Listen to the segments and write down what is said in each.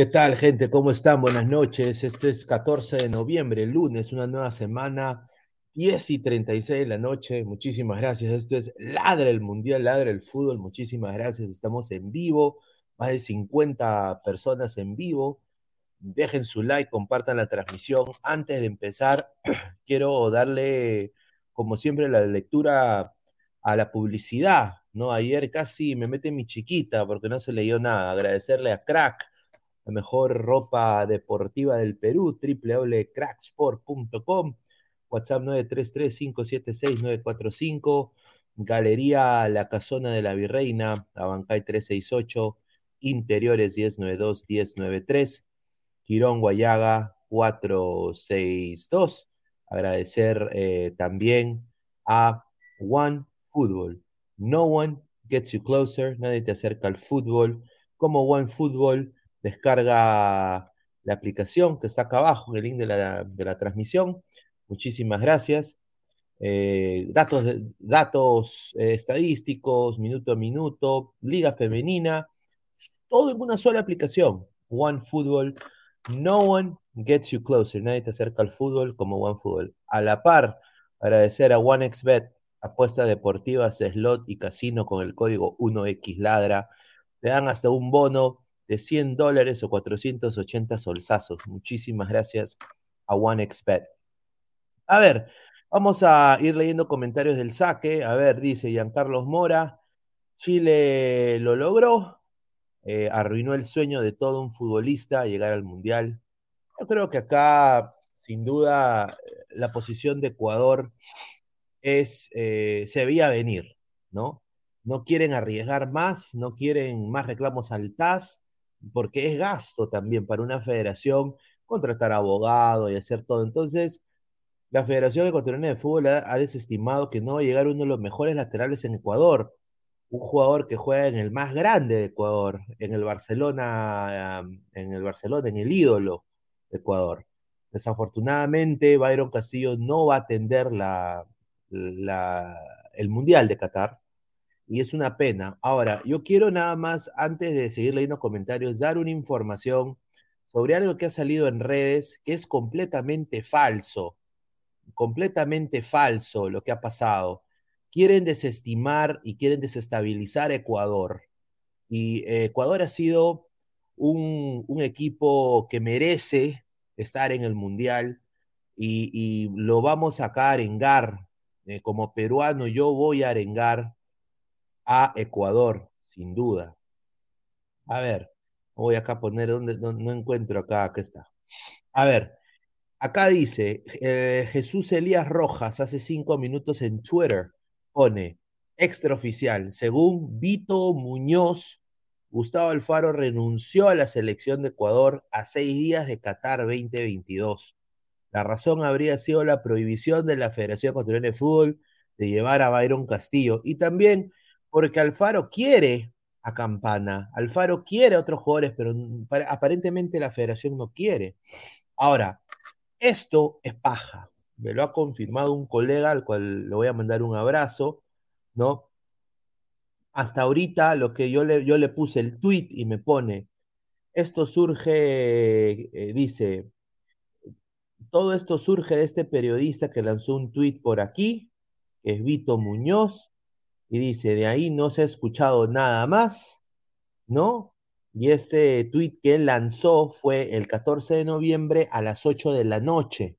¿Qué tal, gente? ¿Cómo están? Buenas noches. Este es 14 de noviembre, lunes, una nueva semana, 10 y 36 de la noche. Muchísimas gracias. Esto es Ladra el Mundial, Ladra el Fútbol. Muchísimas gracias. Estamos en vivo, más de 50 personas en vivo. Dejen su like, compartan la transmisión. Antes de empezar, quiero darle, como siempre, la lectura a la publicidad. ¿no? Ayer casi me mete mi chiquita porque no se leyó nada. Agradecerle a Crack mejor ropa deportiva del Perú, www.cracksport.com, WhatsApp 933-576-945, Galería La Casona de la Virreina, Abancay 368, Interiores 1092-1093, Quirón Guayaga 462. Agradecer eh, también a One Football. No one gets you closer, nadie te acerca al fútbol. Como One Football descarga la aplicación que está acá abajo, en el link de la, transmisión. Muchísimas gracias. Eh, datos datos eh, estadísticos, minuto a minuto, liga femenina, todo en una sola aplicación. One Football. No one gets you closer. Nadie te acerca al fútbol como One Football. A la par, agradecer a OneXBet, apuestas deportivas, slot y casino con el código 1XLadra. Te dan hasta un bono de 100 dólares o 480 solsazos. Muchísimas gracias a OneXBet. A ver, vamos a ir leyendo comentarios del saque. A ver, dice Giancarlos Mora, Chile lo logró, eh, arruinó el sueño de todo un futbolista llegar al Mundial. Yo creo que acá, sin duda, la posición de Ecuador es, eh, se veía venir, ¿no? No quieren arriesgar más, no quieren más reclamos al TAS, porque es gasto también para una federación contratar abogado y hacer todo. Entonces, La Federación Ecuatoriana de Fútbol ha, desestimado que no va a llegar uno de los mejores laterales en Ecuador. Un jugador que juega en el más grande de Ecuador, en el Barcelona, en el Barcelona, en el ídolo de Ecuador. Desafortunadamente, Byron Castillo no va a atender la, la, el Mundial de Qatar y es una pena. Ahora, yo quiero nada más, antes de seguir leyendo comentarios, dar una información sobre algo que ha salido en redes que es completamente falso, completamente falso lo que ha pasado. Quieren desestimar y quieren desestabilizar Ecuador. Y eh, Ecuador ha sido un, un equipo que merece estar en el Mundial y, lo vamos acá a arengar. Eh, como peruano, yo voy a arengar a Ecuador, sin duda. A ver, voy acá a poner donde no, encuentro acá, acá está. A ver, acá dice eh, Jesús Elías Rojas hace cinco minutos en Twitter pone extraoficial, según Vito Muñoz, Gustavo Alfaro renunció a la selección de Ecuador a seis días de Qatar 2022. La razón habría sido la prohibición de la Federación Ecuatoriana de Fútbol de llevar a Byron Castillo y también porque Alfaro quiere a Campana, Alfaro quiere a otros jugadores, pero aparentemente la federación no quiere. Ahora, esto es paja, me lo ha confirmado un colega al cual le voy a mandar un abrazo, ¿no? Hasta ahorita lo que yo le, yo le puse el tweet y me pone, esto surge, eh, dice, todo esto surge de este periodista que lanzó un tweet por aquí, que es Vito Muñoz, y dice, de ahí no se ha escuchado nada más, ¿no? Y ese tweet que él lanzó fue el 14 de noviembre a las 8 de la noche,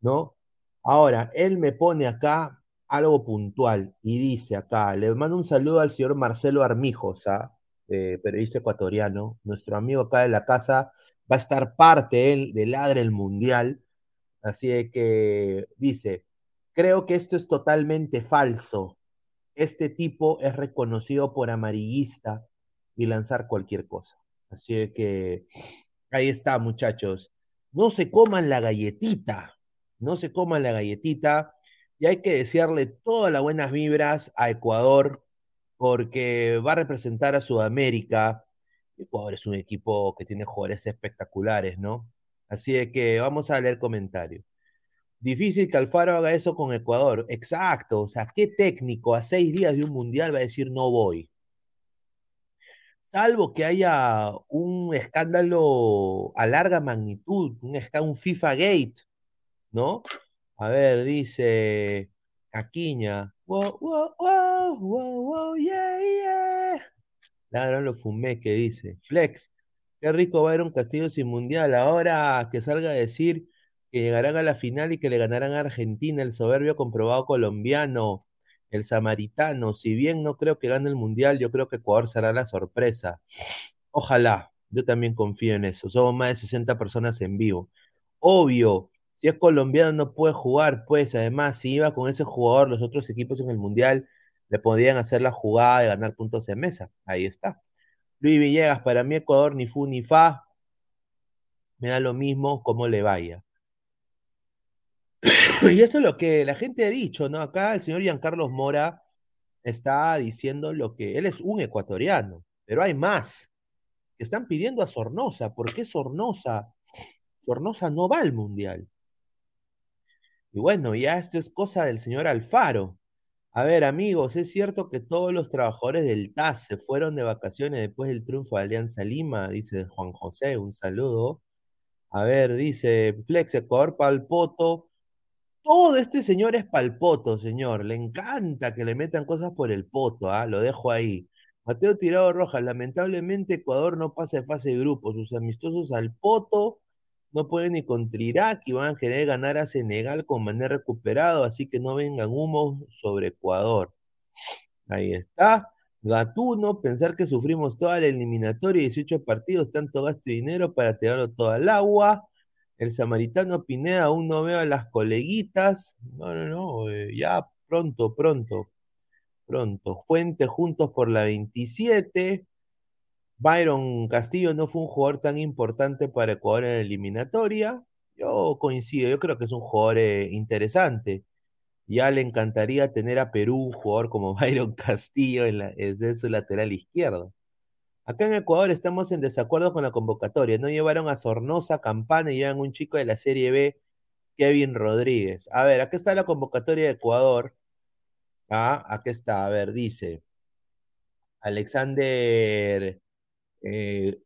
¿no? Ahora, él me pone acá algo puntual y dice acá, le mando un saludo al señor Marcelo Armijos, ¿ah? eh, periodista ecuatoriano, nuestro amigo acá de la casa, va a estar parte él, del Ladre el Mundial, así de que dice, creo que esto es totalmente falso, este tipo es reconocido por amarillista y lanzar cualquier cosa. Así que ahí está, muchachos. No se coman la galletita, no se coman la galletita y hay que desearle todas las buenas vibras a Ecuador porque va a representar a Sudamérica. Ecuador es un equipo que tiene jugadores espectaculares, ¿no? Así que vamos a leer comentarios. Difícil que Alfaro haga eso con Ecuador. Exacto. O sea, ¿qué técnico a seis días de un mundial va a decir no voy? Salvo que haya un escándalo a larga magnitud, un, FIFA Gate, ¿no? A ver, dice Caquiña. Wow, wow, wow, wow, wow, yeah, yeah. Ladrón lo fumé, que dice. Flex, qué rico va a ir un Castillo sin mundial. Ahora que salga a decir que llegarán a la final y que le ganarán a Argentina, el soberbio comprobado colombiano, el samaritano. Si bien no creo que gane el mundial, yo creo que Ecuador será la sorpresa. Ojalá, yo también confío en eso. Somos más de 60 personas en vivo. Obvio, si es colombiano no puede jugar, pues además, si iba con ese jugador, los otros equipos en el mundial le podían hacer la jugada de ganar puntos de mesa. Ahí está. Luis Villegas, para mí Ecuador ni fu ni fa, me da lo mismo como le vaya. Y esto es lo que la gente ha dicho, ¿no? Acá el señor Giancarlos Mora está diciendo lo que él es un ecuatoriano, pero hay más que están pidiendo a Sornosa. ¿Por qué Sornosa? Sornosa no va al mundial. Y bueno, ya esto es cosa del señor Alfaro. A ver, amigos, es cierto que todos los trabajadores del TAS se fueron de vacaciones después del triunfo de Alianza Lima, dice Juan José, un saludo. A ver, dice Flex Ecuador Palpoto todo este señor es palpoto, señor. Le encanta que le metan cosas por el poto, ¿ah? Lo dejo ahí. Mateo Tirado Rojas, lamentablemente Ecuador no pasa de fase de grupo. Sus amistosos al poto no pueden ni contra Irak y van a querer ganar a Senegal con manera recuperado, así que no vengan humos sobre Ecuador. Ahí está. Gatuno, pensar que sufrimos toda la eliminatoria, 18 partidos, tanto gasto y dinero para tirarlo todo al agua. El samaritano Pineda, aún no veo a las coleguitas. No, no, no, eh, ya pronto, pronto, pronto. Fuente juntos por la 27. Byron Castillo no fue un jugador tan importante para Ecuador en la eliminatoria. Yo coincido, yo creo que es un jugador eh, interesante. Ya le encantaría tener a Perú un jugador como Byron Castillo en, la, en su lateral izquierdo. Acá en Ecuador estamos en desacuerdo con la convocatoria. No llevaron a Sornosa, Campana y llevan un chico de la Serie B, Kevin Rodríguez. A ver, aquí está la convocatoria de Ecuador. Ah, aquí está, a ver, dice Alexander eh,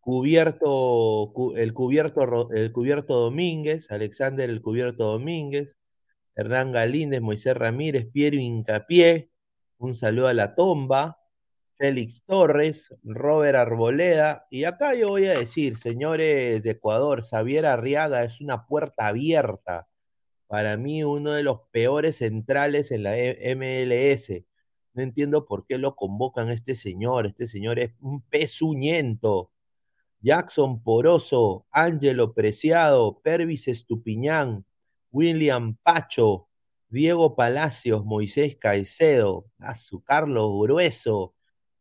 Cubierto, el cubierto, el cubierto Domínguez, Alexander el cubierto Domínguez, Hernán Galíndez, Moisés Ramírez, Piero Incapié, un saludo a la tomba, Félix Torres, Robert Arboleda, y acá yo voy a decir, señores de Ecuador, Xavier Arriaga es una puerta abierta. Para mí, uno de los peores centrales en la e, MLS. No entiendo por qué lo convocan este señor. Este señor es un pezuñento. Jackson Poroso, Ángelo Preciado, Pervis Estupiñán, William Pacho, Diego Palacios, Moisés Caicedo, a su Carlos Grueso,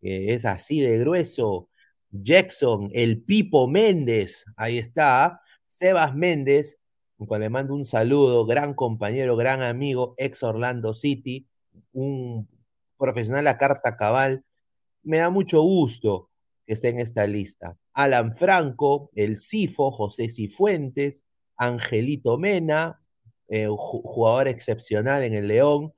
es así de grueso. Jackson, el Pipo Méndez, ahí está. Sebas Méndez, con le mando un saludo, gran compañero, gran amigo, ex Orlando City, un profesional a carta cabal. Me da mucho gusto que esté en esta lista. Alan Franco, el Cifo, José Cifuentes, Angelito Mena, eh, jugador excepcional en el León,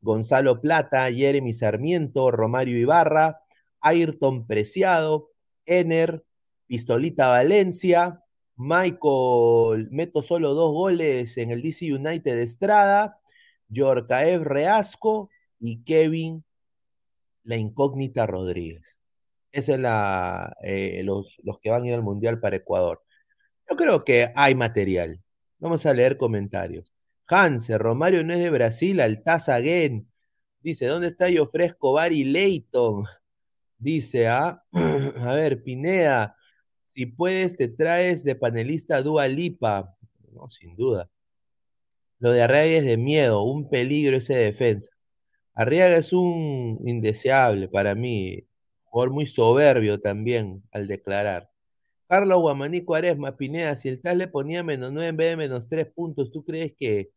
Gonzalo Plata, Jeremy Sarmiento, Romario Ibarra, Ayrton Preciado, Ener, Pistolita Valencia, Michael, meto solo dos goles en el DC United Estrada, Yorcaev Reasco y Kevin, la incógnita Rodríguez. Esa es la, eh, los, los que van a ir al Mundial para Ecuador. Yo creo que hay material. Vamos a leer comentarios. Hanse, Romario no es de Brasil, Altaza Gen. Dice, ¿dónde está yo fresco Bari Leighton? Dice, ¿ah? a ver, Pineda, si puedes, te traes de panelista Dua Lipa. No, sin duda. Lo de Arriaga es de miedo, un peligro ese defensa. Arriaga es un indeseable para mí, por muy soberbio también al declarar. Carlos Guamaní Cuaresma, Pineda, si el tal le ponía menos 9 en vez de menos 3 puntos, ¿tú crees que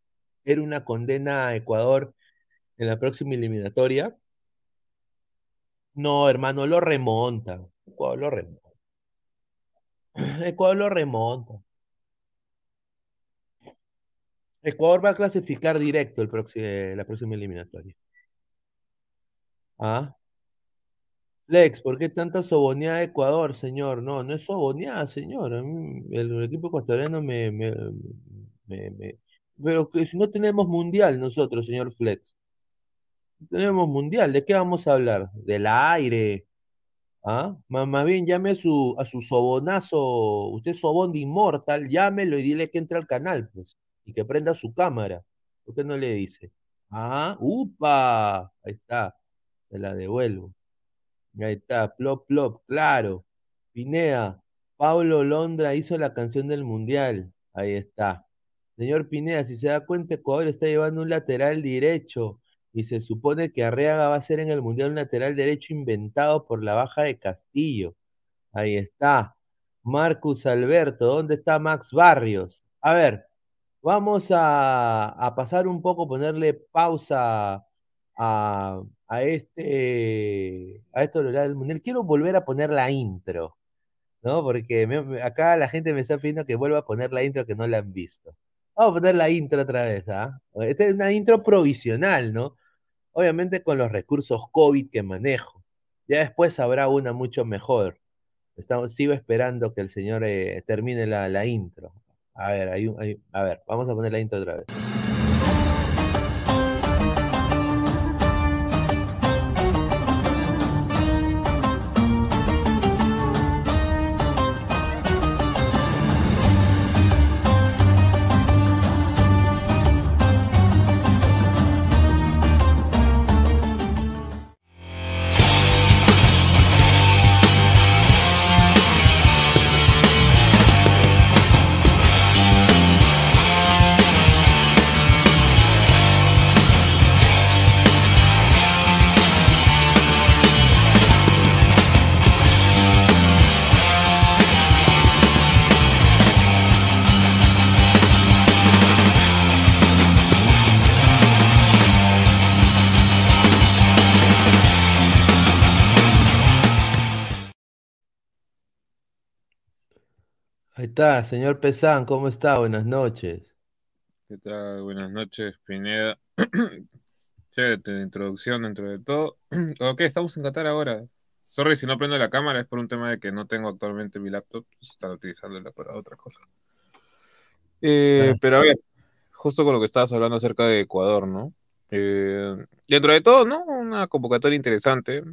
era una condena a Ecuador en la próxima eliminatoria? No, hermano, lo remonta. Ecuador lo remonta. Ecuador lo remonta. Ecuador va a clasificar directo el la próxima eliminatoria. ¿Ah? Lex, ¿por qué tanta soboneada de Ecuador, señor? No, no es soboneada, señor. el, equipo ecuatoriano me, me, me, Pero si no tenemos mundial nosotros, señor Flex. Tenemos mundial, ¿de qué vamos a hablar? Del aire. ¿Ah? Más, bien llame a su, a su sobonazo, usted sobón de inmortal, llámelo y dile que entre al canal, pues, y que prenda su cámara. ¿Por qué no le dice? Ah, upa, ahí está, se la devuelvo. Ahí está, plop, plop, claro. Pinea, Pablo Londra hizo la canción del Mundial. Ahí está. Señor Pinea, si se da cuenta, Ecuador está llevando un lateral derecho y se supone que Arriaga va a ser en el Mundial un lateral derecho inventado por la baja de Castillo. Ahí está. Marcus Alberto, ¿dónde está Max Barrios? A ver, vamos a, a pasar un poco, ponerle pausa a, a este, a esto del mundial. Quiero volver a poner la intro, ¿no? Porque acá la gente me está pidiendo que vuelva a poner la intro que no la han visto. Vamos a poner la intro otra vez, ¿ah? Esta es una intro provisional, ¿no? Obviamente con los recursos COVID que manejo. Ya después habrá una mucho mejor. Estamos, sigo esperando que el señor eh, termine la, la, intro. A ver, hay, hay, a ver, vamos a poner la intro otra vez. Está, señor Pesán, ¿cómo está? Buenas noches. ¿Qué tal? Buenas noches, Pineda. Chévere, de introducción dentro de todo. ok, estamos en Qatar ahora. Sorry si no prendo la cámara, es por un tema de que no tengo actualmente mi laptop, estaba utilizándola para otra cosa. Eh, Ah. pero a ver, justo con lo que estabas hablando acerca de Ecuador, ¿no? Eh, dentro de todo, ¿no? Una convocatoria interesante.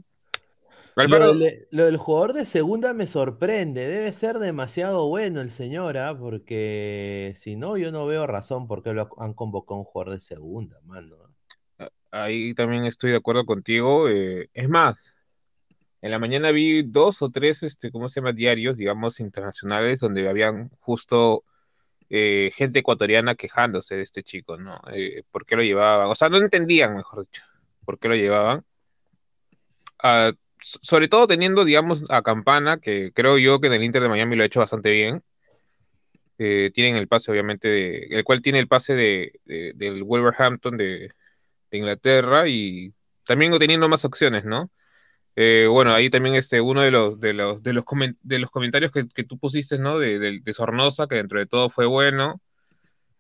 Lo del, lo del jugador de segunda me sorprende. Debe ser demasiado bueno el señor, ¿ah? Porque si no, yo no veo razón por qué lo han convocado a un jugador de segunda, mano. ahí también estoy de acuerdo contigo. eh, es más, en la mañana vi dos o tres, este, ¿cómo se llama? Diarios, digamos, internacionales, donde habían justo eh, gente ecuatoriana quejándose de este chico, ¿no? Eh, ¿por qué lo llevaban? O sea, no entendían, mejor dicho, por qué lo llevaban. Ah, sobre todo teniendo, digamos, a Campana, que creo yo que en el Inter de Miami lo ha hecho bastante bien. Eh, tienen el pase, obviamente, de, el cual tiene el pase de, de- del Wolverhampton de, Inglaterra y también teniendo más opciones, ¿no? Eh, bueno, ahí también este, uno de los, de los, de los, de los comentarios que, que tú pusiste, ¿no? De Sornosa, que dentro de todo fue bueno.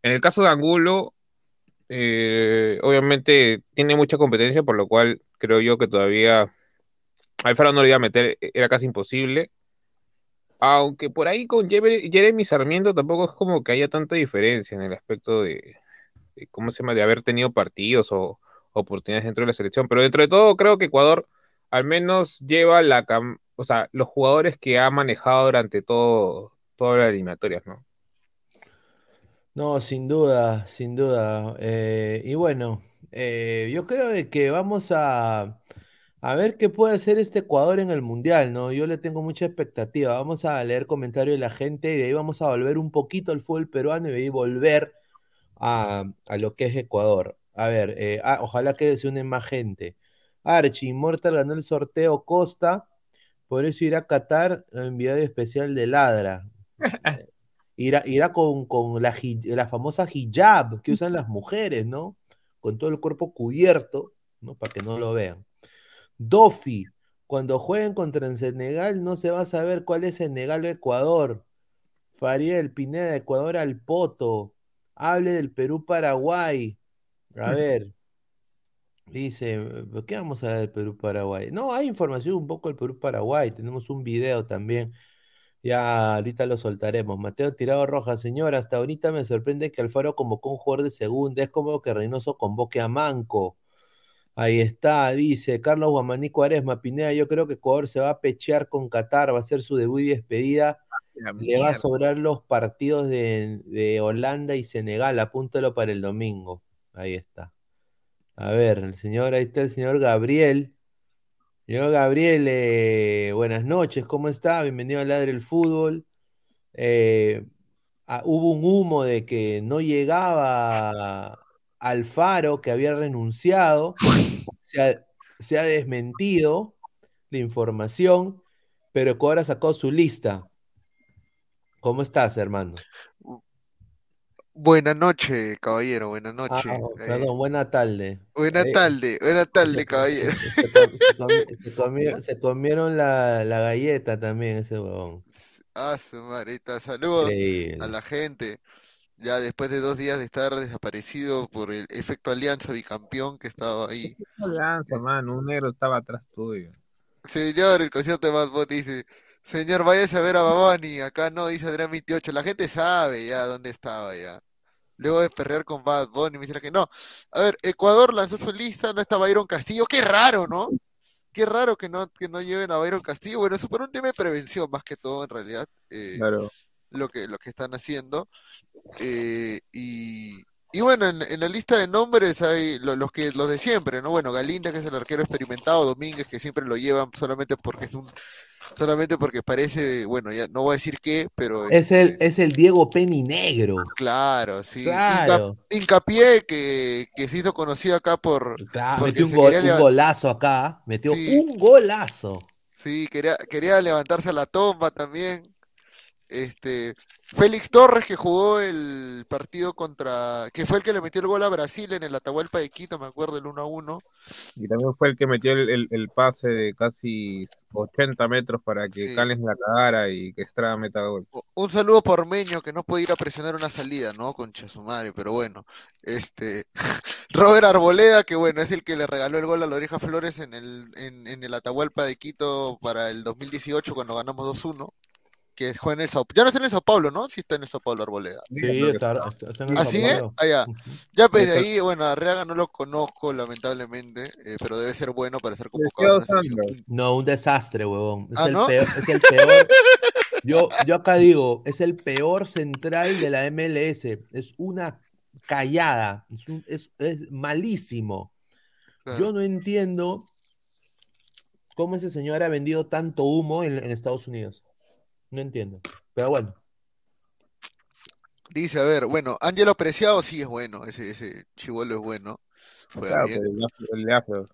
En el caso de Angulo, eh, obviamente tiene mucha competencia, por lo cual creo yo que todavía Alfaro no lo iba a meter, era casi imposible. Aunque por ahí con Jere- Jeremy Sarmiento tampoco es como que haya tanta diferencia en el aspecto de, ¿cómo se llama? De haber tenido partidos o oportunidades dentro de la selección. Pero dentro de todo, creo que Ecuador al menos lleva la, cam- o sea, los jugadores que ha manejado durante todo, todas las eliminatorias, ¿no? No, sin duda, sin duda. Eh, y bueno, eh, yo creo que vamos a, a ver qué puede hacer este Ecuador en el Mundial, ¿no? Yo le tengo mucha expectativa. Vamos a leer comentarios de la gente y de ahí vamos a volver un poquito al fútbol peruano y de ahí volver a, a lo que es Ecuador. A ver, eh, ah, ojalá que se une más gente. Archie, Immortal ganó el sorteo Costa, por eso irá a Qatar, enviado especial de Ladra. Eh, Irá, irá con, con la, la famosa hijab que usan las mujeres, ¿no? Con todo el cuerpo cubierto, ¿no? Para que no lo vean. Dofi, cuando jueguen contra el Senegal no se va a saber cuál es Senegal o Ecuador. Fariel, Pineda, Ecuador al Poto. Hable del Perú-Paraguay. A ver, dice, ¿por qué vamos a hablar del Perú-Paraguay? No, hay información un poco del Perú-Paraguay. Tenemos un video también. Ya ahorita lo soltaremos. Mateo Tirado Rojas, señor, hasta ahorita me sorprende que Alfaro convocó un jugador de segunda. Es como que Reynoso convoque a Manco. Ahí está, dice Carlos Guamaní Cuaresma, Pineda, yo creo que Ecuador se va a pechear con Qatar, va a ser su debut y despedida. La Le va a sobrar los partidos de, de Holanda y Senegal, apúntalo para el domingo. Ahí está. A ver, el señor, ahí está el señor Gabriel. Señor Gabriel, eh, buenas noches, ¿cómo está? Bienvenido a Ladre el Fútbol. Eh, ah, hubo un humo de que no llegaba Alfaro, que había renunciado. Se ha, se ha desmentido la información, pero Ecuador sacado su lista. ¿Cómo estás, hermano? Buenas noches, caballero, buenas Ah, noches. perdón, buena tarde. Buenas Eh, se, tardes, se- caballero. se comi- se comi- se comieron, la, la galleta también, ese huevón. Ah, su marita, saludos a la gente. Ya después de dos días de estar desaparecido por el efecto Alianza bicampeón que estaba ahí. No lanza, mano, un negro estaba atrás tuyo. Señor, el concierto de Bad Bunny dice, señor, váyase a ver a Bad Bunny. Acá no, dice Adrián 28. La gente sabe ya dónde estaba ya. Luego de perrear con Bad Bunny, me dice que no. A ver, Ecuador lanzó su lista, no está Byron Castillo. Qué raro, ¿no? Qué raro que no, que no lleven a Byron Castillo. Bueno, eso por un tema de prevención, más que todo, en realidad, eh, Claro. Lo que, lo que están haciendo. Eh, y, y bueno, en, en la lista de nombres hay lo- los que los de siempre, ¿no? Bueno, Galinda, que es el arquero experimentado, Domínguez, que siempre lo llevan solamente porque es un, solamente porque parece, bueno, ya no voy a decir qué, pero Es el, este, es el Diego Penny negro. claro, sí. Claro. Hincapié que, que se hizo conocido acá por, Claro, metió un, gol- golazo acá. Metió Sí. un golazo. sí, quería, quería levantarse a la tumba también. Este, Félix Torres, que jugó el partido contra, que fue el que le metió el gol a Brasil en el Atahualpa de Quito, me acuerdo, el 1 a 1. Y también fue el que metió el, el- el pase de casi 80 metros para que Sí. La cagara y que Estrada meta gol. Un saludo por Meño, que no puede ir a presionar una salida, ¿no? Concha su madre, pero bueno. Este, Robert Arboleda, que bueno, es el que le regaló el gol a la Oreja Flores en el, en, en el Atahualpa de Quito para el 2018 cuando ganamos 2-1. Que juega en el Sao Ya no está en el Sao Paulo, ¿no? Sí está en el Sao Paulo Arboleda. Sí, está, en el ¿Ah, Sao sigue? Paulo. Ah, ya. Ya, pues ahí, bueno, Arriaga no lo conozco, lamentablemente, eh, pero debe ser bueno para ser convocado. No, un desastre, huevón. Es ¿Ah, el no? peor, es el peor. Yo, yo acá digo, es el peor central de la MLS. Es una callada. Es, un- es- es malísimo. Claro. Yo no entiendo cómo ese señor ha vendido tanto humo en, en Estados Unidos. No entiendo. Pero bueno, Dice, a ver, bueno, Ángelo Preciado sí es bueno, ese, ese chivolo es bueno. Juega Claro, bien. pero el de Afro- el de Afro.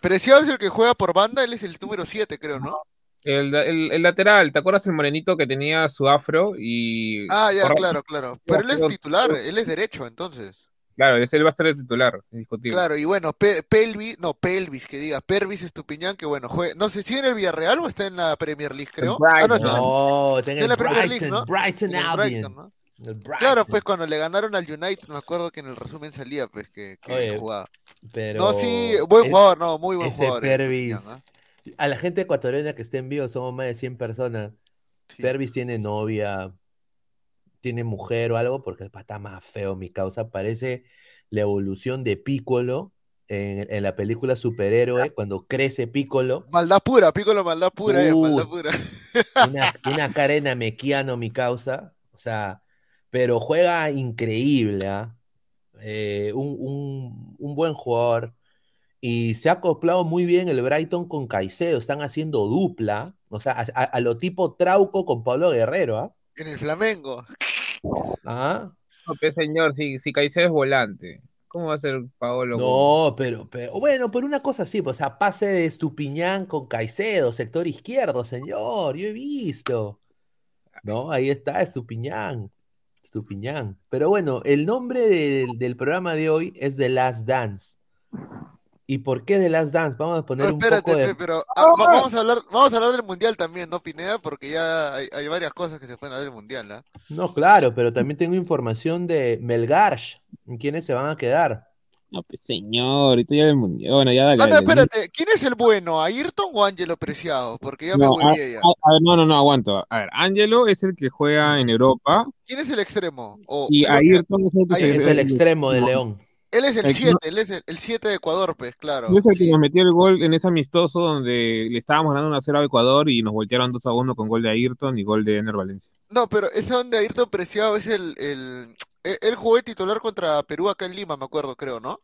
Preciado es el que juega por banda, él es el número 7, creo, ¿no? El, el- el lateral, ¿te acuerdas el morenito que tenía su afro? Y Ah, ya, claro, claro. Pero él es titular, él es derecho, entonces. Claro, ese él va a ser el titular, indiscutible. Claro, y bueno, Pe- Pelvis, no, Pelvis, que diga, Pervis Estupiñán, que bueno, juega, no sé si en el Villarreal o está en la Premier League, creo. Ah, no, está en la- no, tenga en el la Premier League, ¿no? Brighton en el. Brighton, ¿no? El Brighton. Claro, pues cuando le ganaron al United, me acuerdo que en el resumen salía, pues, que, que Oye, jugaba. Pero No, sí, buen es- jugador, no, muy buen ese jugador. Pervis. Estupiñán. A la gente ecuatoriana que esté en vivo somos más de 100 personas. Sí. Pervis tiene novia, tiene mujer o algo, porque el pata más feo, mi causa, parece la evolución de Piccolo en, en la película Superhéroe, cuando crece Piccolo, Maldad pura, Piccolo maldad pura, eh, maldad pura. una, una cara de namequiano, mi causa, o sea, pero juega increíble, ¿ah? Eh, un, un- un buen jugador. Y se ha acoplado muy bien el Brighton con Caicedo, están haciendo dupla, o sea, a, lo tipo Trauco con Pablo Guerrero, ¿ah? En el Flamengo. ¿Ah? No, pues, señor, si, si Caicedo es volante, ¿cómo va a ser Paolo? No, pero, pero, bueno, por una cosa así, pues, o sea, pase de Estupiñán con Caicedo, sector izquierdo, señor, yo he visto. No, ahí está, Estupiñán. Estupiñán. Pero bueno, el nombre del, del programa de hoy es The Last Dance. ¿Y por qué The Last Dance? Vamos a poner No, un espérate, poco de. pe, pero ah, va- vamos a hablar, vamos a hablar del mundial también, ¿no, Pineda? Porque ya hay, hay varias cosas que se pueden hablar del mundial, ¿ah? No, claro, pero también tengo información de Melgarsh. ¿Quiénes se van a quedar? No, pues, señor, ahorita ya el mundial. Bueno, ya dale. Ah, no, espérate, ¿quién es el bueno? ¿Ayrton o Ángelo Preciado? Porque ya me No, a, ya. a- a ver, no, no, no, aguanto. A ver, Ángelo es el que juega en Europa ¿Quién es el extremo? O, y que- Ayrton es el que Ahí se- Es el extremo de León. Él es el el que 7, él es el, el 7 de Ecuador, pues, claro. es el que nos metió el gol en ese amistoso donde le estábamos ganando 1 0 a Ecuador y nos voltearon 2 a 1 con gol de Ayrton y gol de Ener Valencia. No, pero ese donde Ayrton Preciado es el, el... Él él jugó de titular contra Perú acá en Lima, me acuerdo, creo, ¿no?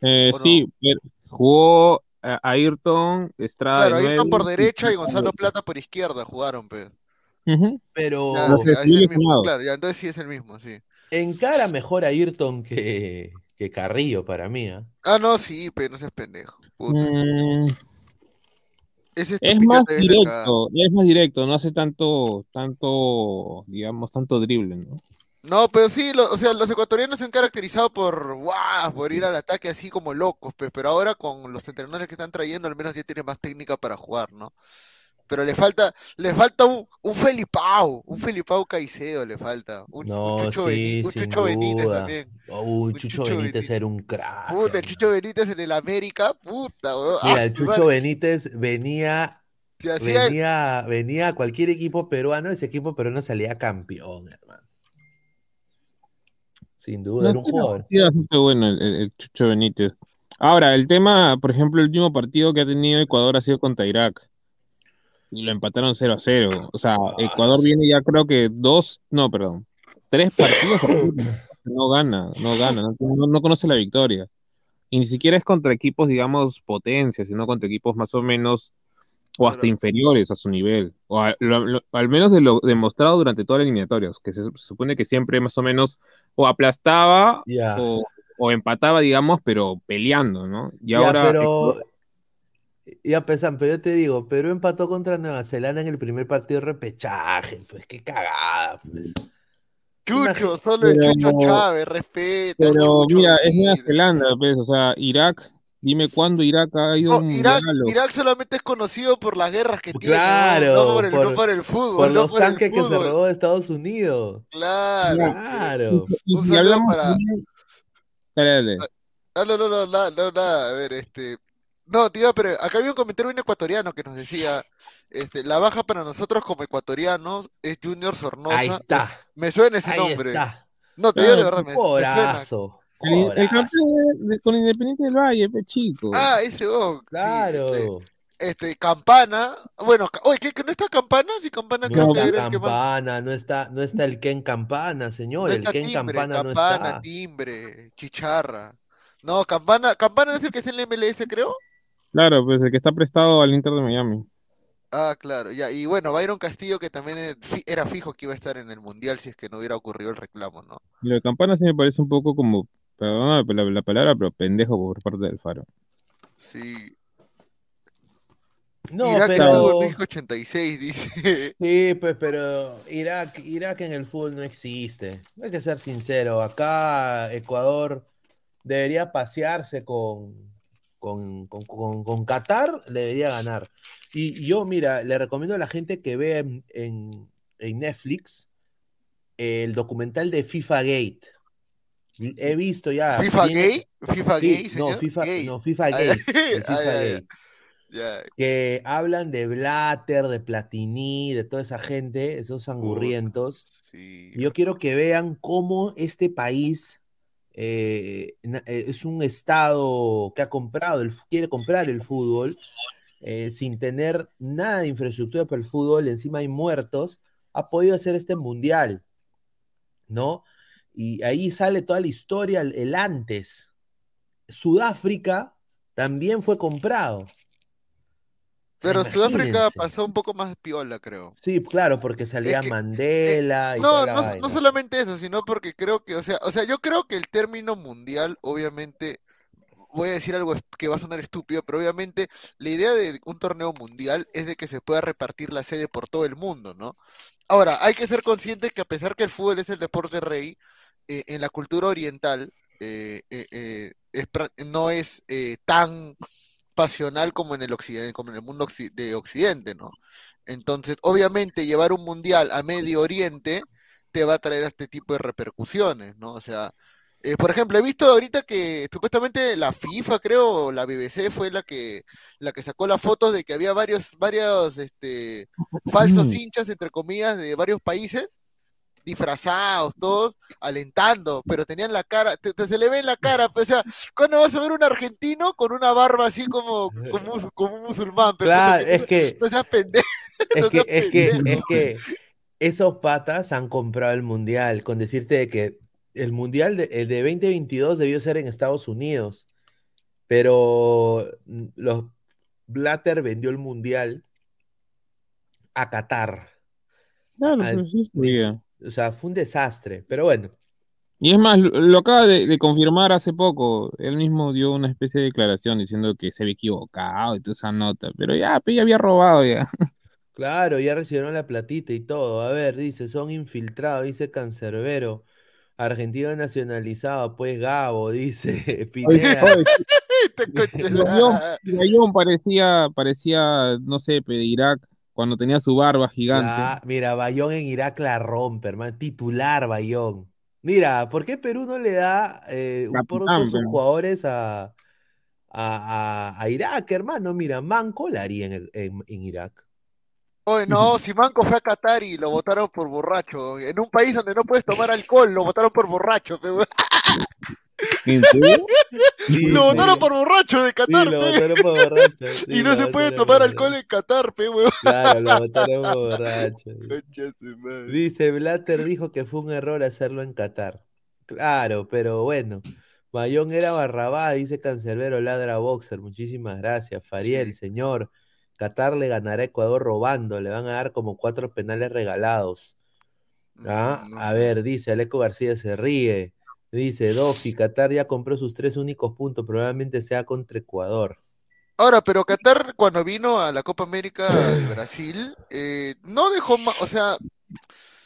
Eh, ¿O no? sí, pero jugó a- Ayrton, Estrada Claro, Ayrton por derecha y Gonzalo Plata por izquierda jugaron, pues. Pero Ya, No sé, ya, es sí, el lesionado. mismo, claro, ya, entonces sí es el mismo, sí. encara mejor a Ayrton que, que Carrillo para mí. ¿ah? Ah, no, sí, pero no seas pendejo. Puta. Mm, Ese es más directo, es más directo, no hace tanto, tanto, digamos, tanto drible, ¿no? No, pero sí, lo- o sea, los ecuatorianos se han caracterizado por, ¡guau! por ir al ataque así como locos, pues, pero ahora con los entrenadores que están trayendo, al menos ya tienen más técnica para jugar, ¿no? Pero le falta, le falta un, un Felipao, un Felipao Caicedo le falta, un, Chucho, sí, Beni- un sin Chucho Benítez también. Uy, Un Chucho, Chucho Benítez Benítez. era un crack. Puta, el. Chucho Benítez en el América, puta, weón. Mira, Ah, el su Chucho. Benítez venía, el- venía, venía a cualquier equipo peruano, ese equipo peruano salía campeón, hermano. Sin duda, No, era un jugador. bastante bueno el, el- el Chucho Benítez. Ahora, el tema, por ejemplo, el último partido que ha tenido Ecuador ha sido contra Irak. Y lo empataron 0 a 0. O sea, Ecuador viene ya creo que dos, no, perdón, tres partidos no gana, no gana, no, no- no conoce la victoria. Y ni siquiera es contra equipos, digamos, potencias, sino contra equipos más o menos, o hasta Pero- inferiores a su nivel. O a- lo- lo- al menos de lo demostrado durante toda la eliminatoria, que se, se supone que siempre más o menos o aplastaba o, o empataba, digamos, pero peleando, ¿no? Y ahora pero Ya pesan, pero yo te digo, Perú empató contra Nueva Zelanda en el primer partido de repechaje. Pues qué cagada. Pues. Chucho, solo el Chucho Chávez, respeta. Pero Chucho, mira, es Nueva. Zelanda, pues, o sea, Irak, dime cuándo Irak ha ido a No, un Irak, Irak solamente es conocido por las guerras que tiene, Claro, no, no por el, no por- el fútbol, Por no los por el tanques que se robó de Estados Unidos. Claro. Claro. Y Un si saludo hablamos para- Dale, dale. Ah, no, no, no, nada, no, nada, a ver, este... No, tío, pero acá había un comentario un ecuatoriano que nos decía, este, la baja para nosotros como ecuatorianos es Junior Sornosa. Ahí está. Me suena ese Ahí nombre. está. No, te digo de Ah, verdad, me, me suena. Corazo. El, el campeón de- con Independiente del Valle, pe chico. Ah, ese oh, sí, Claro. este, este, Campana, bueno, oye, ¿qué, que no está Campana? Sí, Campana creo No que está era el que más... Campana, no está, no está el Ken Campana, señor. No el Ken timbre, Campana no Campana, está. timbre, chicharra. No, Campana, Campana no es el que está en el MLS, creo. Claro, pues el que está prestado al Inter de Miami. Ah, claro, ya. Y bueno, Byron Castillo, que también era fijo que iba a estar en el Mundial si es que no hubiera ocurrido el reclamo, ¿no? Lo de Campana sí me parece un poco como, perdóname la, la palabra, pero pendejo por parte del Faro. Sí. No, Irak pero. estuvo en México 86, dice. Sí, pues, pero Irak, Irak en el fútbol no existe. Hay que ser sincero. Acá Ecuador debería pasearse con, con, con, con- con Qatar, le debería ganar. Y yo, mira, le recomiendo a la gente que vea en, en- en Netflix el documental de FIFA Gate. He visto ya. ¿FIFA tiene- gay? ¿FIFA Sí, gay, no? FIFA, Gay. no, FIFA Gate. Gate Ya. que hablan de Blatter, de Platini, de toda esa gente, esos angurrientos. Sí. Yo quiero que vean cómo este país eh, eh, es un estado que ha comprado, el, quiere comprar el fútbol eh, sin tener nada de infraestructura para el fútbol, encima hay muertos, ha podido hacer este mundial, ¿no? Y ahí sale toda la historia, el antes. Sudáfrica también fue comprado. Pero Sudáfrica pasó un poco más piola, creo. Sí, claro, porque salía que, eh, Mandela y No, toda la no, vaina. no solamente eso, sino porque creo que, o sea, o sea, yo creo que el término mundial, obviamente, voy a decir algo que va a sonar estúpido, pero obviamente la idea de un torneo mundial es de que se pueda repartir la sede por todo el mundo, ¿no? Ahora, hay que ser conscientes que a pesar que el fútbol es el deporte rey, eh, en la cultura oriental eh, eh, eh, es no es eh, tan pasional como en el occidente, como en el mundo de occidente, ¿no? Entonces, obviamente, llevar un mundial a Medio Oriente te va a traer este tipo de repercusiones, ¿no? O sea, eh, por ejemplo, he visto ahorita que supuestamente la FIFA, creo, o la BBC fue la que la que sacó la foto de que había varios varios este falsos hinchas entre comillas de varios países disfrazados, todos alentando, pero tenían la cara, te- te- se le ve en la cara, pues, o sea, ¿cuándo vas a ver un argentino con una barba así como, como, un- como un musulmán? Claro, es no- que, no seas pendejo. es no que, seas es que, pendejo. es que esos patas han comprado el mundial, con decirte de que el mundial de, el de 2022 debió ser en Estados Unidos, pero los Blatter vendió el mundial a Qatar. Claro, Al- pues sí. O sea, fue un desastre, pero bueno. Y es más, lo, acaba de, de confirmar hace poco. Él mismo dio una especie de declaración diciendo que se había equivocado y toda esa nota. Pero ya, pe, ya había robado ya. Claro, ya recibieron la platita y todo. A ver, dice, son infiltrados, dice Cancerbero. Argentino nacionalizado, pues Gabo, dice Pineda. Oye, Este parecía, parecía, no sé, pe, de Irak, cuando tenía su barba gigante. Ah, mira, Bayón en Irak la rompe, hermano. Titular Bayón. Mira, ¿por qué Perú no le da eh, un por todos sus pero. jugadores a, a, a- a Irak, hermano? Mira, Manco la haría en, en- en Irak. Oye, no, si Manco fue a Qatar y lo votaron por borracho. En un país donde no puedes tomar alcohol, lo votaron por borracho, pe, weón. ¿En serio? Sí, Lo votaron por borracho de Sí, Qatar, lo pe. votaron por borracho. Y no se puede tomar alcohol en Qatar, pe, weón. Claro, lo votaron por borracho. Dice, Blatter dijo que fue un error hacerlo en Qatar. Claro, pero bueno. Bayón era Barrabá, dice Cancerbero, ladra boxer. Muchísimas gracias. Fariel, señor. Qatar le ganará a Ecuador robando. Le van a dar como cuatro penales regalados. ¿Ah? Mm, no A ver, dice Aleco García se ríe. Dice, Dofi, Qatar ya compró sus tres únicos puntos. Probablemente sea contra Ecuador. Ahora, pero Qatar cuando vino a la Copa América de Brasil, eh, no dejó, ma- o sea,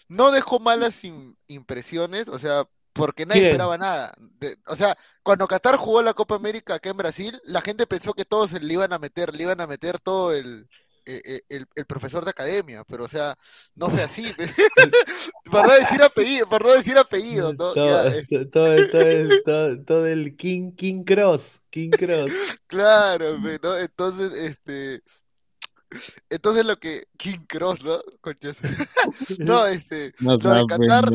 no dejó malas im- impresiones, o sea, porque nadie ¿Quién? esperaba nada. De- o sea, cuando Qatar jugó la Copa América acá en Brasil, la gente pensó que todos le iban a meter, le iban a meter todo el, eh, eh, el, el profesor de academia, pero o sea, no fue así. Para no decir apellido, para no decir apellido, ¿no? Todo, Ya, eh, todo, todo el, todo, todo el King, King Cross. King Cross. claro, ¿no? Entonces, este, entonces lo que King Cross, ¿no? Conchas. No, este, No, lo de sabe, Qatar.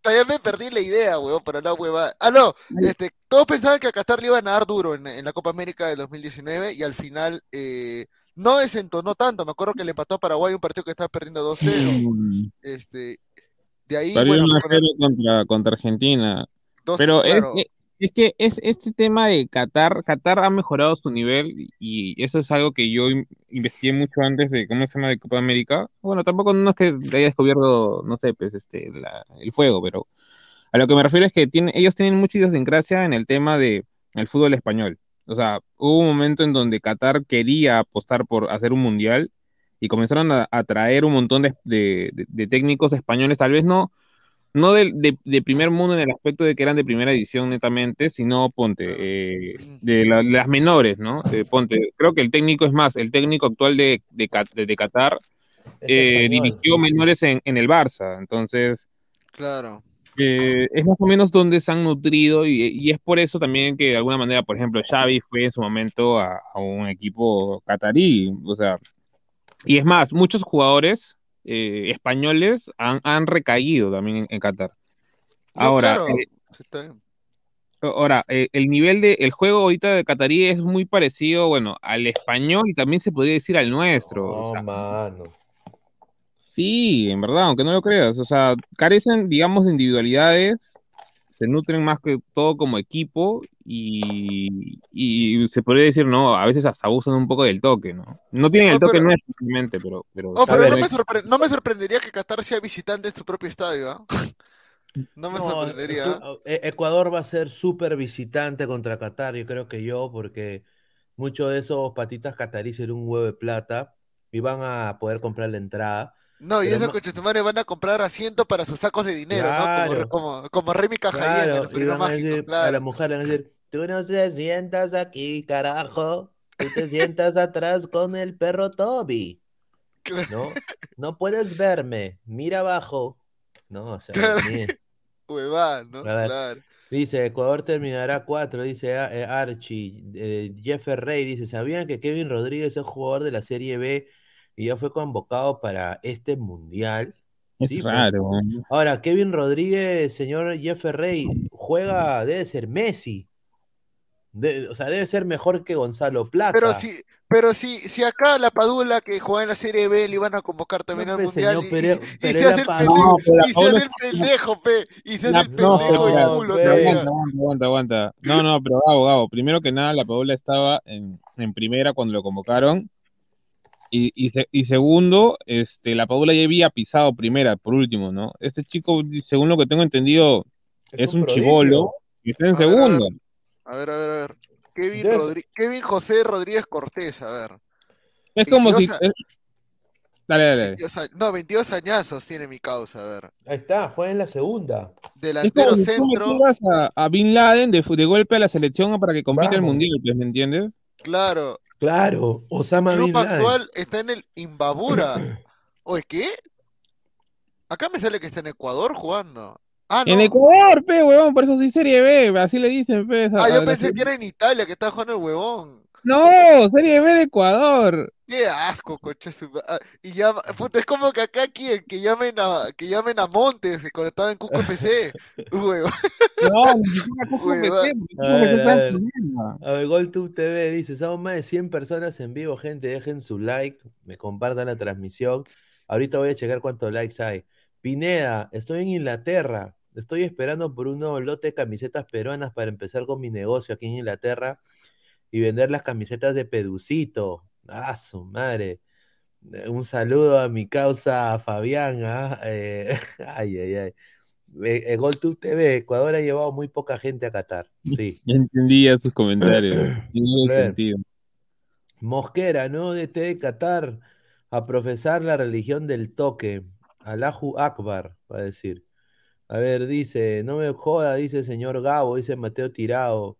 Todavía me perdí la idea, weón, para la hueva. Ah, no, este, todos pensaban que a Qatar le iban a dar duro en, en la Copa América del 2019 y al final eh, no desentonó tanto. Me acuerdo que le empató a Paraguay un partido que estaba perdiendo 2-0. Mm, Este, de ahí, Perdió bueno, 1 a con 0 el contra, contra Argentina. Pero es, claro, es, es que es este tema de Qatar, Qatar ha mejorado su nivel y eso es algo que yo in- investigué mucho antes de cómo se llama de Copa América. Bueno, tampoco no es que haya descubierto, no sé, pues este la- el fuego, pero a lo que me refiero es que tiene, ellos tienen mucha idiosincrasia en el tema de el fútbol español. O sea, hubo un momento en donde Qatar quería apostar por hacer un mundial y comenzaron a, a traer un montón de, de- de- de técnicos españoles, tal vez no, no de, de- primer mundo en el aspecto de que eran de primera edición netamente, sino ponte, eh, de la- las menores, ¿no? Eh, ponte, creo que el técnico es más, el técnico actual de, Qatar eh, dirigió menores en, en el Barça, entonces claro. Eh, es más o menos donde se han nutrido y, y es por eso también que de alguna manera, por ejemplo, Xavi fue en su momento a, a un equipo catarí, o sea, y es más, muchos jugadores eh, españoles han, han recaído también en, en Qatar. No, Ahora, claro, eh, está bien. ahora eh, el nivel de el juego ahorita de Catarí es muy parecido, bueno, al español y también se podría decir al nuestro. o No, sea, mano. Sí, en verdad, aunque no lo creas. O sea, carecen, digamos, de individualidades, se nutren más que todo como equipo y, y se podría decir, no, a veces hasta abusan un poco del toque, ¿no? No tienen el Oh, toque pero, nuestro, simplemente, pero, pero oh, pero no me sorpre- no me sorprendería que Qatar sea visitante en su propio estadio, ¿ah? No me No, sorprendería. tú- ¿ah? E- Ecuador va a ser súper visitante contra Qatar, yo creo que yo, porque muchos de esos patitas cataríes eran un huevo de plata y van a poder comprar la entrada. No, y Pero esos ma- conchetumares van a comprar asiento para sus sacos de dinero, ¿no? Como, como, como Remy Cajayén en claro, los a decir, a la mujer le van a decir, tú no te sientas aquí, carajo, tú te sientas atrás con el perro Toby, ¿no? No puedes verme, mira abajo. No, o sea, huevada, ¿no? Claro. dice, Ecuador terminará cuatro, dice ah, eh, Archie. Eh, Jeffer Rey dice, ¿sabían que Kevin Rodríguez es jugador de la Serie B y ya fue convocado para este mundial? es Sí, pues. raro. ¿no? Ahora, Kevin Rodríguez, señor Jeffer Rey, juega, debe ser Messi. De- o sea, debe ser mejor que Gonzalo Pero Plata. si, pero si, si acá la Padula que juega en la Serie B le iban a convocar también No, al pe, Mundial señor, y, pero, y- y pero se es hace Padula. pendejo, pero y se hace el pendejo, pe, y se hace La, el no, pendejo pero, No, culo pero aguanta, aguanta, aguanta, aguanta. No, no, pero Gabo, Gabo, primero que nada, la Paula estaba en, en primera cuando lo convocaron. Y, y, se- y segundo, este, la Paula ya había pisado primera, por último, ¿no? Este chico, según lo que tengo entendido, Es es un un chivolo y está en A ver, segundo. a ver, a ver, a ver. Kevin, José Rodríguez Cortés, a ver. Es como 22, si. a- es- Dale, dale, dale. 22 a- no, 22 añazos tiene mi causa, a ver. Ahí está, juega en la segunda. Es Delantero como si tú centro, a, a Bin Laden de, de golpe a la selección para que compita el mundial, pues, ¿me entiendes? claro. Claro, Osama Club Bin Laden. actual está en el Imbabura. Oye, ¿qué? Acá me sale que está en Ecuador jugando. Ah, En no. Ecuador, pe, huevón, por eso sí Serie B, así le dicen, pe. Ah, yo pensé que era en Italia que estaba jugando el huevón. No, Serie B de Ecuador. Qué asco, coche. ah, Y llama, puta, es como que acá quieren que llamen a, que llamen a Montes cuando estaba en Cusco FC. Huevón. No, ni siquiera Cusco. A ver, GolTube TV dice, somos más de 100 personas en vivo, gente, dejen su like, me compartan la transmisión. Ahorita voy a checar cuántos likes hay. Pineda, estoy en Inglaterra, estoy esperando por un nuevo lote de camisetas peruanas para empezar con mi negocio aquí en Inglaterra y vender las camisetas de Peducito. Ah, su madre. Eh, Un saludo a mi causa Fabián. ¿ah? Eh, ay, ay, ay. Eh, eh, GolTube TV, Ecuador ha llevado muy poca gente a Qatar. Sí. Ya entendía sus comentarios. Tiene sentido. Mosquera, ¿no? De de Qatar a profesar la religión del toque. Allahu Akbar, va a decir. A ver, dice, no me joda, dice señor Gabo, dice Mateo Tirado.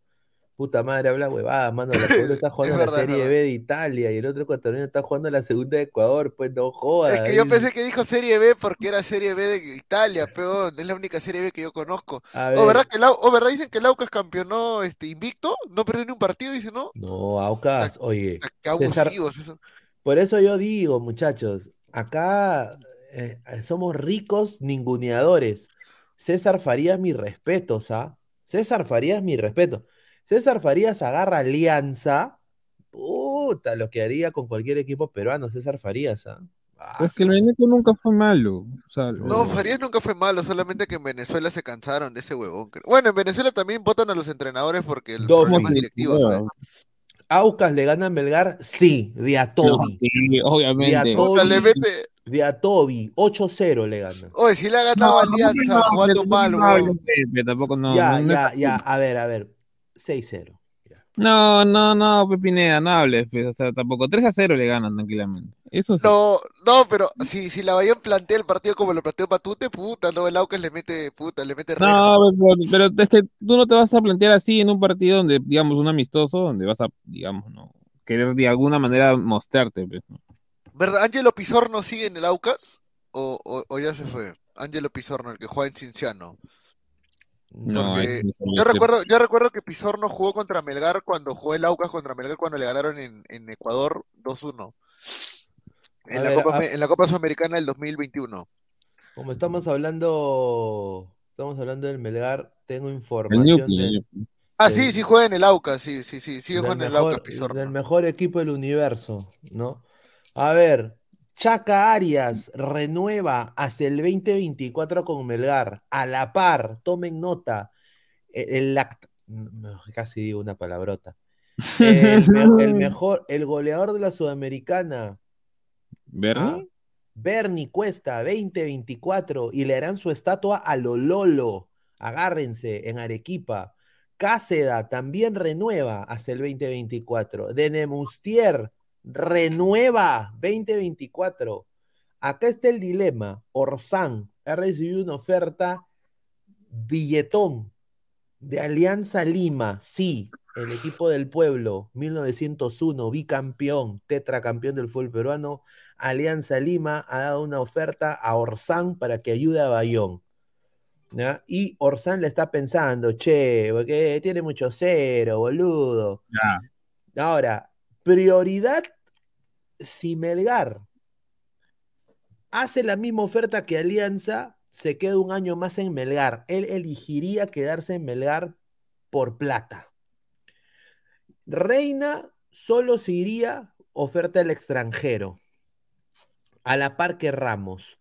Puta madre, habla huevada, mano. La está jugando Es la verdad, Serie. B de Italia y el otro ecuatoriano está jugando la segunda de Ecuador, pues no joda. Es que yo pensé que dijo Serie B porque era Serie B de Italia, peón. Es la única Serie B que yo conozco. A ¿O verdad ver, que o verdad dicen que el Aucas campeonó este, invicto? No perdió ni un partido, dice, ¿no? no, Aucas, oye, César, eso. por eso yo digo, muchachos, acá eh, somos ricos ninguneadores. César Farías, mis respetos, ¿ah? César Farías, mi respeto. César Farías agarra alianza, puta, lo que haría con cualquier equipo peruano, César Farías, ¿ah? Pero es que el Veneto nunca fue malo. O sea, lo- No, Farías nunca fue malo, solamente que en Venezuela se cansaron de ese huevón. Bueno, en Venezuela también votan a los entrenadores porque el Dos problema directivo. ¿no? Aucas le gana a Melgar, sí, de a Toby. Sí, obviamente. De a Puta, le Toby, mete. de a Toby, 8-0 le gana. Oye, si le ha ganado a Alianza jugando mal, huevón. Pepe, tampoco no. ya, no, no- ya, ya, a ver, a ver, 6-0. ya. No, no, no, Pepineda, no hables, pues, o sea, tampoco. 3 a 0 le ganan tranquilamente. Eso sí. No, no, pero si, si la Bahía plantea el partido como lo planteó Patute, puta, no, el Aucas le mete, puta, le mete reja. No, pero, pero es que tú no te vas a plantear así en un partido donde, digamos, un amistoso, donde vas a, digamos, no, querer de alguna manera mostrarte, pues, ¿no? ¿Verdad? ¿Ángelo Pizorno sigue en el Aucas? ¿O, o, o ya se fue? Ángelo Pizorno, el que juega en Cinciano. No, Yo recuerdo, yo recuerdo que Pizorno jugó contra Melgar cuando jugó el Aucas contra Melgar cuando le ganaron en, en Ecuador 2-1. En A la, Copa, a- en la Copa Sudamericana del 2021. Como estamos hablando, estamos hablando del Melgar, tengo El información de- el. Ah, sí, sí juega en el Aucas, sí, sí, sí, sí del juega en el Aucas Pizorno. del mejor equipo del universo, ¿no? A ver, Chaca Arias renueva hasta el 2024 con Melgar, a la par, tomen nota, e- el, casi digo una palabrota. El, me- el mejor, el goleador de la Sudamericana, ¿Bernie? ¿ah? Bernie Cuesta, 2024, y le harán su estatua a lo Lolo. Agárrense, en Arequipa. Cáceda también renueva hasta el 2024. Denemustier renueva 2024. Acá está el dilema. Orsán ha recibido una oferta billetón de Alianza Lima. Sí, el equipo del pueblo, 1901, bicampeón, tetracampeón del fútbol peruano. Alianza Lima ha dado una oferta a Orsán para que ayude a Bayón. ¿ya? Y Orsán le está pensando, che, porque tiene mucho cero, boludo. Ya. Ahora, prioridad si Melgar hace la misma oferta que Alianza, se queda un año más en Melgar. Él elegiría quedarse en Melgar por plata. Reina solo se iría oferta al extranjero, a la par que Ramos.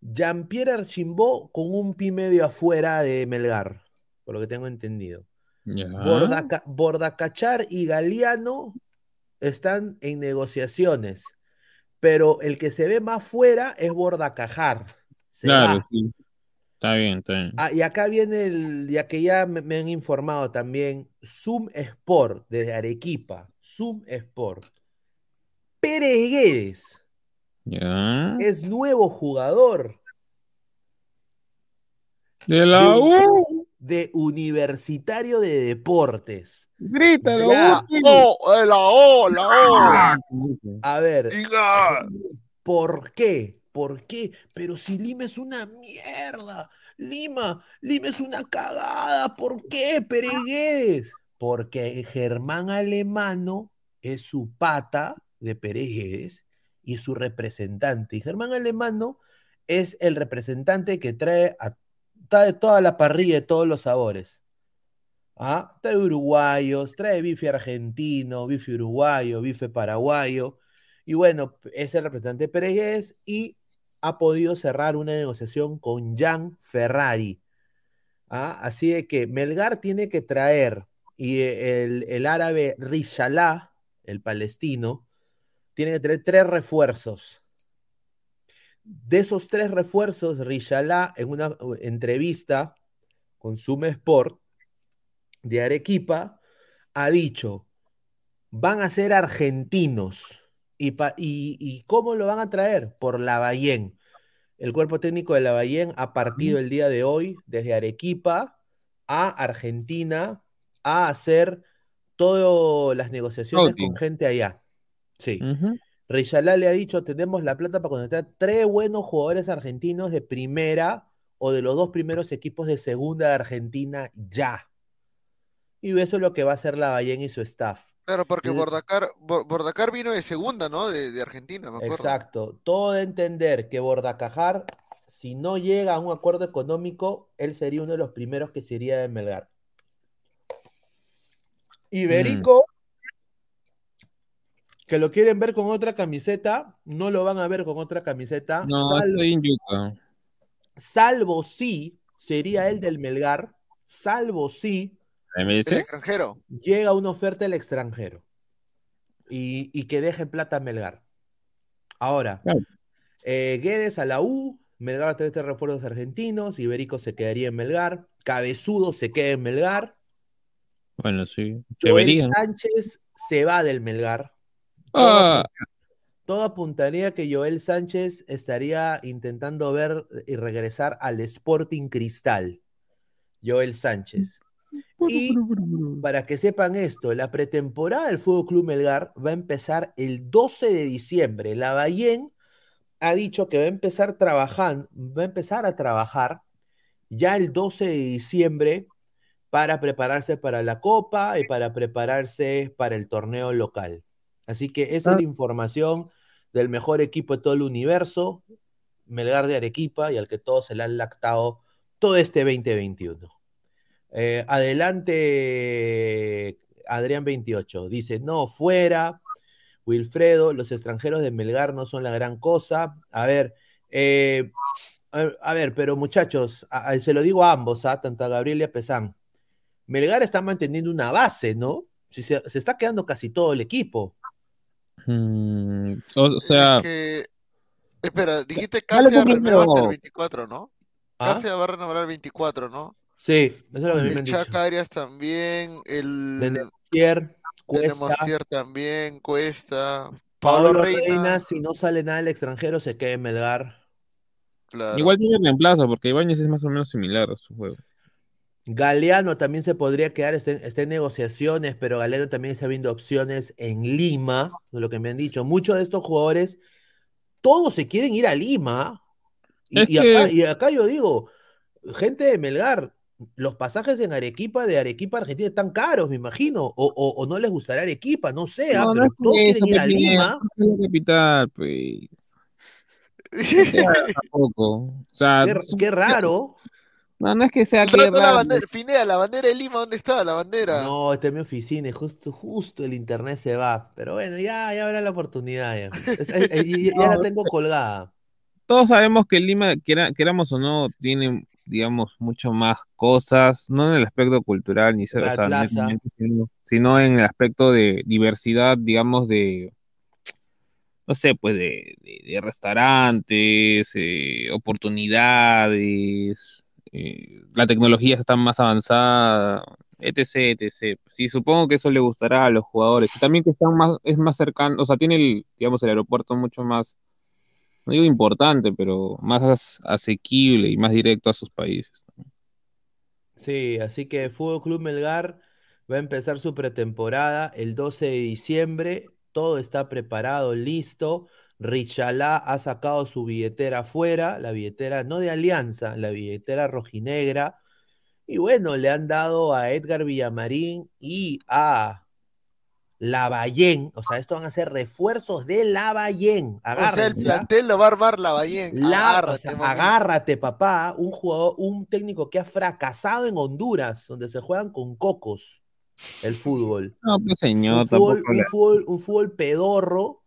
Jean-Pierre Archimbó con un pi medio afuera de Melgar, por lo que tengo entendido. Ya. Bordaca- Bordacachar y Galeano están en negociaciones, pero el que se ve más fuera es Bordacajar. Se Claro, va. sí. Está bien, está bien. Ah, y acá viene el, ya que ya me, me han informado también, Zoom Sport desde Arequipa, Zoom Sport. Pérez Guedes es nuevo jugador De la U. de Universitario de Deportes. Grita Ya. la. ¡Oh! eh, ¡La O! ¡La A ver, O! ¡Diga! ¿Por qué? ¿Por qué? Pero si Lima es una mierda. Lima, Lima es una cagada. ¿Por qué, Peregués? Porque Germán Alemano es su pata de Peregués y es su representante. Y Germán Alemano es el representante que trae a trae toda la parrilla de todos los sabores. ¿Ah? Trae uruguayos, trae bife argentino, bife uruguayo, bife paraguayo. Y bueno, es el representante Pérez y ha podido cerrar una negociación con Jan Ferrari. ¿Ah? Así de que Melgar tiene que traer, y el, el árabe Rishalá, el palestino, tiene que traer tres refuerzos. De esos tres refuerzos, Rishalá, en una entrevista con Sume Sport de Arequipa, ha dicho, van a ser argentinos. ¿Y, pa- y, y cómo lo van a traer? Por Lavallén. El cuerpo técnico de Lavallén ha partido el día de hoy desde Arequipa a Argentina a hacer todas las negociaciones con gente allá. Sí. Richalá le ha dicho, tenemos la plata para contratar tres buenos jugadores argentinos de primera o de los dos primeros equipos de segunda de Argentina ya. Y eso es lo que va a hacer Lavallén y su staff. Claro, porque Bordacar, Bo- Bordacar vino de segunda, ¿no? De, de Argentina, me acuerdo. Exacto. Todo de entender que Bordacajar, si no llega a un acuerdo económico, él sería uno de los primeros que se iría de Melgar. Iberico, que lo quieren ver con otra camiseta, no lo van a ver con otra camiseta, No, salvo, estoy en Yuca. salvo si sería el del Melgar, salvo si ¿Me El extranjero. llega una oferta del extranjero y, y que deje plata a Melgar. Ahora, Claro. eh, Guedes a la U, Melgar va a tener tres refuerzos argentinos, Iberico se quedaría en Melgar, Cabezudo se queda en Melgar, Bueno, sí. Joel. Sánchez se va del Melgar. Ah, Todo apuntaría que Joel Sánchez estaría intentando ver y regresar al Sporting Cristal. Joel Sánchez. Y para que sepan esto, la pretemporada del Fútbol Club Melgar va a empezar el 12 de diciembre. La Bayén ha dicho que va a empezar trabajando, va a empezar a trabajar ya el 12 de diciembre para prepararse para la Copa y para prepararse para el torneo local. Así que esa es la información del mejor equipo de todo el universo, Melgar de Arequipa, y al que todos se le han lactado todo este 2021. Eh, adelante, Adrián 28. Dice, no, fuera. Wilfredo, los extranjeros de Melgar no son la gran cosa. A ver, eh, a, a ver, pero muchachos, a- a- se lo digo a ambos, ¿ah? tanto a Gabriel y a Pesán. Melgar está manteniendo una base, ¿no? Si se, se está quedando casi todo el equipo. Mm, o, o sea, Es que... Espera, dijiste Casia pues, renueva hasta el primero. 24, ¿no? ¿Ah? Casia va a renovar el 24, ¿no? Sí, eso es lo que El. Chaca Arias también, el Denetier, Cuesta, también, Cuesta, Pablo Pablo Reina, Reina, si no sale nada del extranjero, se queda en Melgar. claro. igual tiene reemplazo, porque Ibáñez es más o menos similar a su juego. Galeano también se podría quedar, está en, está en negociaciones, pero Galeano también está viendo opciones en Lima, lo que me han dicho. Muchos de estos jugadores, todos se quieren ir a Lima. Y, acá, que- y acá yo digo, gente de Melgar, los pasajes en Arequipa, de Arequipa a Argentina, están caros, me imagino. O, o- o no les gustará Arequipa, no sé, ah, No, pero todos eso, quieren ir a pues, Lima. es capital, pues. Tampoco. O sea, Qué, qué raro. No, no es que sea que ¿Dónde está la bandera? Pinea, la bandera de Lima, ¿dónde está la bandera? No, esta es mi oficina y justo, justo el internet se va. Pero bueno, ya, ya habrá la oportunidad. Ya, Es- es- es- ya- ya la tengo colgada. Todos sabemos que Lima, queramos o no, tiene, digamos, mucho más cosas, no en el aspecto cultural, ni ser- o sea, sino, sino en el aspecto de diversidad, digamos, de, no sé, pues de, de- de restaurantes, eh, oportunidades, eh, la tecnología está más avanzada, etc, etc. Sí, supongo que eso le gustará a los jugadores. También que están más, es más cercano, o sea, tiene el, digamos, el aeropuerto mucho más no digo importante, pero más as- asequible y más directo a sus países. Sí, así que Fútbol Club Melgar va a empezar su pretemporada el 12 de diciembre. Todo está preparado, listo. Richalá ha sacado su billetera afuera, la billetera no de Alianza, la billetera rojinegra. Y bueno, le han dado a Edgar Villamarín y a Lavallén. O sea, esto van a ser refuerzos de Lavallén. O sea, el plantel lo va a armar Lavallén. La- o Agárrate, sea, mami. agárrate, papá. Un jugador, un técnico que ha fracasado en Honduras, donde se juegan con cocos el fútbol. No, pues señor, Un fútbol, tampoco un le- fútbol, un fútbol pedorro.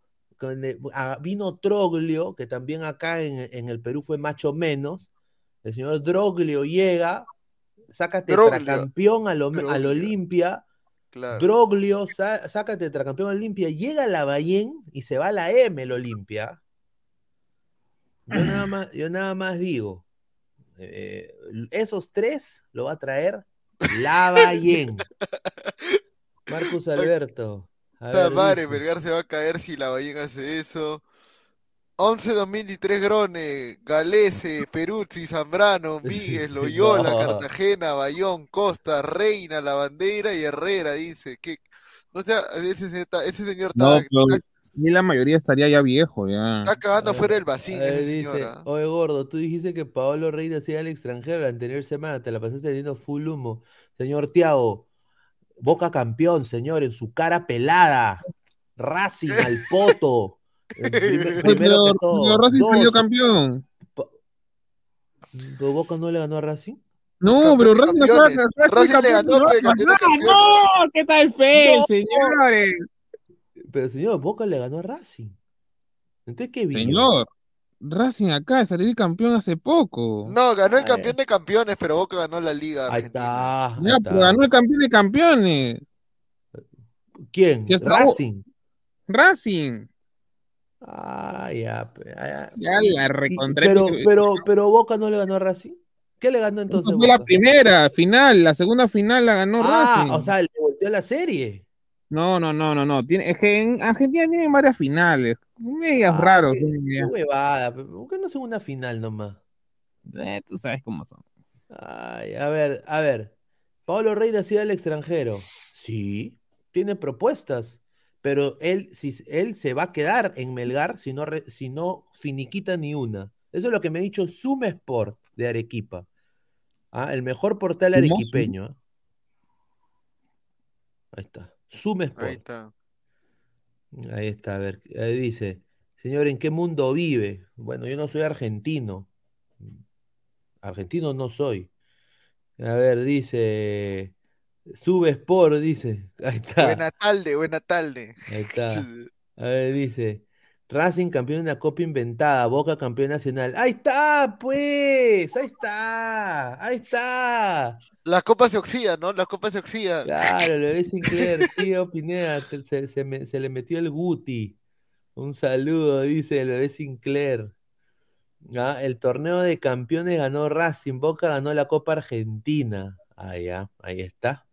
Ah, vino Troglio, que también acá en, en el Perú fue macho menos. El señor Droglio llega, saca tetracampeón al. Olimpia. Claro. Droglio, sa- saca tetracampeón al Olimpia, llega a la Bayén y se va a la M el Olimpia. Yo nada más, yo nada más digo, eh, esos tres lo va a traer la Bayén. Marcus Alberto, Ver, madre. Melgar se va a caer si la Bahía hace eso. 11 2023 Grone, Galese, Peruzzi, Zambrano, Míguez, Loyola, No. Cartagena, Bayón, Costa, Reina, La Bandera y Herrera, dice. que No sea, ese, se- ese señor No, está, pero está, y la mayoría estaría ya viejo, ya. está cagando ver, fuera del vacío ese dice, señor. ¿ah? oye gordo, tú dijiste que Paolo Reina se iba al extranjero la anterior semana, te la pasaste teniendo full humo. Señor Tiago, Boca campeón, señor, en su cara pelada. Racing al poto. Prim- primero que pero, todo. pero Racing salió campeón. ¿Pero Boca no le ganó a Racing? No, pero Racing no fue- Racing le ganó, no, ¿qué tal fe, No. señores? Pero señor, Boca le ganó a Racing. Entonces, ¿qué vio? Señor, Racing acaba de salir campeón hace poco. No, ganó el campeón de campeones, pero Boca ganó la Liga Ahí está, ahí Ya, está. pero ganó el campeón de campeones. ¿Quién? Racing. Racing. Ah, ya, ah, ya. Ya la recontré. pero, pero, pero Boca no le ganó a Racing. ¿Qué le ganó entonces fue la Boca? primera final, la segunda final la ganó Ah, Racing. o sea, le volteó la serie. No, no, no, no, no. Tiene, es que en Argentina tienen varias finales. Medias Ah, raros. qué, qué huevada. ¿Por qué no son una final nomás? Eh, tú sabes cómo son. Ay, a ver, a ver. Pablo Reina iba al extranjero. Sí, tiene propuestas. Pero él, si, él se va a quedar en Melgar si no, re- si no finiquita ni una. Eso es lo que me ha dicho Suma Sport de Arequipa. Ah, el mejor portal arequipeño. ¿ah? Ahí está. Ahí Sport. está. Ahí está, a ver, ahí dice, señor, ¿en qué mundo vive? Bueno, yo no soy argentino. Argentino no soy. A ver, dice, Sube Sport, dice. Ahí está, Buena tarde, buena tarde. ahí está. A ver, dice, Racing campeón de una copa inventada, Boca campeón nacional. Ahí está, pues, ahí está, ahí está. Las copas se oxidan, ¿no? Las copas se oxidan. Claro, lo de Sinclair, tío Pineda, se, se me- se le metió el Guti. Un saludo, dice lo de Sinclair. Ah, el torneo de campeones ganó Racing, Boca ganó la Copa Argentina. Ah, ya, ahí está.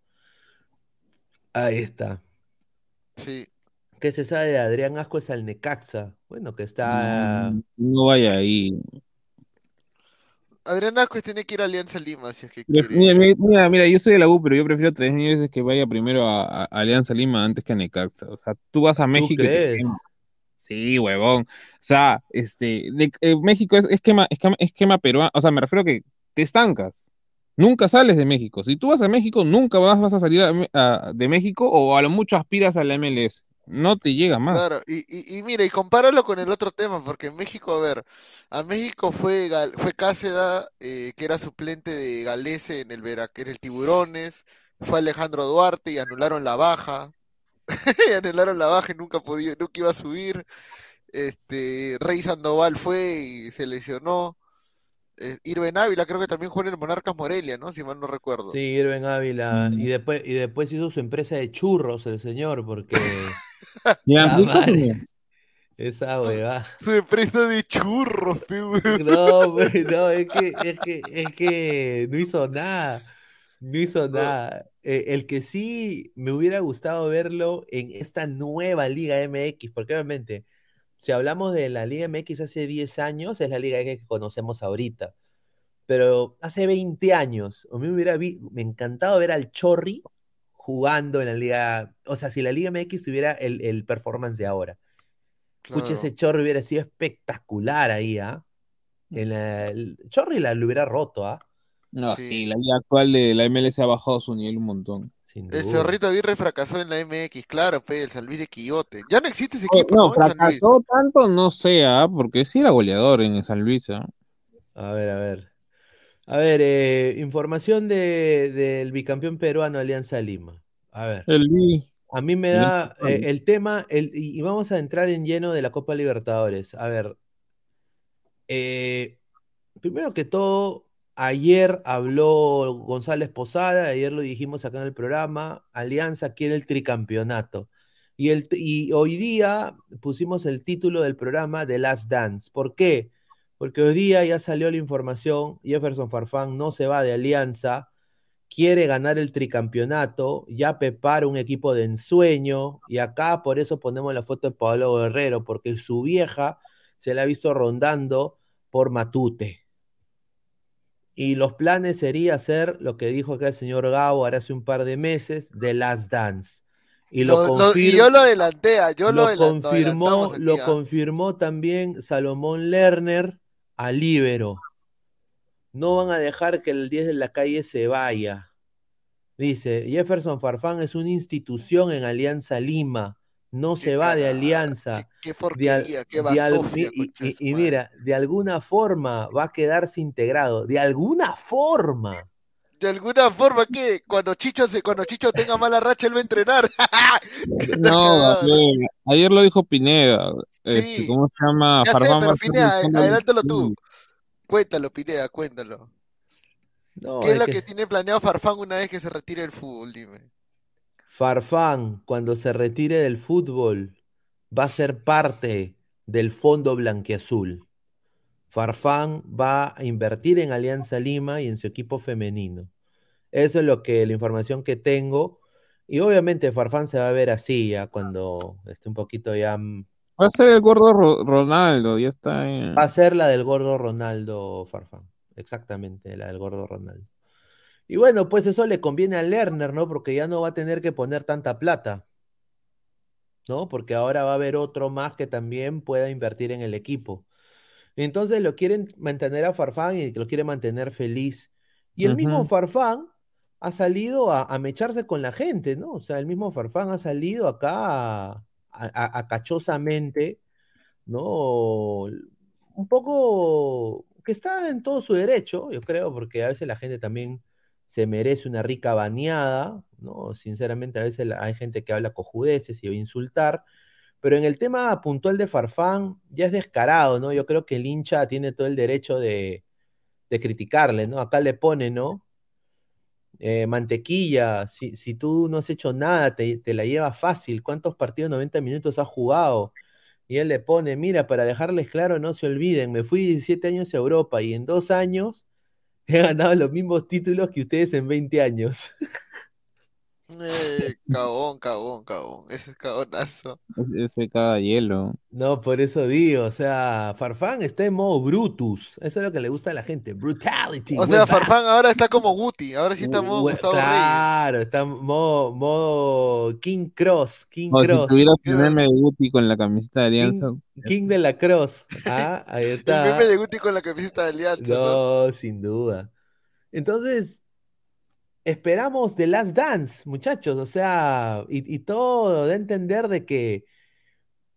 Ahí está. Sí. ¿Qué se sabe de Adrián Ascuez al Necaxa? Bueno, que está. No, no vaya ahí. Adrián Ascuez tiene que ir a Alianza Lima si es que Pero, quiere. Mira, mira, yo soy de la U, pero yo prefiero tres mil veces que vaya primero a, a Alianza Lima antes que a Necaxa. O sea, tú vas a México y te. Sí, huevón. O sea, este, de- eh, México es esquema, esquema, esquema peruano. O sea, me refiero a que te estancas. Nunca sales de México. Si tú vas a México, nunca vas, vas a salir a- a- de México o a lo mucho aspiras a la MLS. No te llega más. Claro, y, y, y mira, y compáralo con el otro tema, porque en México, a ver, a México fue, Gal- fue Cáceda, eh, que era suplente de Galese en el Vera, en el Tiburones, fue Alejandro Duarte y anularon la baja, y anularon la baja y nunca podía, nunca iba a subir, este, Rey Sandoval fue y se lesionó, eh, Irben Ávila creo que también jugó en el Monarcas Morelia, ¿no? Si mal no recuerdo. Sí, Irving Ávila. Mm. Y después, y después hizo su empresa de churros el señor, porque Esa huevada. Su empresa de churros. No, no, es que, es que, es que no hizo nada. No hizo nada. Eh, el que sí me hubiera gustado verlo en esta nueva Liga MX, porque obviamente, si hablamos de la Liga MX hace 10 años, es la Liga MX que conocemos ahorita. Pero hace 20 años, a mí me hubiera vi- me encantado ver al Chorri jugando en la Liga. O sea, si la Liga MX tuviera el, el performance de ahora. Pucha, Claro. ese Chorri hubiera sido espectacular ahí, ¿ah? El Chorri la, lo hubiera roto, ¿ah? No, Sí. sí, la liga actual de la MLS ha bajado su nivel un montón. El. Cerrito Aguirre fracasó en la MX, claro, pe, el San Luis de Quillote. Ya no existe ese Oh, equipo, no, ¿no? El San Luis. fracasó tanto, no sé, ¿ah? porque sí era goleador en San Luis. ¿ah? A ver, a ver. A ver, eh, información de, del bicampeón peruano Alianza Lima. A ver, El a mí me da eh, el tema, el, y, y vamos a entrar en lleno de la Copa Libertadores. A ver, eh, primero que todo, ayer habló González Posada, ayer lo dijimos acá en el programa, Alianza quiere el tricampeonato. Y, el, y hoy día pusimos el título del programa The Last Dance. ¿Por qué? Porque hoy día ya salió la información, Jefferson Farfán no se va de Alianza quiere ganar el tricampeonato, ya prepara un equipo de ensueño, y acá por eso ponemos la foto de Pablo Guerrero, porque su vieja se la ha visto rondando por Matute. Y los planes sería hacer lo que dijo acá el señor Gabo ahora hace un par de meses, The Last Dance. Y, lo Lo- lo- y confir- yo lo adelanté, ah, yo confirmó, lo ah. confirmó también Salomón Lerner a Libero. No van a dejar que el 10 de la calle se vaya. Dice, Jefferson Farfán es una institución en Alianza Lima. No se va de Alianza. Qué al- porquería, qué de al- basofia, y- de y- y mira, de alguna forma va a quedarse integrado. De alguna forma. De alguna forma que cuando Chicho se, cuando Chicho tenga mala racha él va a entrenar. No, ayer lo dijo Pineda. Este, Sí. ¿Cómo se llama? Ya sé, pero Pineda, adelántalo del- tú. Cuéntalo, Pineda, cuéntalo. No, ¿Qué es es lo que que tiene planeado Farfán una vez que se retire del fútbol? Dime. Farfán, cuando se retire del fútbol, va a ser parte del fondo blanquiazul. Farfán va a invertir en Alianza Lima y en su equipo femenino. Eso es lo que la información que tengo. Y obviamente Farfán se va a ver así ya cuando esté un poquito ya. Va a ser el gordo Ro- Ronaldo, ya está en... Va a ser la del gordo Ronaldo Farfán. Exactamente, la del gordo Ronaldo. Y bueno, pues eso le conviene a Lerner, ¿no? Porque ya no va a tener que poner tanta plata. ¿No? Porque ahora va a haber otro más que también pueda invertir en el equipo. Entonces lo quieren mantener a Farfán y lo quieren mantener feliz. Y el mismo. Farfán ha salido a, a mecharse con la gente, ¿no? O sea, el mismo Farfán ha salido acá a, a- a cachosamente, ¿no? Un poco que está en todo su derecho, yo creo, porque a veces la gente también se merece una rica bañada, ¿no? Sinceramente, a veces hay gente que habla cojudeces y va a insultar, pero en el tema puntual de Farfán ya es descarado, ¿no? Yo creo que el hincha tiene todo el derecho de, de criticarle, ¿no? Acá le pone, ¿no? Eh, mantequilla, si, si tú no has hecho nada, te, te la llevas fácil. ¿Cuántos partidos 90 minutos has jugado? Y él le pone, mira, para dejarles claro, no se olviden, me fui 17 años a Europa y en dos años he ganado los mismos títulos que ustedes en 20 años. Eh, cagón, cagón, cagón. Ese es cagonazo. Ese caga hielo. No, por eso digo, o sea, Farfán está en modo Brutus. Eso es lo que le gusta a la gente, brutality. O sea. Farfán ahora está como Guti, ahora sí está modo Hue- Gustavo Reyes. Claro, está en modo, modo King Cross, King O si Cross. tuvieras el meme de Guti con la camiseta de Alianza. King de la Cross. Ah, ahí El está. meme de Guti con la camiseta de Alianza, ¿no? No, sin duda. Entonces, esperamos The Last Dance, muchachos. O sea, y, todo a entender de que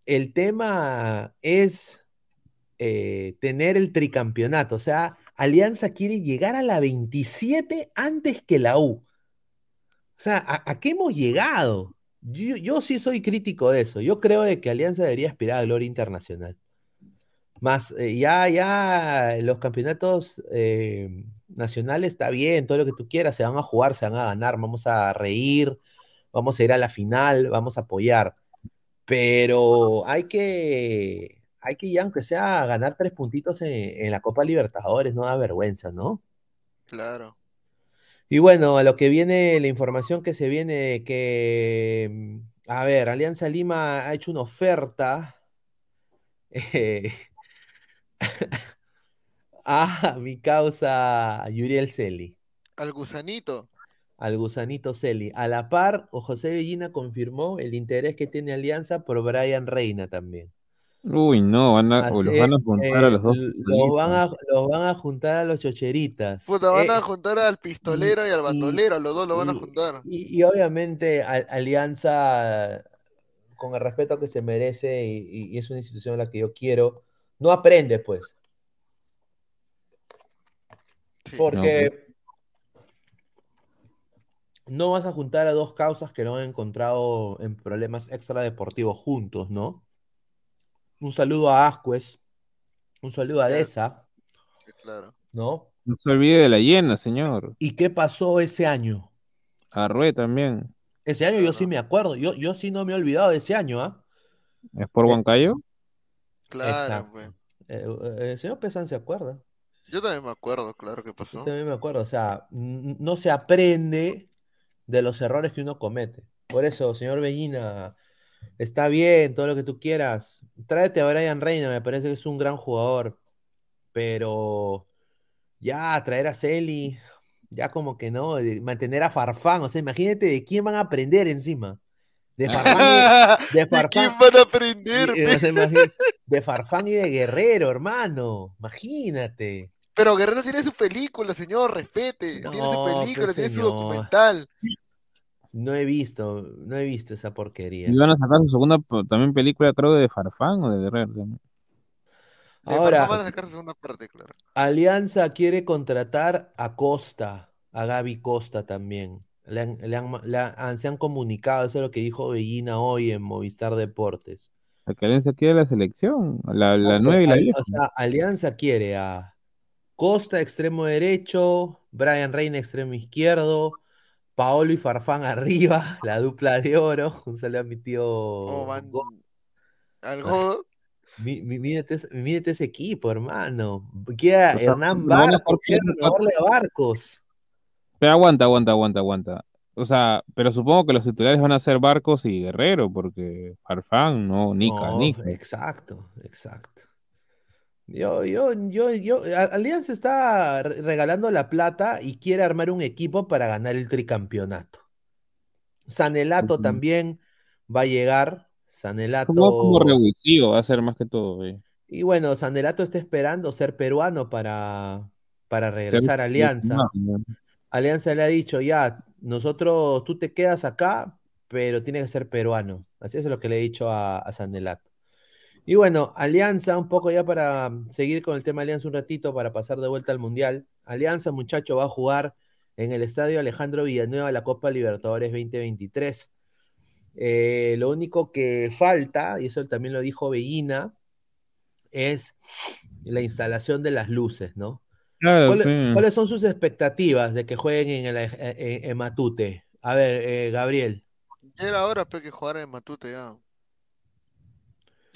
el tema es eh, tener el tricampeonato. O sea, Alianza quiere llegar a la 27 antes que la U. O sea, ¿a, a qué hemos llegado? Yo, yo sí soy crítico de eso. Yo creo de que Alianza debería aspirar a gloria internacional. Más, eh, ya, ya los campeonatos eh, nacionales está bien, todo lo que tú quieras, se van a jugar, se van a ganar, vamos a reír, vamos a ir a la final, vamos a apoyar. Pero hay que, hay que ya, aunque sea, ganar tres puntitos en, en la Copa Libertadores, no da vergüenza, ¿no? Claro. Y bueno, a lo que viene, la información que se viene, que, mm, a ver, Alianza Lima ha hecho una oferta eh, a mi causa Yuriel Celi, Al gusanito. al gusanito Celi. A la par, o José Bellina confirmó el interés que tiene Alianza por Brian Reina también. Uy, no, van a, los van a juntar a eh, los dos. los van a, los van a juntar a los chocheritas. Puta, van Eh, a juntar al pistolero y, al bandolero, los dos lo van a juntar. Y, y obviamente a- Alianza, con el respeto que se merece y, y- y es una institución a la que yo quiero, no aprende pues. Sí. Porque no vas a juntar a dos causas que no han encontrado en problemas extradeportivos juntos, ¿no? Un saludo a Ascuez, un saludo a. Deza, Claro. ¿no? No se olvide de la llena, señor. ¿Y qué pasó ese año? Arrué también. Ese año yo sí me acuerdo, yo, yo sí no me he olvidado de ese año, ¿ah? ¿Es por Eh, Huancayo? Claro, Exacto. pues. Eh, eh, el señor Pesan se acuerda. Yo también me acuerdo, claro que Yo pasó. también me acuerdo, o sea, no se aprende de los errores que uno comete. Por eso, señor Bellina, está bien, todo lo que tú quieras. Tráete a Brian Reina, me parece que es un gran jugador, pero ya traer a Celi, ya como que no, de mantener a Farfán, o sea, imagínate de quién van a aprender encima. De Farfán y de, ¿De quién van a aprender? y- o sea, imagi- de Farfán y de Guerrero, hermano. Imagínate. Pero Guerrero tiene su película, señor, respete. tiene su película, pues, tiene su documental. No he visto, no he visto esa porquería. Y van a sacar su segunda también película, creo, de Farfán o de Guerrero. también. De Ahora, Farfán van a sacar su segunda parte, claro. Alianza quiere contratar a Costa, a Gaby Costa también. Le han- le han ma- le han- se han comunicado, eso es lo que dijo Bellina hoy en Movistar Deportes. La que Alianza quiere la selección, la, la No, nueva y la al- vieja. o sea, Alianza quiere a Costa, extremo derecho, Brian Reina, extremo izquierdo, Paolo y Farfán arriba, la dupla de oro. Un saludo a mi tío al Godo. Mi- mi- Mírate, ese- mírate ese equipo, hermano. Queda O sea, Hernán Barcos, a Barcos. Pero aguanta, aguanta, aguanta, aguanta. O sea, pero supongo que los titulares van a ser Barcos y Guerrero, porque Farfán, no, Nica, No, Nica. exacto, exacto. Yo, yo, yo, yo, Alianza está re- regalando la plata y quiere armar un equipo para ganar el tricampeonato. Sanelato Ujú. también va a llegar. Sanelato. Como, como revulsivo va a ser más que todo. eh. Y bueno, Sanelato está esperando ser peruano para, para regresar a Alianza. ¿no? Alianza le ha dicho, ya, nosotros, tú te quedas acá, pero tiene que ser peruano. Así es lo que le he dicho a, a Sanelato. Y bueno, Alianza, un poco ya para seguir con el tema Alianza un ratito, para pasar de vuelta al Mundial. Alianza, muchacho, va a jugar en el Estadio Alejandro Villanueva la Copa Libertadores 2023. Eh, lo único que falta, y eso también lo dijo Bellina, es la instalación de las luces, ¿no? Claro, ¿Cuáles, sí. cuáles son sus expectativas de que jueguen en, el, en- en Matute? A ver, eh, Gabriel. Ya era hora, pe, que jugaran en Matute, ya.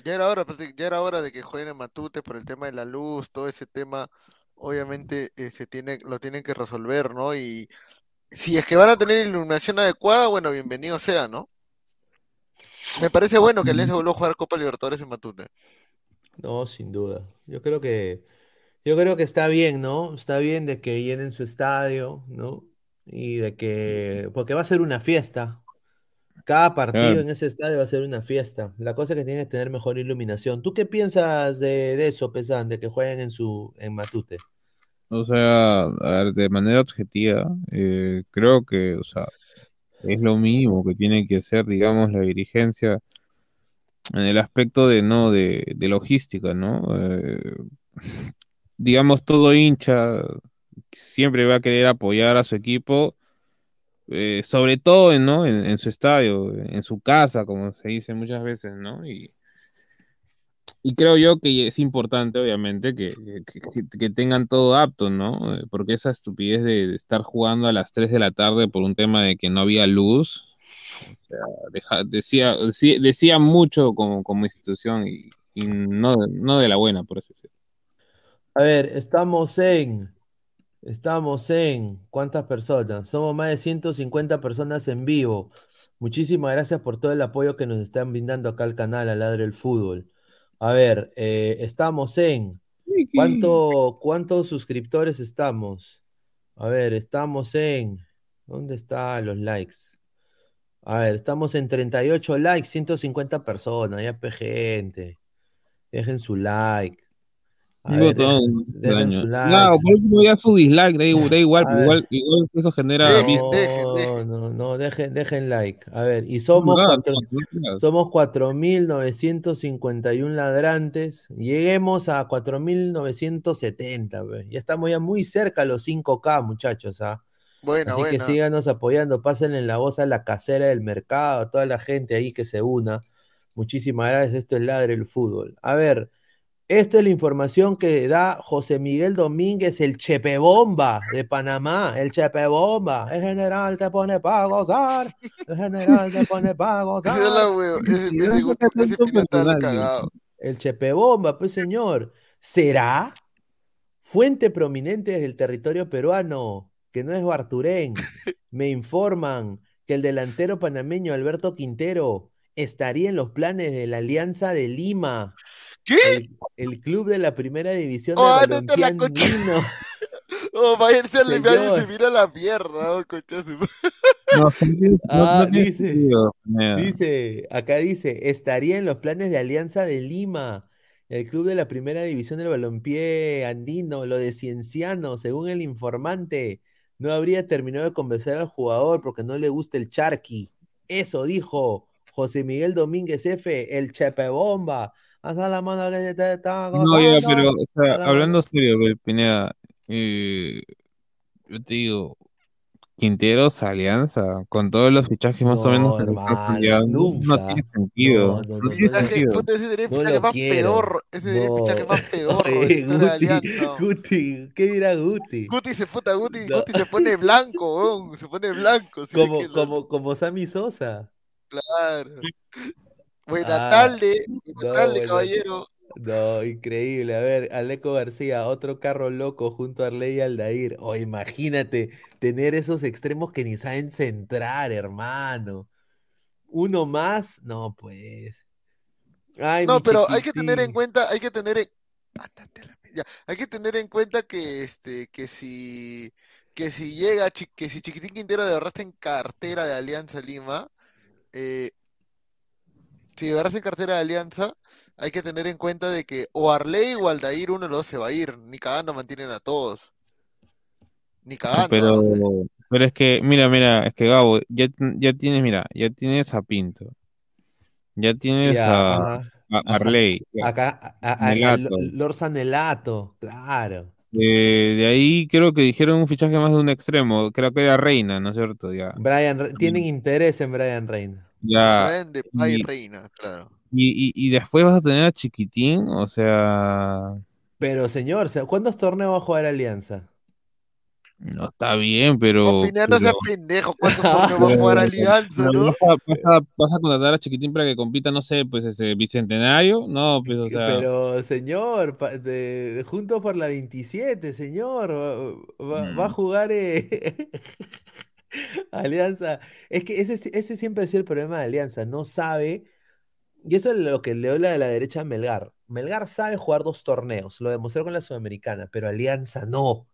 Ya era hora, pe, ya era hora de que jueguen en Matute por el tema de la luz, todo ese tema, obviamente eh, se tiene, lo tienen que resolver, ¿no? Y si es que van a tener iluminación adecuada, bueno, bienvenido sea, ¿no? Me parece bueno que Alianza vuelva a jugar Copa Libertadores en Matute. No, sin duda. Yo creo que, yo creo que está bien, ¿no? Está bien de que llenen su estadio, ¿no? Y de que, porque va a ser una fiesta. Cada partido en ese estadio va a ser una fiesta. La cosa es que tiene que tener mejor iluminación. ¿Tú qué piensas de, de eso, Pesan, de que jueguen en su, en Matute? O sea, a ver, de manera objetiva, eh, creo que, o sea, es lo mínimo que tiene que hacer, digamos, la dirigencia en el aspecto de, no, de, de logística, ¿no? Eh, digamos, todo hincha siempre va a querer apoyar a su equipo, eh, sobre todo ¿no? en, su estadio, en su casa, como se dice muchas veces, ¿no? Y, y creo yo que es importante, obviamente, que, que- tengan todo apto, ¿no? Eh, Porque esa estupidez de, estar jugando a las 3 de la tarde por un tema de que no había luz, decía, decía, mucho como, como institución y, y no, no de la buena, por así decirlo. A ver, estamos en, estamos en, ¿cuántas personas? Somos más de 150 personas en vivo. Muchísimas gracias por todo el apoyo que nos están brindando acá al canal, al Ladre el Fútbol. A ver, eh, estamos en, ¿cuánto, ¿cuántos suscriptores estamos? A ver, estamos en, ¿dónde están los likes? A ver, estamos en 38 likes, 150 personas, ya pe gente. Dejen su like. Digo todo. Claro, por último ya su dislike, da, igual, da igual, igual, igual eso genera Dejen, vistas. dejen, dejen. No, no, no, dejen, dejen like. A ver, y somos No, no, cuatro, no, no, somos 4.951 ladrantes. Lleguemos a 4.970. ve. Ya estamos ya muy cerca a los 5K, muchachos. ¿ah? Buena, Así que síganos apoyando, pásenle la voz a la casera del mercado, a toda la gente ahí que se una. Muchísimas gracias, esto es Ladre el Fútbol. A ver, esta es la información que da José Miguel Domínguez, el Chepe Bomba de Panamá, el Chepe Bomba. El general te pone para gozar, el general te pone para gozar. El Chepe Bomba, pues señor. ¿Será? Fuente prominente desde el territorio peruano, que no es Barturén, me informan que el delantero panameño Alberto Quintero estaría en los planes de la Alianza de Lima, ¿Qué? el, el club de la primera división de Oh, ándate a la andino. Oh, váyanse al Señor. se mira la mierda, oh, madre. No, no, no Ah, tiene dice- sentido. Dice, acá dice, estaría en los planes de Alianza de Lima, el club de la primera división del balompié andino, lo de Cienciano, según el informante, no habría terminado de convencer al jugador porque no le gusta el charqui. Eso dijo José Miguel Domínguez F, el chepebomba. La mano que te está No, ya, gozando. pero, o sea, hablando serio, Pineda, eh, yo te digo, Quinteros Alianza, con todos los fichajes más o menos No, que se están hermano, sondeando, no nunca. tiene sentido, No, no, no no, tiene sentido. puta, ese sería el No fichaje lo más quiero. pedorro. Ese sería el fichaje No. más pedorro Guti, ¿qué dirá Guti? Guti se puta, Guti, No. Guti se pone blanco, se pone blanco. si ve Como, que lo- como, como Sammy Sosa. Claro. Buena Ah, tarde, buena no, tarde, buena- caballero. No, increíble. A ver, Aleco García, otro carro loco junto a Arley y Aldair. O imagínate tener esos extremos que ni saben centrar, hermano. Uno más, no, pues. Ay, No, pero hay que tener en cuenta, hay que tener en... Ándate a la mierda. hay que tener en cuenta que este, que si que si llega, que si Chiquitín Quintero verdad está en cartera de Alianza Lima, eh, si de verdad está en cartera de Alianza, hay que tener en cuenta de que o Arley o Aldair uno de los dos se va a ir, ni cagando mantienen a todos. Ni cagando. Pero, o sea, pero es que, mira, mira, es que Gabo, ya, ya tienes, mira, ya tienes a Pinto, ya tienes Ya, a, a. Arley. Acá, a, a- a- a Nelato. Lo- Lord Sanelato, claro. Eh, de ahí creo que dijeron un fichaje más de un extremo, creo que era Reina, ¿no es cierto? Ya, Brian, tienen interés en Brian Reina. Ya, traen de Pay y- Reina, claro. y, y, y después vas a tener a Chiquitín, o sea, Pero señor, ¿cuántos torneos va a jugar Alianza? no está bien, pero, No, Pineda, no seas pero- pendejo, ¿cuántos torneos va a jugar Alianza, pero no? vas, a, vas a- vas a contratar a Chiquitín para que compita, no sé, pues ese bicentenario, no, pues, o sea, Pero, señor, pa- de, de Juntos por la 27, señor, va, va- va a Mm. jugar eh, Alianza. Es que ese, ese siempre ha sido el problema de Alianza, no sabe, y eso es lo que le habla de la derecha a Melgar. Melgar sabe jugar dos torneos, lo demostró con la Sudamericana, pero Alianza no.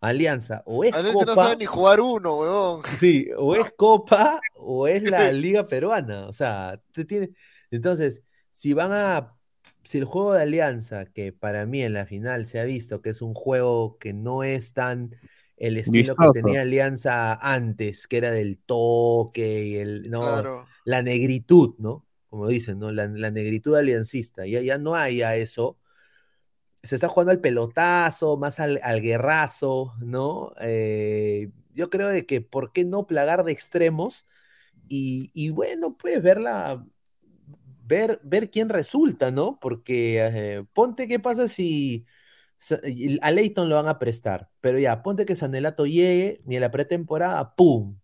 Alianza, o es Alianza no Copa, sabe ni jugar uno, weón. Sí, o es Copa o es la Liga Peruana. O sea, te tiene... Entonces, si van a. Si el juego de Alianza, que para mí en la final se ha visto que es un juego que no es tan el estilo que tenía Alianza antes, que era del toque y el. No, Claro. la negritud, ¿no? Como dicen, ¿no? La, la negritud aliancista. Ya, ya no hay a eso. Se está jugando al pelotazo, más al, al guerrazo, ¿no? Eh, yo creo de que por qué no plagar de extremos y, y bueno, pues verla, ver, ver quién resulta, ¿no? Porque eh, ponte qué pasa si a Leighton lo van a prestar, pero ya, ponte que Sanelato llegue y en la pretemporada, ¡pum!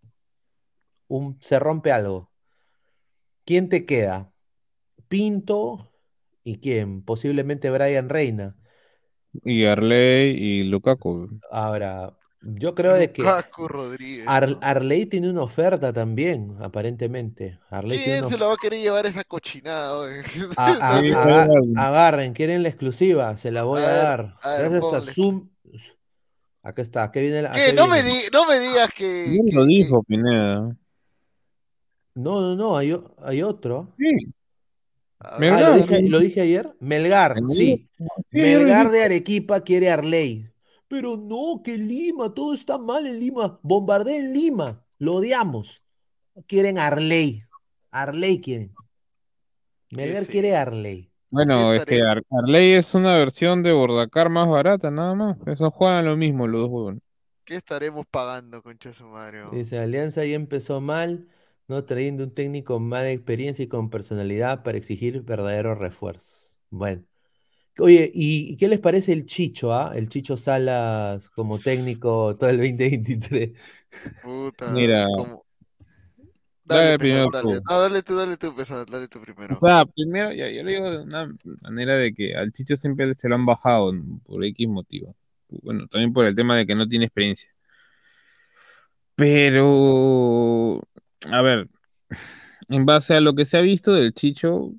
Un, se rompe algo. ¿Quién te queda? Pinto y quién? Posiblemente Brian Reina. y Arley y Lukaku. Ahora, yo creo de que. Ar-. Arley tiene una oferta también, aparentemente. Arley ¿Quién se la va a querer llevar esa cochinada? A- agarren, quieren la exclusiva, se la voy a, A ver, dar. a ver, Gracias a. Zoom. Acá está, aquí viene la. No me, viene. di- no me digas que, ¿Quién lo que- dijo, Pineda? No, no, no, hay, hay otro. Sí, Ah, ¿lo Melgar. dije, lo dije ayer. Melgar, sí. Sí, Melgar de Arequipa quiere Arley. Pero no, que Lima, todo está mal en Lima. Bombardea en Lima, lo odiamos. Quieren Arley. Arley quieren. Melgar sí. quiere Arley. Bueno, ¿Qué es que? Ar- Arley es una versión de Bordacar más barata, nada más. Eso juegan lo mismo los dos huevones. ¿Qué estaremos pagando, concha su madre? Dice, Alianza ya empezó mal, no trayendo un técnico más de experiencia y con personalidad para exigir verdaderos refuerzos. Bueno. Oye, ¿y qué les parece el Chicho, ah? El Chicho Salas como técnico todo el 2023. Puta, Mira. como- Dale Dale, primero dale. tú. No, dale tú, dale tú, pesado, dale tú primero. O sea, primero, ya, yo lo digo de una manera de que al Chicho siempre se lo han bajado por X motivo. bueno, también por el tema de que no tiene experiencia. Pero, a ver, en base a lo que se ha visto del Chicho,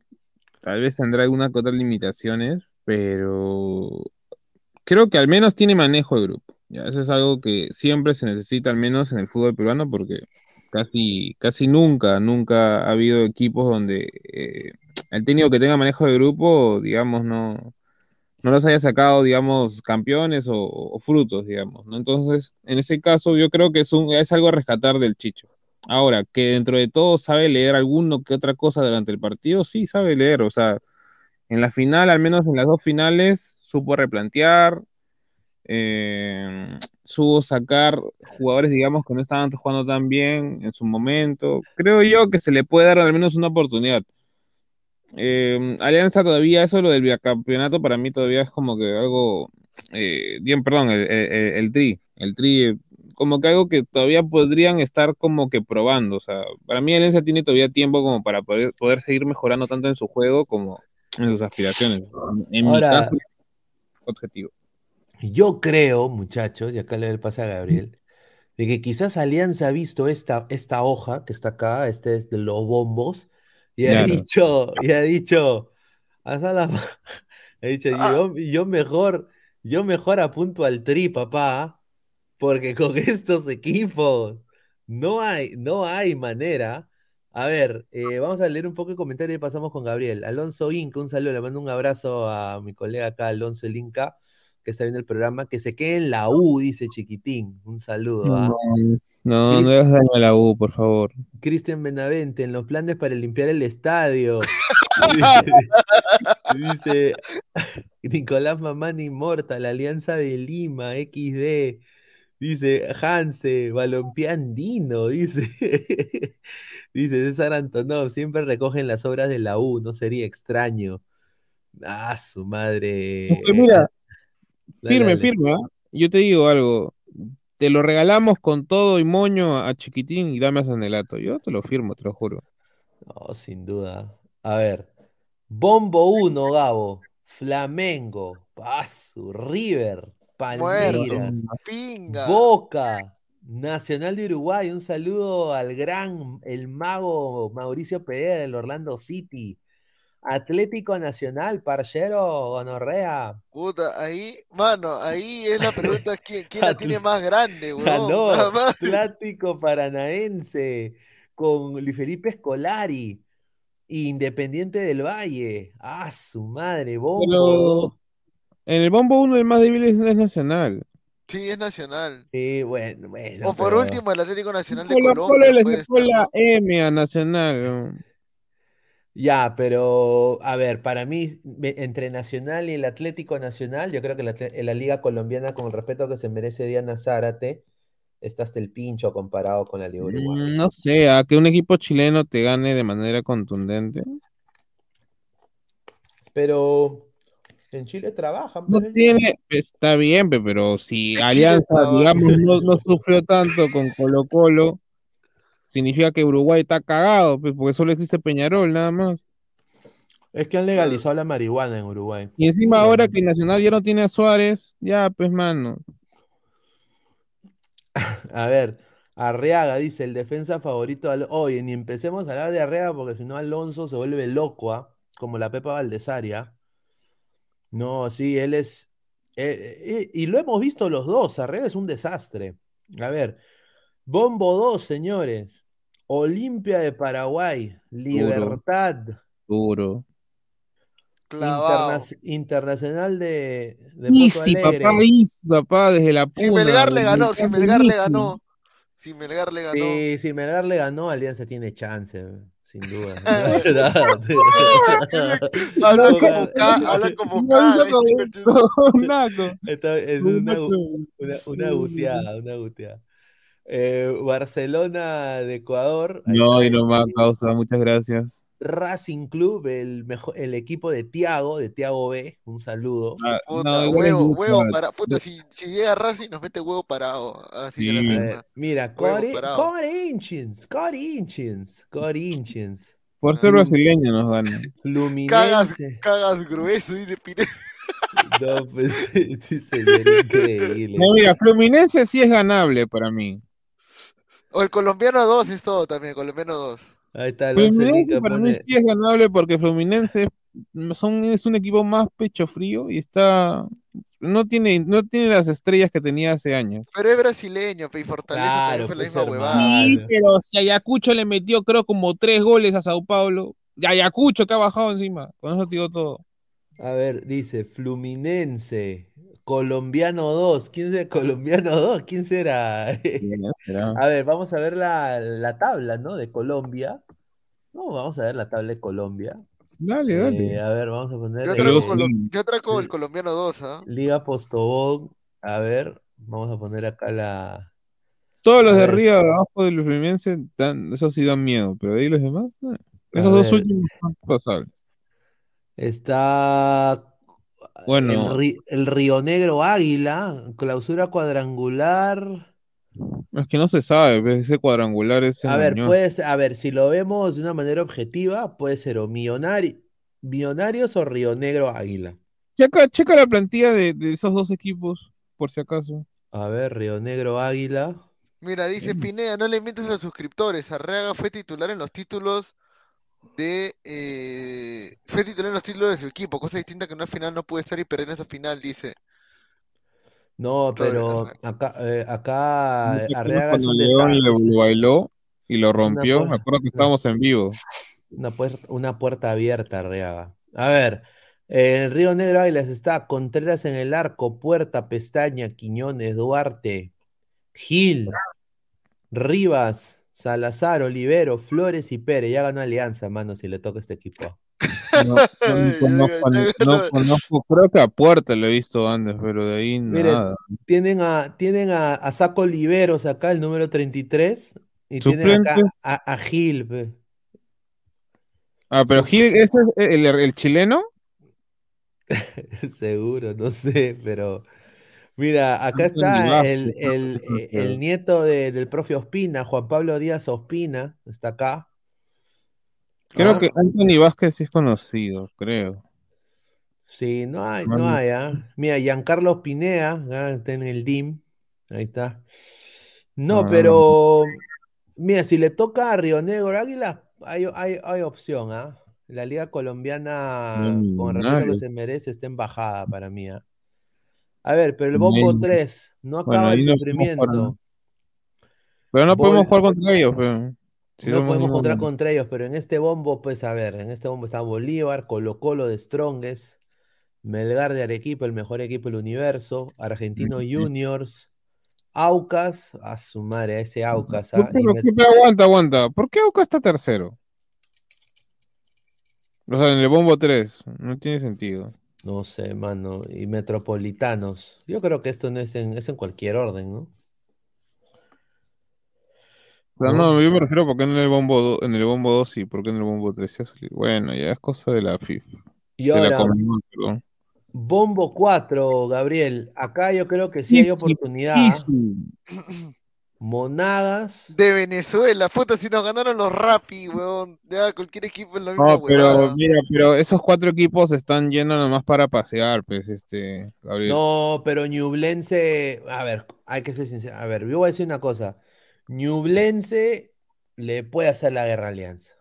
tal vez tendrá algunas otras limitaciones, pero creo que al menos tiene manejo de grupo. Ya, eso es algo que siempre se necesita, al menos en el fútbol peruano, porque casi, casi nunca, nunca ha habido equipos donde eh, el técnico que tenga manejo de grupo, digamos, no, no los haya sacado, digamos, campeones o, frutos, digamos, ¿no? Entonces, en ese caso, yo creo que es, un, es algo a rescatar del Chicho. Ahora, que dentro de todo sabe leer alguno que otra cosa durante el partido, sí, sabe leer, o sea, en la final, al menos en las dos finales, supo replantear, eh, supo sacar jugadores, digamos, que no estaban jugando tan bien en su momento. Creo yo que se le puede dar al menos una oportunidad. Eh, Alianza todavía, eso lo del bicampeonato para mí todavía es como que algo, eh, bien, perdón, el, tri, el tri, como que algo que todavía podrían estar como que probando, o sea, para mí Alianza tiene todavía tiempo como para poder seguir mejorando tanto en su juego como en sus aspiraciones. En Ahora, mi caso, objetivo. Yo creo, muchachos, y acá le doy el pase a Gabriel, de que quizás Alianza ha visto esta, esta hoja que está acá, este es de los bombos, y ha dicho, y ha dicho, hasta la- ha dicho, Ah. yo, yo mejor, yo mejor apunto al tri, papá, porque con estos equipos no hay, no hay manera. A ver, eh, vamos a leer un poco de comentario y pasamos con Gabriel. Alonso Inca, un saludo, le mando un abrazo a mi colega acá, Alonso el Inca, que está viendo el programa, que se quede en la U, dice Chiquitín. Un saludo, ¿ah? No, no, no hagas daño a la U, por favor. Cristian Benavente, en los planes para limpiar el estadio. Dice Nicolás Mamani Inmortal, la Alianza de Lima, XD. Dice Hanse, balompié andino, dice. Dice César Antonov, siempre recogen las obras de la U, no sería extraño. Ah, su madre. Es que mira, Dale, firme, dale. firme, ¿ah? Yo te digo algo. Te lo regalamos con todo y moño a Chiquitín y dame a Sanelato. Yo te lo firmo, te lo juro. No, sin duda. A ver. Bombo 1, Gabo. Flamengo. Paso. River. Muerto. Palmeiras. Pinga. Boca. Nacional de Uruguay. Un saludo al gran, el mago Mauricio Pereira del Orlando City. Atlético Nacional, Parchero Gonorrea. Puta, ahí, mano, ahí es la pregunta, ¿quién, quién la tiene más grande, weón? Atlético Paranaense con Luis Felipe Scolari. Independiente del Valle. Ah, su madre, bombo. Pero en el bombo uno el más débil es Nacional. Sí, es nacional. Sí, bueno, bueno. O por pero- último, el Atlético Nacional de Colo Colombia Colo le sacó la. M a Nacional. Ya, pero a ver, para mí, me- entre Nacional y el Atlético Nacional, yo creo que la, atle- la Liga Colombiana, con el respeto que se merece Diana Zárate, está hasta el pincho comparado con la Liga Uruguaya. Mm, No sé, a que un equipo chileno te gane de manera contundente. Pero en Chile trabajan, No pues, tiene, está bien, pe, pero si Alianza, digamos, no, no sufrió tanto con Colo Colo, significa que Uruguay está cagado, pues, porque solo existe Peñarol, nada más. Es que han legalizado la marihuana en Uruguay. Y encima ahora que Nacional ya no tiene a Suárez, ya, pues, mano. A ver, Arriaga dice, el defensa favorito. Al... Oye, ni empecemos a hablar de Arriaga porque si no Alonso se vuelve loco, ¿ah? Como la Pepa Valdesaria. No, sí, él es... eh, eh, y lo hemos visto los dos, Arriaga es un desastre. A ver, Bombo 2, señores. Olimpia de Paraguay, Libertad, Duro. Clavado. Interna- Internacional de, de Porto Easy, Alegre. papá, easy, papá, desde la Si puna. Melgar le ganó, si Melgar le ganó. Si Melgar le ganó. Sí, si Melgar le ganó, Alianza tiene chance, sin duda. Hablan No, como. K, hablan como K. es una, una, una guteada, una guteada. Eh, Barcelona de Ecuador. No, y no más, causa, muchas gracias. Racing Club, el mejor, el equipo de Tiago, de Tiago B. Un saludo. Ah, Puta, no, huevo, huevo para. Puta, si, si llega Racing nos mete huevo parado. Así Sí. la A ver, firma. mira. Corinthians, Corinthians, Corinthians. Por ser brasileño nos ganan. Cagas, Fluminense. cagas grueso, dice Pire. No, pues sí, sería increíble. No, mira, Fluminense sí es ganable para mí. O el colombiano 2 es todo también, colombiano 2. Ahí está, el Fluminense para mí sí es ganable porque Fluminense son, es un equipo más pecho frío y está no tiene no tiene las estrellas que tenía hace años. Pero es brasileño, y Fortaleza Claro, fue la misma huevada. Sí, pero si Ayacucho le metió creo como tres goles a Sao Paulo, Ayacucho que ha bajado encima, con eso te digo todo. A ver, dice Fluminense, colombiano 2. ¿Quién será colombiano 2? ¿Quién será? A ver, vamos a ver la, la tabla, ¿no? De Colombia. No, vamos a ver la tabla de Colombia. Dale, Eh, dale. a ver, vamos a poner Yo eh, atraco, yo atraco el colombiano 2, ¿ah? Liga Postobón. A ver, vamos a poner acá la. Todos los a de ver. arriba abajo de los Fluminense dan, esos sí dan miedo, pero de ahí los demás, eh, A esos dos ver. últimos son pasables. Está Bueno. el, Río Negro Águila, clausura cuadrangular. Es que no se sabe, pues, ese cuadrangular es A ver, engañoso. puede ser- a ver, si lo vemos de una manera objetiva, puede ser o Millonari- Millonarios o Río Negro Águila. Checa, checa la plantilla de, de esos dos equipos, por si acaso. A ver, Río Negro Águila. Mira, dice Pineda, no le mientas a los suscriptores. Arreaga fue titular en los títulos de eh, fue titular en los títulos de su equipo, cosa distinta que en una final no puede estar y perder en esa final, dice. No, pero acá, eh, acá ¿No te acuerdas Arriaga es cuando un León lo bailó y lo rompió? Me acuerdo que estábamos en vivo. Una, puer- una puerta abierta, Arriaga. A ver, en Río Negro Águilas está Contreras en el arco, Puerta, Pestaña, Quiñones, Duarte, Gil, Rivas, Salazar, Olivero, Flores y Pérez. Ya ganó Alianza, mano, si le toca este equipo. No, no conozco, no conozco, creo que a Puerta lo he visto antes, pero de ahí Miren, nada. tienen a, tienen a, a Saco Oliveros acá, el número 33, y tienen acá Suplente. a, a Gil. pe. Ah, pero Gil, ¿ese es el, el chileno? Seguro, no sé, pero mira, acá está el, que el, nieto de- del profe Ospina, Juan Pablo Díaz Ospina, está acá. Creo Ah, que Anthony Vázquez sí es conocido, creo. Sí, no hay, no hay, ¿ah? Mira, Giancarlo Pinea, está en el DIM, ahí está. No, Ah. pero mira, si le toca a Río Negro Águila, hay, hay, hay opción, ¿ah? La Liga Colombiana, Mm, con respeto que se merece, está en bajada para mí, ¿ah? A ver, pero el Bombo Bueno, 3, no bueno, acaba el ahí no podemos jugar, sufrimiento. ¿no? Pero no podemos jugar contra ellos, pero si No podemos encontrar contra ellos, pero en este bombo, pues a ver, en este bombo está Bolívar, Colo Colo de Strongest, Melgar de Arequipa, el mejor equipo del universo, Argentino Juniors, Aucas, a su madre, a ese Aucas, ¿Por ¿ah? qué, Y por Met- qué? Pero aguanta, aguanta. ¿Por qué Auca está tercero? O sea, en el bombo 3. No tiene sentido. No sé, mano, y Metropolitanos. Yo creo que esto no es en, es en cualquier orden, ¿no? ¿No? no, yo me refiero a por qué en el bombo 2, en el bombo 2 y por qué en el bombo 3 sí ha salido. Bueno, ya es cosa de la FIFA. Y De la ahora, perdón. Bombo 4, Gabriel, acá yo creo que sí hay oportunidad. easy. Monagas. de Venezuela, puta, si nos ganaron los Rappi, weón. Ya cualquier equipo es la misma No, pero huevada. mira, pero esos cuatro equipos están yendo nomás para pasear, pues, este, Gabriel. No, pero Ñublense, a ver, hay que ser sincero. A ver, yo voy a decir una cosa. Ñublense le puede hacer la guerra a Alianza.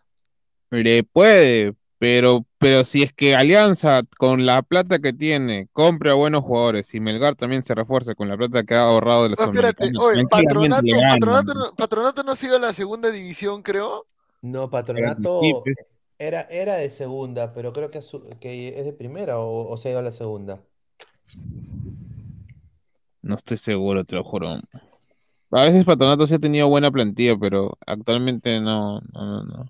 Le puede, pero, pero si es que Alianza, con la plata que tiene, compra buenos jugadores y Melgar también se refuerza con la plata que ha ahorrado de los No, espérate, americanos, oye, Patronato. Patronato, no- Patronato no ha sido a la segunda división, creo. No, Patronato era, era de segunda, pero creo que, es su- que es de primera o, o se ha ido a la segunda. No estoy seguro, te lo juro. A veces Patronato sí ha tenido buena plantilla, pero actualmente no, no, no, no.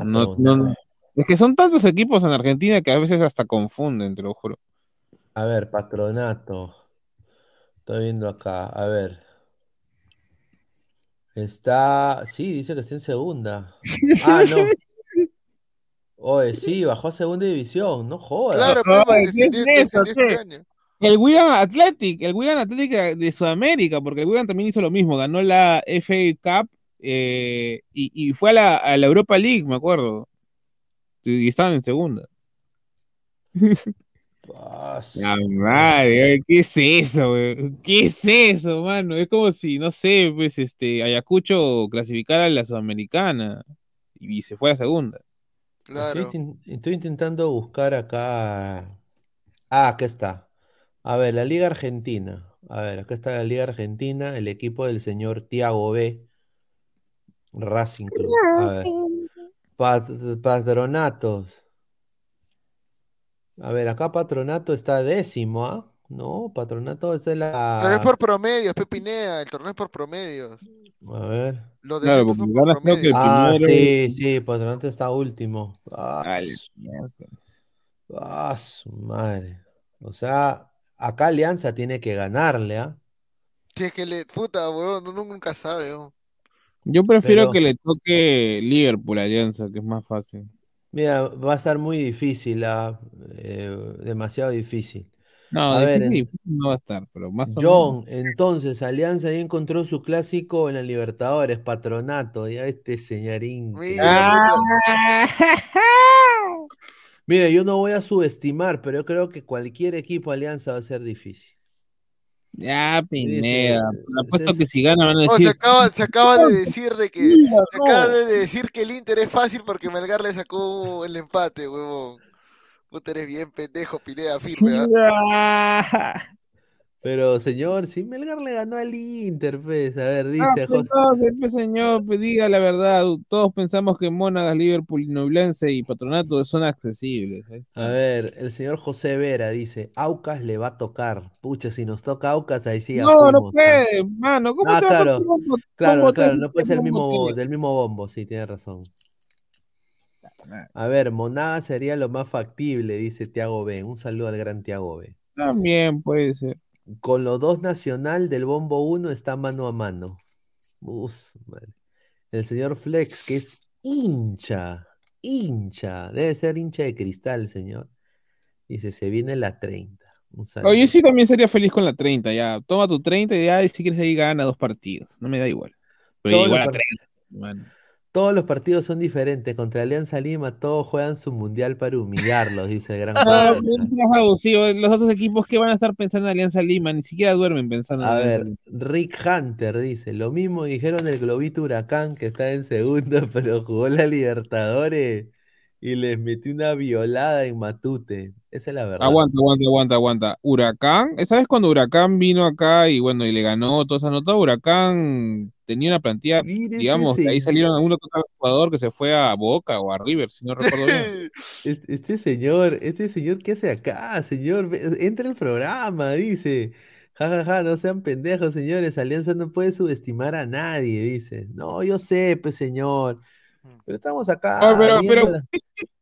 No, Patronato. no- Es que son tantos equipos en Argentina que a veces hasta confunden, te lo juro. A ver, Patronato. Estoy viendo acá, a ver. Está, sí, dice que está en segunda. Ah, no. Oye, sí, bajó a segunda división, no jodas. Claro, Ay, pues, ¿qué descendió, es este. El Wigan Athletic, el Wigan Athletic de de Sudamérica, porque el Wigan también hizo lo mismo, ganó la FA Cup eh, y, y fue a la, a la Europa League, me acuerdo. Y, estaban en segunda. La madre, ¿qué es eso, güey? ¿Qué es eso, mano? Es como si, no sé, pues, este, Ayacucho clasificara a la Sudamericana y se fue a segunda. Estoy, Claro. estoy intentando buscar acá. Ah, acá está. A ver, la Liga Argentina. A ver, acá está la Liga Argentina, el equipo del señor Tiago B. Racing Club. A ver. Pat- patronatos. A ver, acá Patronato está décimo, ¿ah? No, Patronato es de Pero es la. por promedios, Pepinea, el torneo es por promedios. A ver. Los Claro, son por que promedios. Ah, primero. sí, sí, Patronato está último. Ah, su- ah, madre. O sea, acá Alianza tiene que ganarle, ¿ah? Si es que le, puta, weón, uno nunca sabe, weón. Yo prefiero Pero- que le toque Liverpool a Alianza, que es más fácil. Mira, va a estar muy difícil, ¿ah? Eh, demasiado difícil. No, A difícil, difícil no va a estar, pero más o John, menos. entonces, Alianza ya encontró su clásico en la Libertadores, Patronato, ya este señorín. Mira, puta. Mira, yo no voy a subestimar, pero yo creo que cualquier equipo Alianza va a ser difícil. Ya, Pineda. Dice, Apuesto es- que si gana van a Oh, se decir. acaba, se acaba de decir de que, "Mira, se no". acaba de decir que el Inter es fácil porque Melgar le sacó el empate, huevón. Puta, eres bien pendejo, Pineda, firme, ¿ah? Pero, señor, si Melgar le ganó al Inter, pues, a ver, dice pues, José. no, siempre, señor, pues, diga la verdad. Todos pensamos que Mónagas, Liverpool, Nublense y Patronato son accesibles. Está. A ver, el señor José Vera dice, Aucas le va a tocar. Pucha, si nos toca Aucas, ahí sí no, no fuimos, ¿ah? puede, mano. ¿Cómo Ah, te va a claro, tocar Claro, claro, no puede ser el mismo, del mismo bombo, sí, tiene razón. A ver, Monaga sería lo más factible, dice Tiago B. Un saludo al gran Tiago B. También puede ser. Con los dos nacional del bombo 1 está mano a mano. Us, madre. El señor Flex, que es hincha, hincha, debe ser hincha de cristal, señor. Dice, se viene la 30. Un saludo. Oye, sí también sería feliz con la 30, ya. Toma tu 30 y ya, y si quieres ahí gana dos partidos. No me da igual. Pero igual a par- 30, mano. Todos los partidos son diferentes. Contra Alianza Lima, todos juegan su mundial para humillarlos, dice el gran más abusivo. Los otros equipos que van a estar pensando en Alianza Lima, ni siquiera duermen pensando en A ver, Lima. Rick Hunter dice, lo mismo dijeron del Globito Huracán que está en segundo, pero jugó la Libertadores y les metió una violada en Matute. Esa es la verdad. Aguanta, aguanta, aguanta, aguanta. Huracán, ¿sabes cuando Huracán vino acá y bueno, y le ganó toda esa nota? Huracán tenía una plantilla, digamos, de ahí salieron algunos otro jugador que se fue a Boca o a River, si no recuerdo bien. Este, este señor, este señor, ¿qué hace acá, señor? Entra al programa, dice. Ja, ja, ja, no sean pendejos, señores. Alianza no puede subestimar a nadie, dice. No, yo sé, pues, señor. Pero estamos acá Ah, pero, pero, la-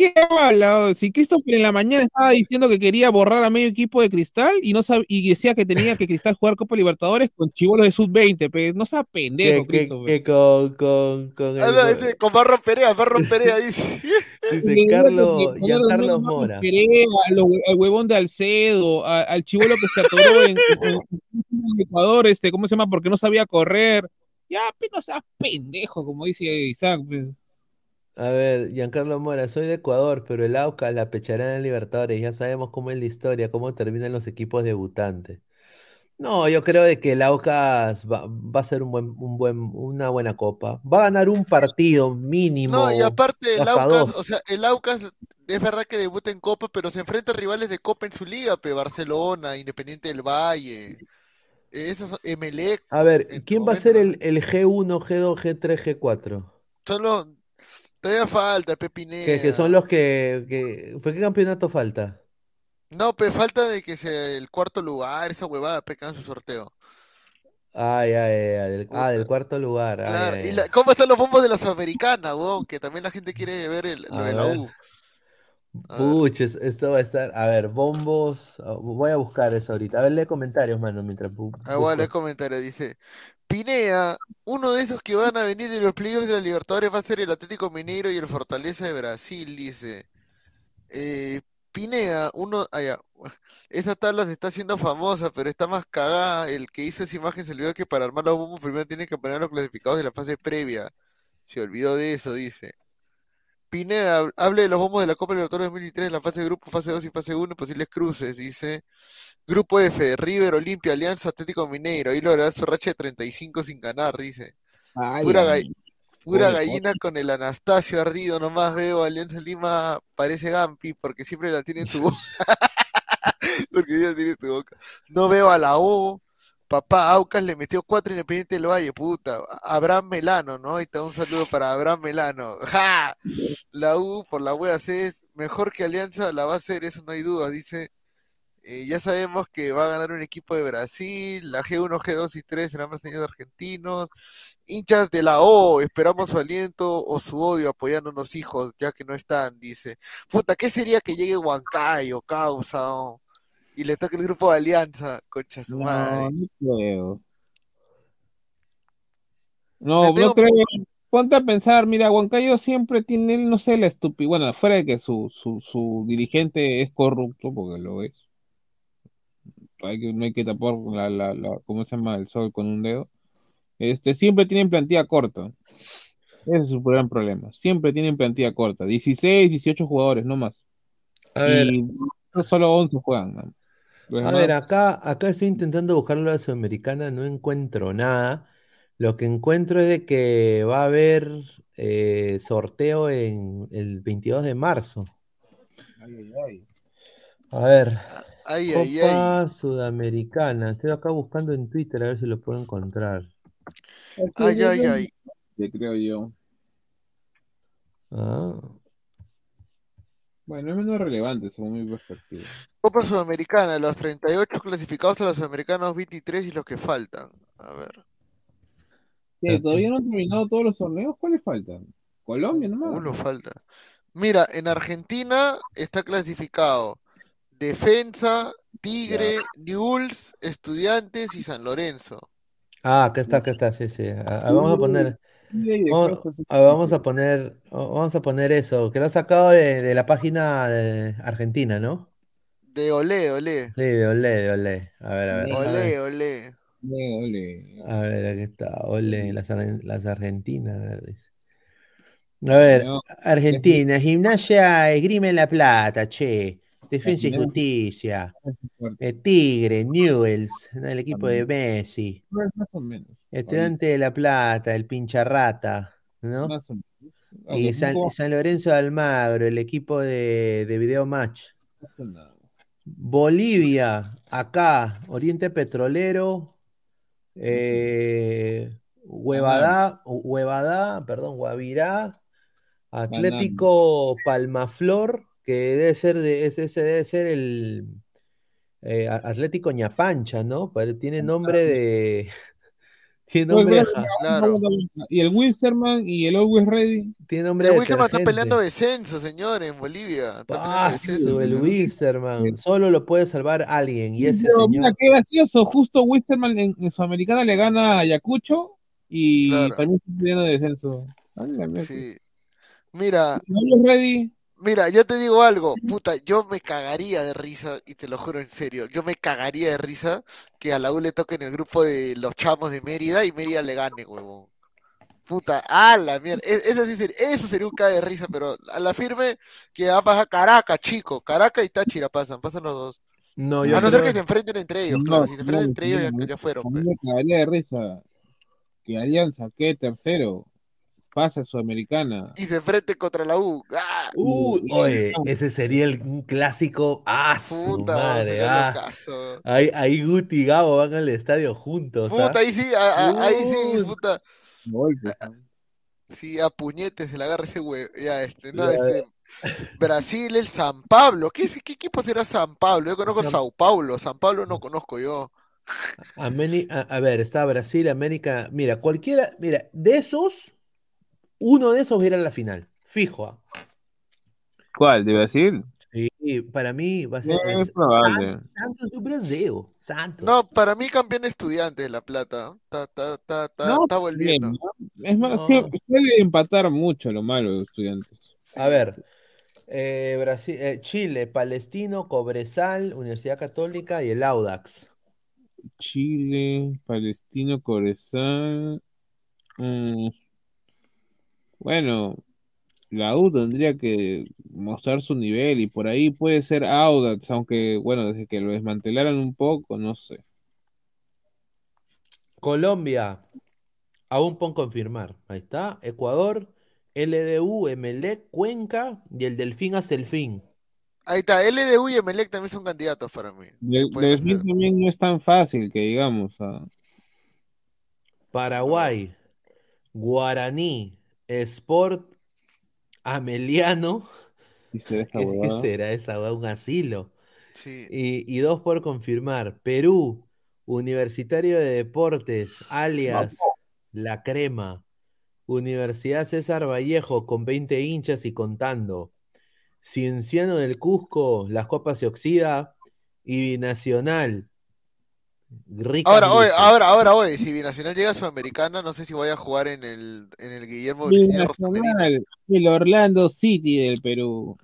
¿qué habla? Si Christopher en la mañana estaba diciendo que quería borrar a medio equipo de Cristal y no sab- y decía que tenía que Cristal jugar Copa Libertadores con chivolos de sub-20, pero no sea pendejo, que, que- Christopher. que con, con, con Ah, el no, go- este, con Barro Perea, Barro Perea, dice. dice Carlos, poner de Giancarlos nuevo a Mora. Perea, a lo- al huevón de Alcedo, a- al chivolo que se atoró en Ecuador, este, ¿cómo se llama? Porque no sabía correr. Ya, pero no seas pendejo, como dice Isaac. pues. A ver, Giancarlo Mora, soy de Ecuador, pero el Aucas la pechará en Libertadores. Ya sabemos cómo es la historia, cómo terminan los equipos debutantes. No, yo creo de que el Aucas va, va a ser un buen, un buen, una buena copa. Va a ganar un partido mínimo. No, y aparte el hasta Aucas, dos. o sea, el Aucas es verdad que debuta en Copa, pero se enfrenta a rivales de Copa en su liga, pe, Barcelona, Independiente del Valle, esos Emelec, A ver, ¿quién va a ser el, el G1, G2, G3, G4? solo todavía falta, Que, Pepinea. que son los que, que... ¿Por qué campeonato falta? No, pe, falta de que sea el cuarto lugar, esa huevada, pe, que su sorteo. Ay, ay, ay, del, ah, del cuarto lugar. ay, Claro, ay, y la- ¿cómo están los bombos de la Sudamericana, weón? Que también la gente quiere ver el, lo A de la. U. A. Puches, esto va a estar. A ver, bombos. ah, Voy a buscar eso ahorita. A ver, lee comentarios, mano, mientras Ah, bueno, el busco. comentario dice, Pinea, uno de esos que van a venir de los playoffs de la Libertadores va a ser el Atlético Mineiro y el Fortaleza de Brasil, dice. Eh, Pinea, uno, ah, ya. Esa tabla se está haciendo famosa, pero está más cagada. El que hizo esa imagen se olvidó que para armar los bombos primero tiene que poner los clasificados de la fase previa. Se olvidó de eso, dice. Pineda, hab- hable de los bombos de la Copa Libertadores 2023, la fase de grupo, fase 2 y fase 1, posibles cruces, dice. Grupo F, River, Olimpia, Alianza, Atlético Mineiro. Ahí logrará su racha de 35 sin ganar, dice. Ay, Pura, gallina con el Anastasio ardido, nomás veo Alianza Lima, parece Gampi, porque siempre la tiene en su boca. porque ella tiene en su boca. No veo a la U. Papá Aucas le metió cuatro Independiente del Valle, puta. Abraham Melano, ¿no? Ahí está un saludo para Abraham Melano. ¡Ja! La U por la wea C es mejor que Alianza, la va a hacer, eso no hay duda, dice. Eh, ya sabemos que va a ganar un equipo de Brasil, la G1, G2 y 3 serán brasileños argentinos. Hinchas de la O, esperamos su aliento o su odio apoyando a unos hijos, ya que no están, dice. Puta, ¿qué sería que llegue Huancayo, causa, oh, y le toque el grupo de Alianza, concha su No, madre? no creo. No, creo. Ponte a pensar, mira, Huancayo siempre tiene, no sé, la estupidez. Bueno, fuera de que su, su, su dirigente es corrupto, porque lo es. Hay que, no hay que tapar la, la, la, ¿cómo se llama? El sol con un dedo. Este, siempre tienen plantilla corta. Ese es su gran problema. Siempre tienen plantilla corta. 16, 18 jugadores, no más. A ver, Y solo 11 juegan. ¿no? Los a ver, acá, acá estoy intentando buscarlo a la Sudamericana, no encuentro nada. Lo que encuentro es de que va a haber eh, sorteo en el 22 de marzo. Ay, ay, ay. A ver, Ay, ay, ay. Copa Sudamericana. Estoy acá buscando en Twitter a ver si lo puedo encontrar. Ay, ay, ay. Te creo yo. Ah, Bueno, es menos relevante según mi perspectiva. Copa Sudamericana, los 38 clasificados a los Sudamericanos 23 y los que faltan. A ver. ¿Qué, ¿Todavía no han terminado todos los torneos? ¿Cuáles faltan? Colombia nomás. Uno falta. Mira, en Argentina está clasificado Defensa, Tigre, Newell's, Estudiantes y San Lorenzo. Ah, acá está, acá está, sí, sí. Ah, ah, vamos a poner, ahí de vamos, a poner, vamos a poner eso, que lo ha sacado de, de la página de Argentina, ¿no? De Olé, Olé. Sí, de Olé, de Olé. A ver, a ver, a Olé, ver, Olé. Ole, ole. a ver, aquí está, Olé, las, las Argentinas. a ver, dice. A ver, No, Argentina, Gimnasia Esgrima La Plata, che, Defensa y. Justicia, fuerte. eh, Tigre, Newell's, el equipo de Messi, Más o menos. Estudiante de La Plata, el Pincharrata, ¿no? Más o menos. Y San, Lorenzo de Almagro, el equipo de, de Video Match. Bolivia, acá, Oriente Petrolero, eh, Huevadá, Huevadá, perdón, Guavirá, Atlético Palmaflor, que debe ser de, ese, ese debe ser el eh, Atlético Ñapancha, ¿no? Pero tiene nombre de. Tiene Pues, de, Claro. Y el Wilsterman y el Always Ready. tiene nombre El de Wilstermann está peleando descenso, señor, en Bolivia. Peleando Ah, descenso. el Wilstermann. Solo lo puede salvar alguien. Y ese Pero señor. mira, qué gracioso. Justo Wilsterman en, en Sudamericana le gana a Ayacucho y Claro. también está pidiendo descenso. Ay, mierda. Sí. Mira, El Always Ready. Mira, yo te digo algo, puta, yo me cagaría de risa, y te lo juro en serio, yo me cagaría de risa que a la U le toque en el grupo de los chamos de Mérida y Mérida le gane, huevón. Puta, a la mierda, e- eso, sí sería, eso sería un cague de risa, pero a la firme que va a pasar Caracas, chico, Caracas y Táchira pasan, pasan los dos. No, A yo no ser que se enfrenten entre ellos, No, claro, si se no, enfrentan entre ellos ya, no, ya fueron. A mí pues. me cagaría de risa que Alianza quede tercero, pasa a Sudamericana. Y se enfrenten contra la U. ¡Ah! Y- oye, ese sería el, un clásico. ¡Ah, su Puta, madre! sería ah. Ahí, ahí Guti y Gabo van al estadio juntos. ¿ah? Puta, ahí sí, a- a- ahí sí, Puta. Sí, a puñetes se le agarra ese hue... Ya, este, no, Ya, este. Brasil, el San Pablo. ¿Qué, es- qué equipo será San Pablo? Yo conozco San- Sao Paulo. San Pablo no conozco yo. Ameni- a, a ver, está Brasil, América. Mira, cualquiera. Mira, de esos, uno de esos va a ir a la final. Fijo. ¿ah? ¿Cuál? ¿De Brasil? Sí, para mí va a ser. No, es probable. Santos do Brasil. Santos. No, para mí campeón estudiante de La Plata. Está, está, está, está, No, está volviendo. bien, ¿no? Es más, No. puede empatar mucho lo malo de estudiantes. Sí. A ver, eh, Brasil, eh, Chile, Palestino, Cobresal, Universidad Católica y el Audax. Chile, Palestino, Corezal. mm, bueno, la U tendría que mostrar su nivel y por ahí puede ser Audax, aunque bueno, desde que lo desmantelaran un poco, no sé. Colombia, aún por confirmar. Ahí está. Ecuador, LDU, Emelec, Cuenca y el Delfín hace el fin. Ahí está, LDU y Emelec también son candidatos para mí. De- Pueden Delfín ser. también no es tan fácil que digamos. ah. Paraguay, Guaraní, Sport, Ameliano. ¿Y será esa ¿Qué, qué huevada? será esa hueá? Un asilo. Sí. Y, y dos por confirmar. Perú, Universitario de Deportes, alias La Crema. Universidad César Vallejo con 20 hinchas y contando. Cienciano del Cusco, Las Copas se oxida. Y Binacional. Ahora, luces. ahora, ahora, oye, si Binacional llega a Sudamericana, no sé si vaya a jugar en el, en el Guillermo. Binacional, el Orlando City del Perú.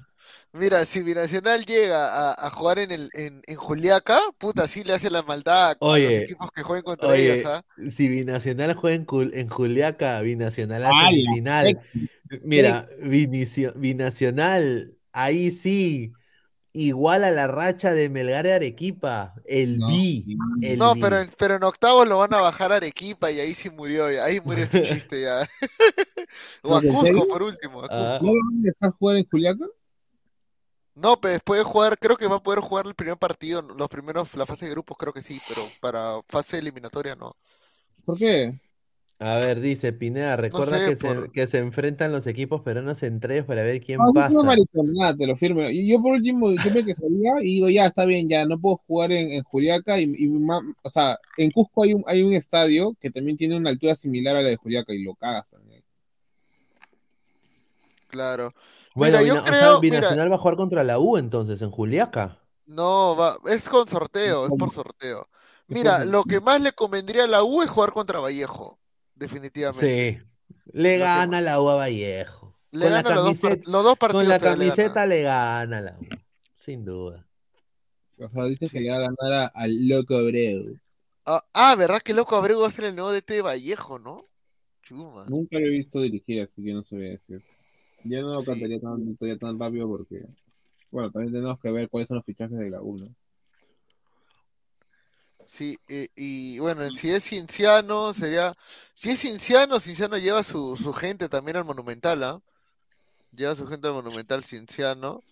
Mira, si Binacional llega a, a jugar en el en, en Juliaca, puta, sí le hace la maldad a los Oye, equipos que jueguen contra Oye, ellos, ¿ah? si Binacional juega en, Cul- en Juliaca, Binacional ¡Hala! semifinal. Sexy, Mira, Vinicio- Binacional, ahí sí, igual a la racha de Melgar de Arequipa, el No, B, el No, B. pero en, pero en octavos lo van a bajar a Arequipa y ahí sí murió, ya, ahí murió este chiste ya. O a ¿En Cusco por último, a. Cusco. ¿No van a dejar jugar en Juliaca? No, pero después de jugar, creo que va a poder jugar el primer partido, los primeros, la fase de grupos creo que sí, pero para fase eliminatoria no. ¿Por qué? A ver, dice Pineda, recuerda sé, que, se, por- que se enfrentan los equipos peruanos entre ellos para ver quién No, una pasa. mariconada, te lo firmo. Y yo por último, yo me quejaría y digo, ya, está bien, ya, no puedo jugar en, en Juliaca y, y o sea, en Cusco hay un, hay un estadio que también tiene una altura similar a la de Juliaca y lo cagas también. Claro. Bueno, Mira, yo Bina- o sea, creo, mira, Binacional va a jugar contra la U entonces, en Juliaca. no, va, es con sorteo, es por sorteo. Mira, lo que más le convendría a la U es jugar contra Vallejo, definitivamente. Sí, le gana la U a Vallejo. Le Con la gana los dos, par- camiseta, los dos partidos. con la le gana. camiseta le gana la U, sin duda. O sea, dice que le va a ganar al Loco Abreu. Ah, ah, ¿verdad que loco Abreu va a ser el nuevo DT de Vallejo, no? Chuma. Nunca lo he visto dirigir, así que no sabía decir. Yo no lo Sí. cantaría tan, todavía tan rápido porque, bueno, también tenemos que ver cuáles son los fichajes de la U, ¿no? Sí, eh, y bueno, si es Cinciano, sería. Si es Cinciano, Cinciano lleva su, su gente también al Monumental, ¿ah? Lleva su gente al Monumental Cinciano.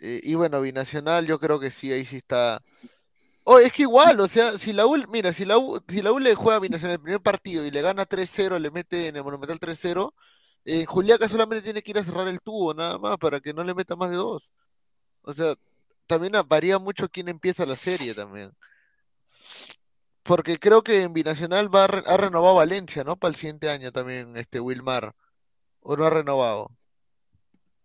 Eh, y bueno, Binacional, yo creo que sí, ahí sí está. Oh, es que igual, o sea, si la U, mira, si la U, si la U le juega a Binacional el primer partido y le gana 3-0, le mete en el Monumental 3-0, en Juliaca solamente tiene que ir a cerrar el tubo, nada más, para que no le meta más de dos. O sea, también varía mucho quién empieza la serie también. Porque creo que en Binacional va a re- ha renovado Valencia, ¿no? Para el siguiente año también, este Wilmar. ¿O no ha renovado?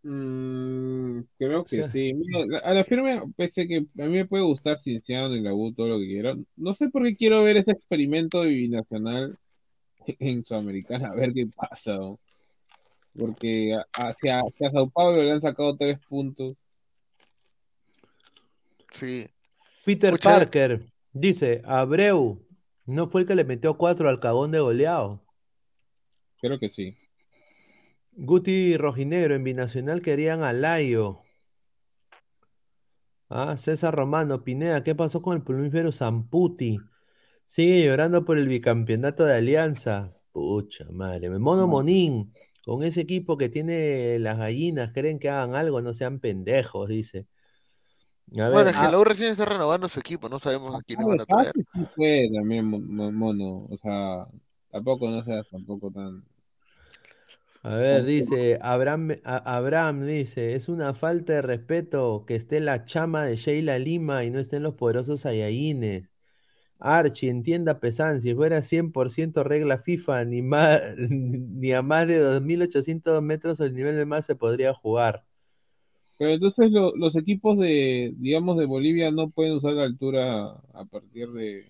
Mm, creo que Sí. sí. Mira, a la firme, pese que a mí me puede gustar Cinciano y la U, todo lo que quiera. No sé por qué quiero ver ese experimento de binacional en Sudamericana, a ver qué pasa. ¿no? Porque hacia, hacia Sao Paulo le han sacado tres puntos. Sí. Peter Pucha, Parker dice, Abreu no fue el que le metió cuatro al cagón de goleado. Creo que sí. Guti Rojinegro en Binacional querían a Layo. Ah, César Romano, Pineda, ¿qué pasó con el plumífero Zamputi? Sigue llorando por el bicampeonato de Alianza. Pucha madre. Mono No. Monín, con ese equipo que tiene las gallinas, ¿creen que hagan algo? No sean pendejos, dice. A Bueno, ver, es que ah, la U recién está renovando su equipo, no sabemos a quiénes Ah, van de a traer. sí fue también mo- mo- mono. O sea, tampoco no seas tampoco tan. A ver, dice, Abraham, Abraham dice, es una falta de respeto que esté la chama de Sheila Lima y no estén los poderosos Saiyajines. Archie, entienda Pesan, si fuera 100% regla FIFA, ni, más, ni a más de 2.800 metros el nivel del mar se podría jugar. Pero entonces lo- los equipos de, digamos, de Bolivia no pueden usar la altura a partir de,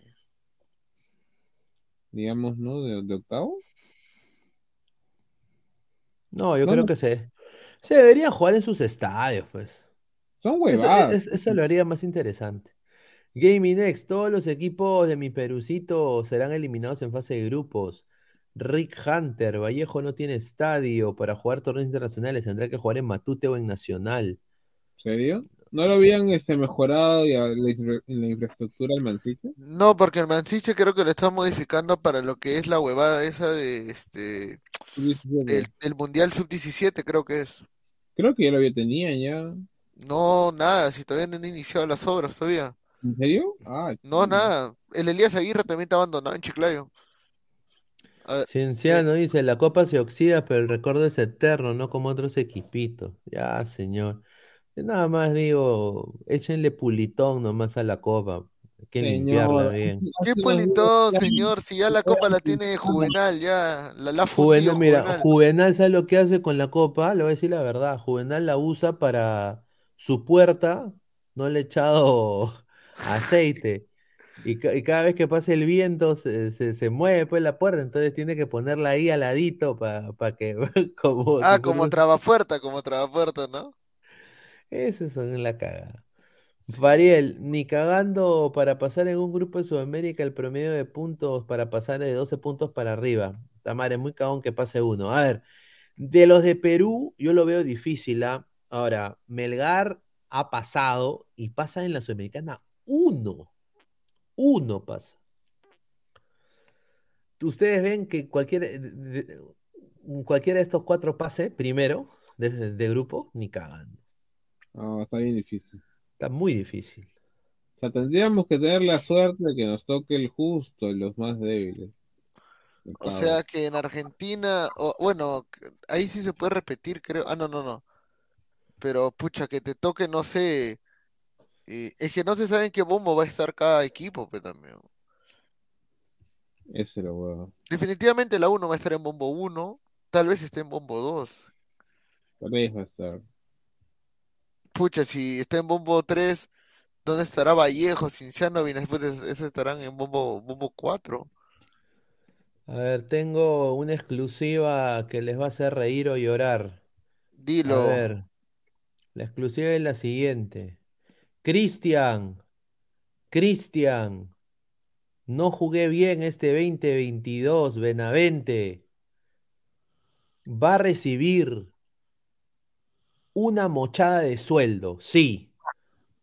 digamos, ¿no? De, de octavo. No, yo No, creo que se, se debería jugar en sus estadios, pues. son Eso, huevadas. es- eso lo haría más interesante. Gaming Next, todos los equipos de mi Perucito serán eliminados en fase de grupos. Rick Hunter, Vallejo no tiene estadio para jugar torneos internacionales, tendrá que jugar en Matute o en Nacional. ¿Serio? ¿No lo habían este, mejorado ya la, infra- la infraestructura del Mansiche? No, porque el Mansiche creo que lo están modificando para lo que es la huevada esa de este del, del Mundial Sub-17, creo que es. Creo que ya lo había tenía ya. No, nada, si todavía no han iniciado las obras todavía. ¿En serio? Ah, No, nada. El Elías Aguirre también está abandonado en Chiclayo. A ver, Cienciano dice, la copa se oxida, pero el recuerdo es eterno, no como otros equipitos. Ya, señor. Yo nada más digo, échenle pulitón nomás a la copa. Hay que limpiarla bien. ¿Qué pulitón, señor? Si ya la copa la tiene Juvenal, ya. La, la Juvenal, mira, Juvenal. Juvenal, ¿sabe lo que hace con la copa? Le voy a decir la verdad. Juvenal la usa para su puerta, no le he echado aceite. Y, ca- y cada vez que pasa el viento se, se, se mueve pues la puerta, entonces tiene que ponerla ahí al ladito para que como Ah, si como trabapuerta, como trabapuerta, ¿no? Esos son la cagada. Fariel, ni cagando para pasar en un grupo de Sudamérica el promedio de puntos para pasar de 12 puntos para arriba. Tamara, es muy cagón que pase uno. A ver, de los de Perú, yo lo veo difícil, ¿ah? Ahora, Melgar ha pasado y pasa en la Sudamericana uno. Uno pasa. Ustedes ven que cualquier, de- de- cualquiera de estos cuatro pase primero de, de grupo, ni cagando. Ah, está bien difícil. Está muy difícil. O sea, tendríamos que tener la suerte de que nos toque el justo, los más débiles. O sea que en Argentina, o, bueno, ahí sí se puede repetir, creo. Ah, no, no, no. Pero pucha, que te toque, no sé. Eh, es que no se sabe en qué bombo va a estar cada equipo, pero también. Ese era huevo. Definitivamente la 1 va a estar en bombo 1, tal vez esté en bombo 2. Tal vez va a estar. Pucha, si está en bombo 3, ¿dónde estará Vallejo, Cinciano, Después esos estarán en bombo, bombo 4. A ver, tengo una exclusiva que les va a hacer reír o llorar. A Dilo. ver, la exclusiva es la siguiente. Cristian, Cristian, no jugué bien este 2022, Benavente. Va a recibir una mochada de sueldo, sí.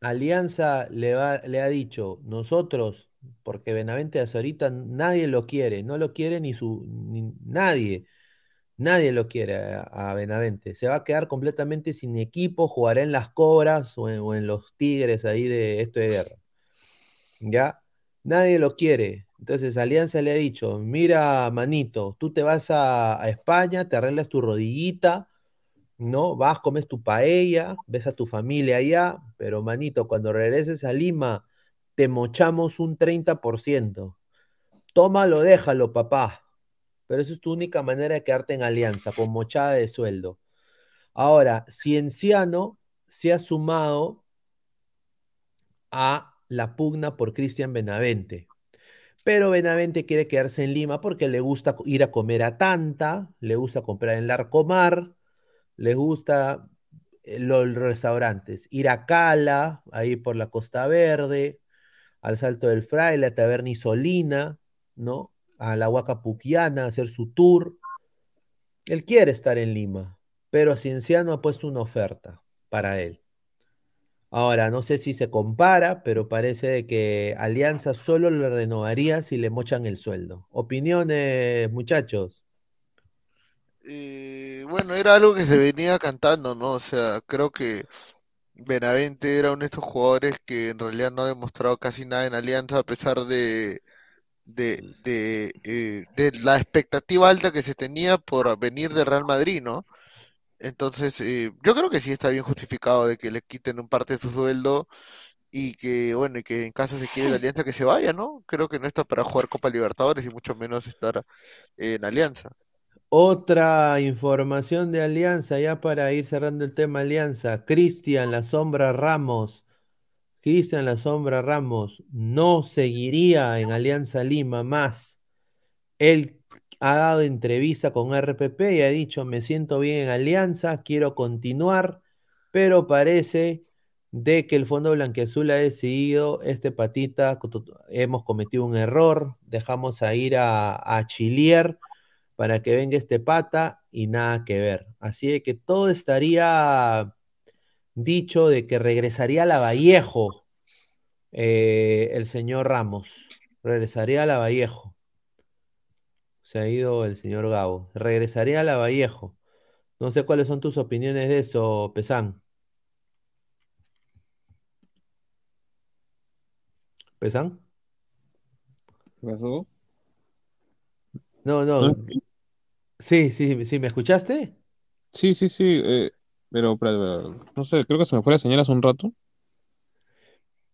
Alianza le, ha dicho, nosotros, porque Benavente hasta ahorita nadie lo quiere, no lo quiere ni su, ni- nadie, nadie lo quiere a, Benavente. Se va a quedar completamente sin equipo, jugará en las Cobras o en, o en los Tigres ahí de esto de guerra. ¿Ya? Nadie lo quiere. Entonces Alianza le ha dicho, mira, manito, tú te vas a, a España, te arreglas tu rodillita, ¿no? Vas, comes tu paella, ves a tu familia allá, pero manito, cuando regreses a Lima, te mochamos un 30%. Tómalo, déjalo, papá. Pero eso es tu única manera de quedarte en Alianza, con mochada de sueldo. Ahora, Cienciano se ha sumado a la pugna por Cristian Benavente. Pero Benavente quiere quedarse en Lima porque le gusta ir a comer a Tanta, le gusta comprar en Larcomar, le gusta eh, los restaurantes, ir a Cala, ahí por la Costa Verde, al Salto del Fraile, a Taberna Isolina, ¿no? A la Huaca Puquiana, hacer su tour. Él quiere estar en Lima, pero Cienciano ha puesto una oferta para él. Ahora, no sé si se compara, pero parece que Alianza solo le renovaría si le mochan el sueldo. Opiniones, muchachos. Eh, bueno, era algo que se venía cantando, ¿no? O sea, creo que Benavente era uno de estos jugadores que en realidad no ha demostrado casi nada en Alianza a pesar de, de, de, eh, de la expectativa alta que se tenía por venir del Real Madrid, ¿no? Entonces, eh, yo creo que sí está bien justificado de que le quiten un parte de su sueldo y que, bueno, y que en caso se quiere de Alianza que se vaya, ¿no? Creo que no está para jugar Copa Libertadores y mucho menos estar en Alianza. Otra información de Alianza, ya para ir cerrando el tema Alianza. Cristian La Sombra Ramos. Cristian La Sombra Ramos no seguiría en Alianza Lima más. Él ha dado entrevista con RPP y ha dicho, me siento bien en Alianza, quiero continuar, pero parece de que el Fondo Blanquiazul ha decidido, este patita, hemos cometido un error, dejamos a ir a, a Chilier para que venga este pata y nada que ver. Así de que todo estaría dicho de que regresaría a Lavallejo eh, el señor Ramos. Regresaría a Lavallejo. Se ha ido el señor Gabo. Regresaría a Lavallejo. No sé cuáles son tus opiniones de eso, Pesán. ¿Pesán? ¿Qué pasó? No, no. Sí, sí, sí, ¿me escuchaste? Sí, sí, sí, eh, pero, no sé, creo que se me fue la señal hace un rato.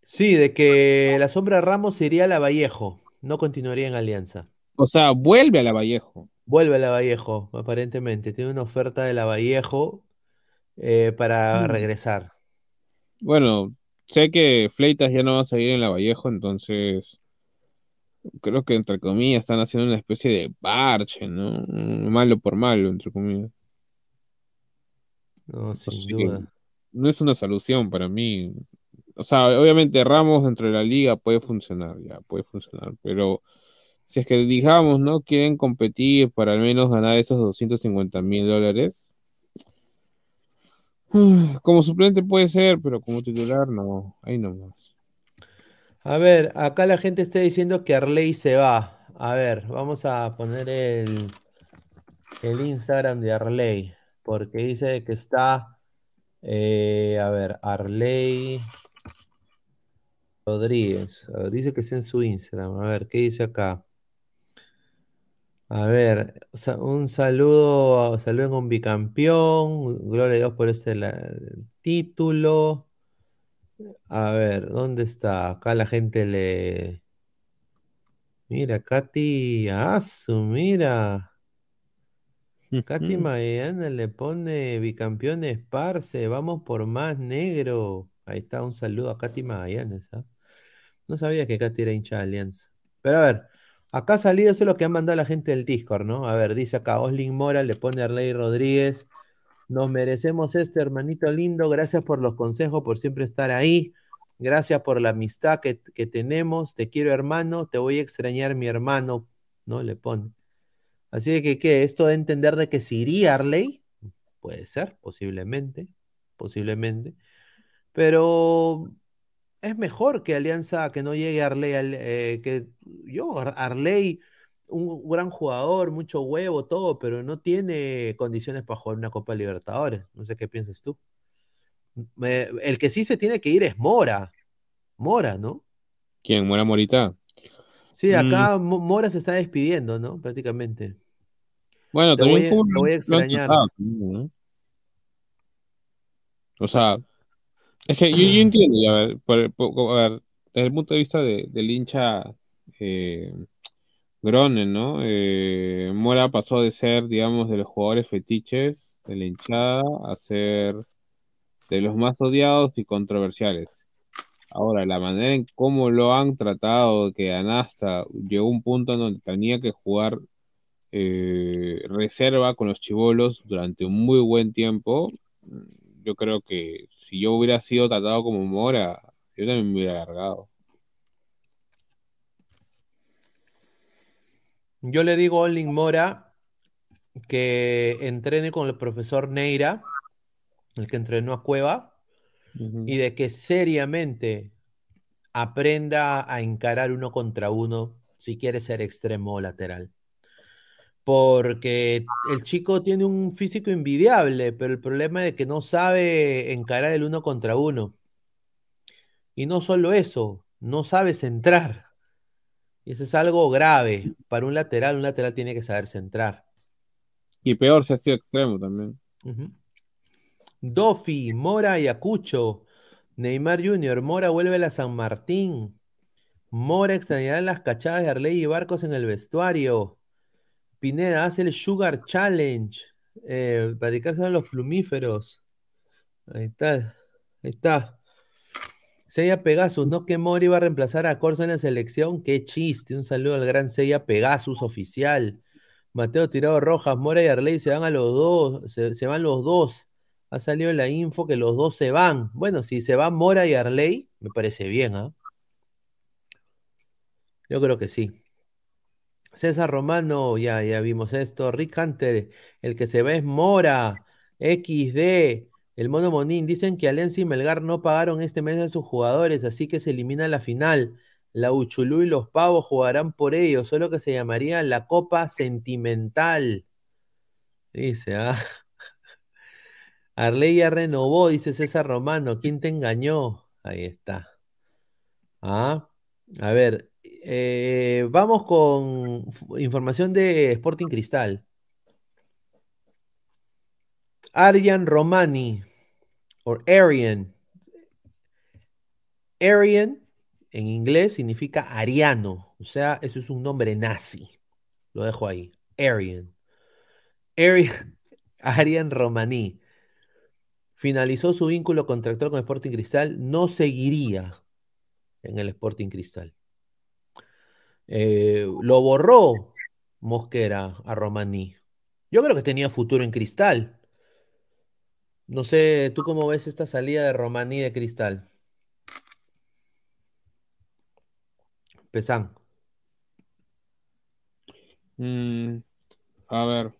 Sí, de que la sombra Ramos iría a Lavallejo, no continuaría en Alianza. O sea, vuelve a Lavallejo. Vuelve a Lavallejo, aparentemente. Tiene una oferta de Lavallejo eh, para Mm. regresar. Bueno, sé que Fleitas ya no va a seguir en Lavallejo, entonces creo que entre comillas están haciendo una especie de parche, ¿no? Malo por malo, entre comillas. No, sin sé, duda. no es una solución para mí. O sea, obviamente Ramos dentro de la liga puede funcionar, ya puede funcionar, pero si es que digamos, ¿no? Quieren competir para al menos ganar esos 250 mil dólares. Como suplente puede ser, pero como titular no, ahí nomás. A ver, acá la gente está diciendo que Arley se va. A ver, vamos a poner el, el Instagram de Arley, porque dice que está, eh, a ver, Arley Rodríguez. Dice que está en su Instagram. A ver, ¿qué dice acá? A ver, un saludo, saludo un bicampeón. Gloria a Dios por este título. A ver, ¿dónde está? Acá la gente le. Mira, Katy Asu, mira. Katy Maidana le pone bicampeones, parce. Vamos por más negro. Ahí está, un saludo a Katy Magallanes. No sabía que Katy era hincha de Alianza. Pero a ver, acá ha salido, eso es lo que han mandado la gente del Discord, ¿no? A ver, dice acá Oslin Mora, le pone Arley Rodríguez. Nos merecemos este hermanito lindo. Gracias por los consejos, por siempre estar ahí. Gracias por la amistad que, que tenemos. Te quiero, hermano. Te voy a extrañar, mi hermano. ¿No? Le pone. Así que, ¿qué? Esto de entender de que si iría Arley, puede ser, posiblemente, posiblemente. Pero es mejor que Alianza, que no llegue Arley, al- eh, que yo, Ar- Arley, un gran jugador, mucho huevo, todo, pero no tiene condiciones para jugar una Copa Libertadores. No sé qué piensas tú. Me- el que sí se tiene que ir es Mora. Mora, ¿no? ¿Quién? ¿Muera Morita? Sí, Mm, acá Mo- Mora se está despidiendo, ¿no? Prácticamente. Bueno, Te también voy como lo, voy a extrañar. tratado, también, ¿no? O sea, es que yo, yo entiendo, ya, a ver, por, por- a ver, desde el punto de vista de- del hincha eh, Gronen, ¿no? Eh, Mora pasó de ser, digamos, de los jugadores fetiches de la hinchada a ser de los más odiados y controversiales. Ahora, la manera en cómo lo han tratado, que Anasta llegó a un punto en donde tenía que jugar eh, reserva con los chivolos durante un muy buen tiempo, yo creo que si yo hubiera sido tratado como Mora, yo también me hubiera largado. Yo le digo a Olin Mora que entrene con el profesor Neira, el que entrenó a Cueva, y de que seriamente aprenda a encarar uno contra uno si quiere ser extremo o lateral. Porque el chico tiene un físico envidiable, pero el problema es que no sabe encarar el uno contra uno. Y no solo eso, no sabe centrar. Y eso es algo grave. Para un lateral, un lateral tiene que saber centrar. Y peor si ha sido extremo también. Dofi, Mora y Acucho. Neymar Jr., Mora vuelve a la San Martín. Mora extrañará las cachadas de Arley y Barcos en el vestuario. Pineda hace el Sugar Challenge. Eh, a los plumíferos. Ahí está. Ahí está. Seiya Pegasus, ¿no? Que Mora iba a reemplazar a Corso en la selección. Qué chiste. Un saludo al gran Seiya Pegasus oficial. Mateo Tirado Rojas, Mora y Arley se van a los dos. Se, se van los dos. Ha salido la info que los dos se van. Bueno, si se van Mora y Arley, me parece bien, ¿ah? Yo creo que sí. César Romano, ya, ya vimos esto. Rick Hunter, el que se ve es Mora. XD, el Mono Monín. Dicen que Alianza y Melgar no pagaron este mes a sus jugadores, así que se elimina la final. La Uchulú y los Pavos jugarán por ello, solo que se llamaría la Copa Sentimental. Dice, ah. Arley ya renovó, dice César Romano. ¿Quién te engañó? Ahí está. Ah, a ver, eh, vamos con información de Sporting Cristal. Aryan Romani, o Aryan. Aryan en inglés significa ariano, o sea, eso es un nombre nazi. Lo dejo ahí. Aryan, Aryan Romaní finalizó su vínculo contractual con Sporting Cristal, no seguiría en el Sporting Cristal. Eh, lo borró Mosquera a Romaní. Yo creo que tenía futuro en Cristal. No sé, ¿tú cómo ves esta salida de Romaní de Cristal? Pesán. Mm, a ver.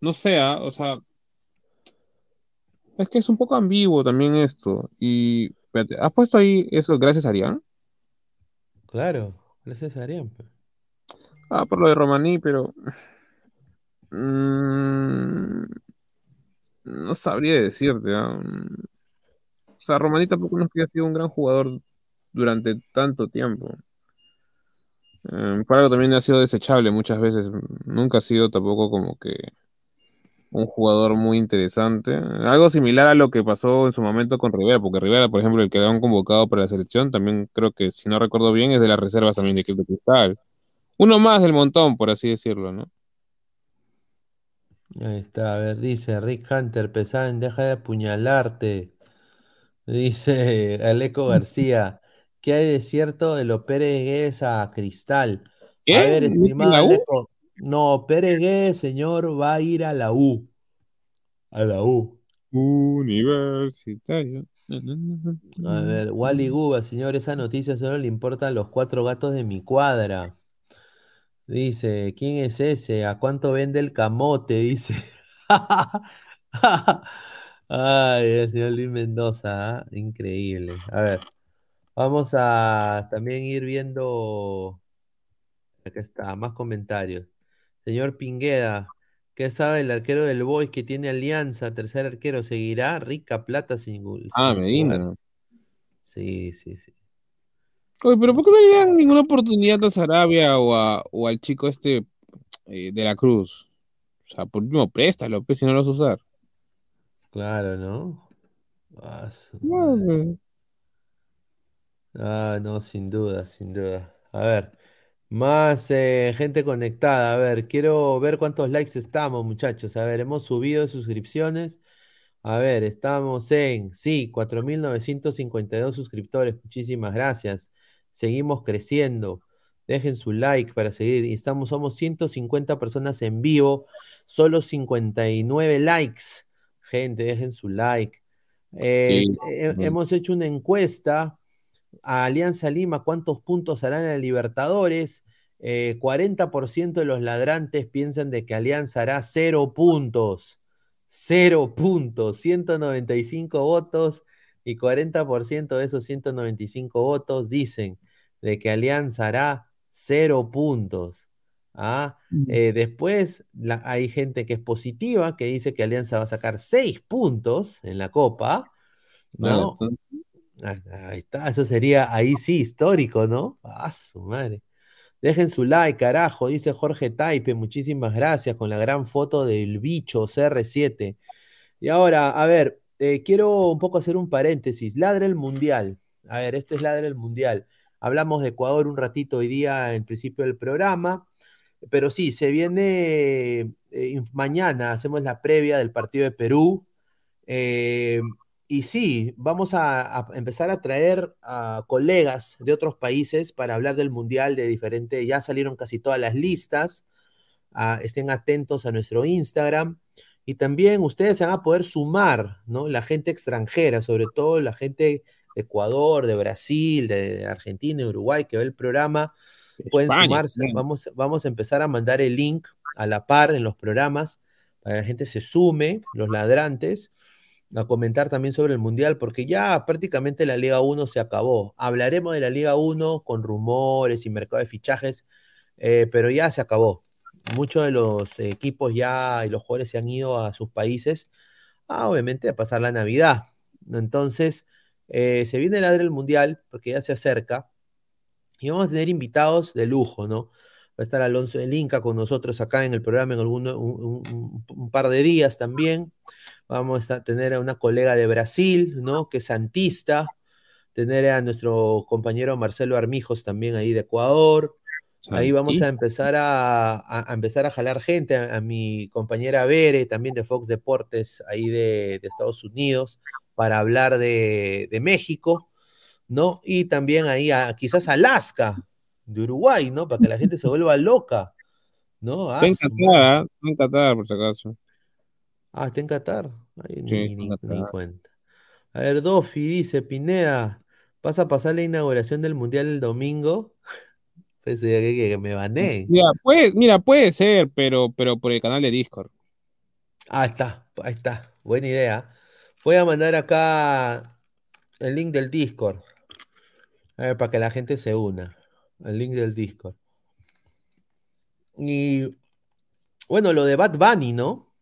No sé, ah, o sea, es que es un poco ambiguo también esto. Y, espérate, ¿has puesto ahí eso gracias a Arián? Claro, gracias a Arián. pe. Ah, por lo de Romaní, pero mm, no sabría decirte. ah. O sea, Romaní tampoco no sido un gran jugador durante tanto tiempo. Eh, por algo también ha sido desechable muchas veces. Nunca ha sido tampoco como que un jugador muy interesante. Algo similar a lo que pasó en su momento con Rivera, porque Rivera, por ejemplo, el que han convocado para la selección, también creo que, si no recuerdo bien, es de las reservas también de de Cristal. Uno más del montón, por así decirlo, ¿no? Ahí está, a ver, dice Rick Hunter, Pesán, deja de apuñalarte. Dice Aleco García, ¿qué hay de cierto de lo Pérez a Cristal? A ver, ¿No está en estimado? Aleco, no, Pérez Guedes, señor, va a ir a la U. A la U. Universitario. A ver, Wally Guba, señor, esa noticia solo le importan los cuatro gatos de mi cuadra. Dice, ¿quién es ese? ¿A cuánto vende el camote? Dice. Ay, el señor Luis Mendoza, ¿ah? Increíble. A ver, vamos a también ir viendo. Acá está, más comentarios. Señor Pingueda, ¿qué sabe el arquero del Boys que tiene alianza? Tercer arquero, ¿seguirá? Rica plata sin, gu- Ah, Medina. Sí, sí, sí. Oye, pero ¿por qué no le dan ninguna oportunidad a Sarabia o, a- o al chico este eh, de la Cruz? O sea, por último, préstalo, pues, si no lo vas a usar. Claro, ¿no? Ah, su No, madre. Ah, no, sin duda, sin duda. A ver, más eh, gente conectada. A ver, quiero ver cuántos likes estamos, muchachos. A ver, hemos subido suscripciones. A ver, estamos en, sí, 4.952 suscriptores. Muchísimas gracias. Seguimos creciendo. Dejen su like para seguir. Y estamos, somos 150 personas en vivo. Solo 59 likes. Gente, dejen su like. Eh, Sí, he- bueno. hemos hecho una encuesta a Alianza Lima cuántos puntos harán en Libertadores. Eh, 40% de los ladrantes piensan de que Alianza hará cero puntos. Cero puntos, 195 votos y 40% de esos 195 votos dicen de que Alianza hará cero puntos. ¿ah? Eh, después la- hay gente que es positiva, que dice que Alianza va a sacar seis puntos en la Copa, ¿no? Ah, Ahí está, eso sería ahí sí histórico, ¿no? Ah, su madre. Dejen su like, carajo, dice Jorge Taipe, muchísimas gracias con la gran foto del bicho CR7. Y ahora, a ver, eh, quiero un poco hacer un paréntesis. Ladra el Mundial. A ver, este es Ladra el Mundial. Hablamos de Ecuador un ratito hoy día en principio del programa, pero sí, se viene eh, mañana, hacemos la previa del partido de Perú. Eh, y sí, vamos a, a empezar a traer a colegas de otros países para hablar del Mundial de diferentes, ya salieron casi todas las listas, ah, estén atentos a nuestro Instagram y también ustedes se van a poder sumar, ¿no? La gente extranjera, sobre todo la gente de Ecuador, de Brasil, de Argentina, de Uruguay que ve el programa, pueden España, sumarse. bien. Vamos, vamos a empezar a mandar el link a la par en los programas para que la gente se sume, los ladrantes, a comentar también sobre el Mundial, porque ya prácticamente la Liga 1 se acabó. Hablaremos de la Liga 1 con rumores y mercado de fichajes, eh, pero ya se acabó. Muchos de los equipos ya y los jugadores se han ido a sus países, a, obviamente a pasar la Navidad. Entonces, eh, se viene el del Mundial, porque ya se acerca, y vamos a tener invitados de lujo, ¿no? Va a estar Alonso del Inca con nosotros acá en el programa en alguno, un, un- un par de días también. Vamos a tener a una colega de Brasil, ¿no? Que es santista. Tener a nuestro compañero Marcelo Armijos también ahí de Ecuador. Ahí vamos a empezar a, a- a empezar a jalar gente, a, a mi compañera Bere, también de Fox Deportes, ahí de, de Estados Unidos, para hablar de, de México, ¿no? Y también ahí a, quizás Alaska, de Uruguay, ¿no? Para que la gente se vuelva loca, ¿no? Está en Qatar. ¿ah? Está en Qatar, por si acaso. Ah, está en Qatar. Ay, Sí, ni, Qatar. cuenta. A ver, Dofi dice, Pineda, ¿vas a pasar la inauguración del Mundial el domingo? Ya que, que me baneen. Mira, puede, mira, puede ser, pero, pero por el canal de Discord. Ah, está, ahí está. Buena idea. Voy a mandar acá el link del Discord. A ver, para que la gente se una. El link del Discord. Y bueno, lo de Bad Bunny, ¿no?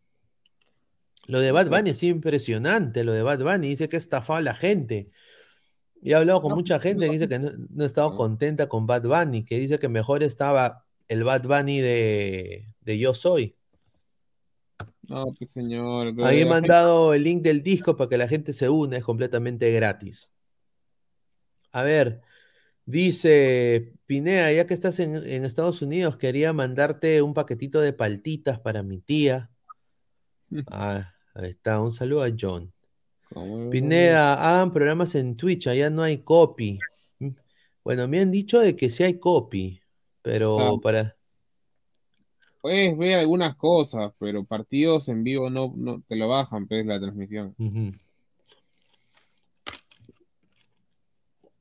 Lo de Bad Bunny es impresionante. Lo de Bad Bunny dice que ha estafado a la gente. Y he hablado con No, mucha gente que dice que no, no ha estado contenta con Bad Bunny, que dice que mejor estaba el Bad Bunny de, de Yo Soy. No, pues señor. Ahí he gente- mandado el link del disco para que la gente se una, es completamente gratis. A ver, dice Pinea, ya que estás en, en Estados Unidos, quería mandarte un paquetito de paltitas para mi tía. Ah, ahí está, un saludo a John. Pineda, hagan programas en Twitch, allá no hay copy. Mm, Bueno, me han dicho de que sí hay copy, pero O sea, para... Puedes ver algunas cosas, pero partidos en vivo no, no te lo bajan, pues, la transmisión. Ujú.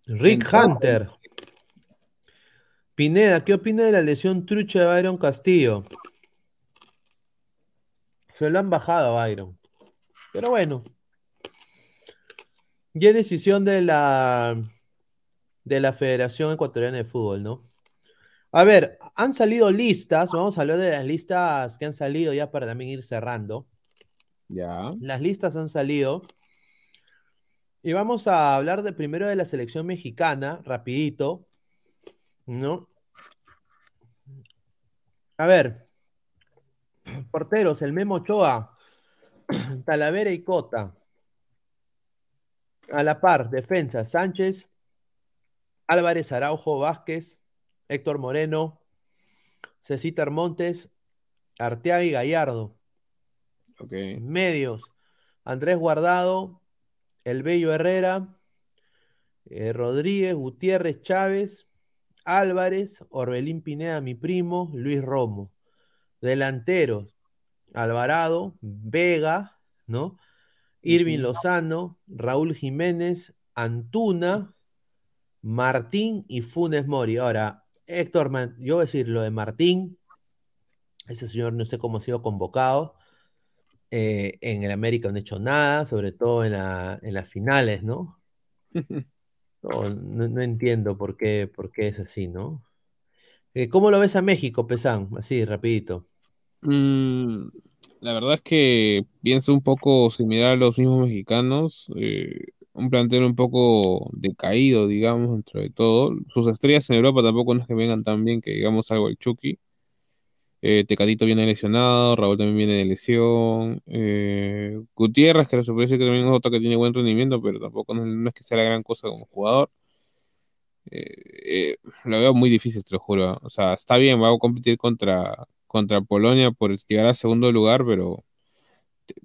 Rick Entonces- Hunter. Pineda, ¿qué opina de la lesión trucha de Byron Castillo? Se lo han bajado a Byron. Pero bueno. Ya es decisión de la de la Federación Ecuatoriana de Fútbol, ¿no? A ver, han salido listas, vamos a hablar de las listas que han salido ya para también ir cerrando. Ya. Las listas han salido. Y vamos a hablar de primero de la selección mexicana, rapidito, ¿no? A ver, porteros, el Memo Ochoa, Talavera y Cota. A la par, defensa, Sánchez, Álvarez, Araujo, Vázquez, Héctor Moreno, Cecitar Montes, Arteaga y Gallardo. Ok. Medios, Andrés Guardado, El Bello Herrera, eh, Rodríguez, Gutiérrez, Chávez, Álvarez, Orbelín Pineda, mi primo, Luis Romo. Delanteros, Alvarado, Vega, ¿no? Irving. Lozano, Raúl Jiménez, Antuna, Martín y Funes Mori. Ahora, Héctor, yo voy a decir lo de Martín, ese señor no sé cómo ha sido convocado. Eh, en el América no ha hecho nada, sobre todo en, la- en las finales, ¿no? No, no- no entiendo por qué, por qué es así, ¿no? Eh, ¿cómo lo ves a México, Pesán? Así, rapidito. Mm, la verdad es que pienso un poco similar a los mismos mexicanos, eh, un plantel un poco decaído, digamos, dentro de todo. Sus estrellas en Europa tampoco no es que vengan tan bien que digamos algo el Chucky. Eh, Tecatito viene lesionado, Raúl también viene de lesión. eh, Gutiérrez, que puede decir que también es otro que tiene buen rendimiento, pero tampoco no, es que sea la gran cosa como jugador. Eh, eh, lo veo muy difícil, te lo juro. O sea, está bien, va a competir contra, contra Polonia por llegar a segundo lugar, pero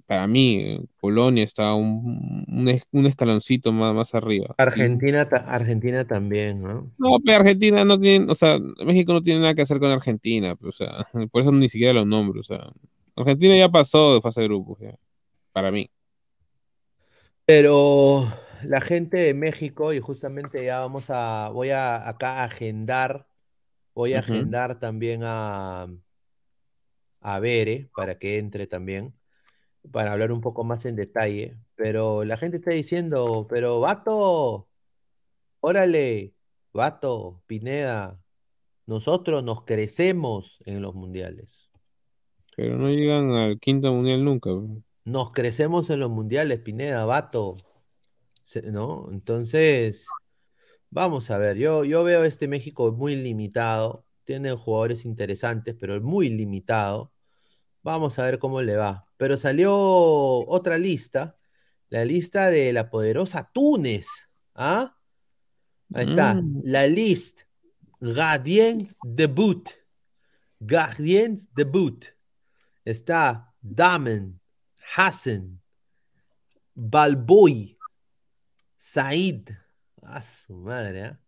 para mí eh, Polonia está un, un, es- un escaloncito más, más arriba. Argentina, ta- Argentina también, ¿no? no, pero Argentina no tiene, o sea, México no tiene nada que hacer con Argentina, pues, o sea, por eso ni siquiera los nombro, o sea, Argentina ya pasó de fase de grupos, ya, para mí. Pero la gente de México, y justamente ya vamos a, voy a acá a agendar Voy a agendar también a, a Bere para que entre también, para hablar un poco más en detalle. Pero la gente está diciendo, pero vato, órale, vato, Pineda, nosotros nos crecemos en los mundiales. Pero no llegan al quinto mundial nunca. Nos crecemos en los mundiales, Pineda, vato. ¿No? Entonces, vamos a ver, yo, yo veo este México muy limitado. Tienen jugadores interesantes, pero muy limitado. Vamos a ver cómo le va. Pero salió otra lista, la lista de la poderosa Túnez. ¿Ah? Ahí está, Mm. la lista. Gardien de but. Gardiens de but. Está Damen, Hassan, Balboy, Said. A su madre, ¿ah?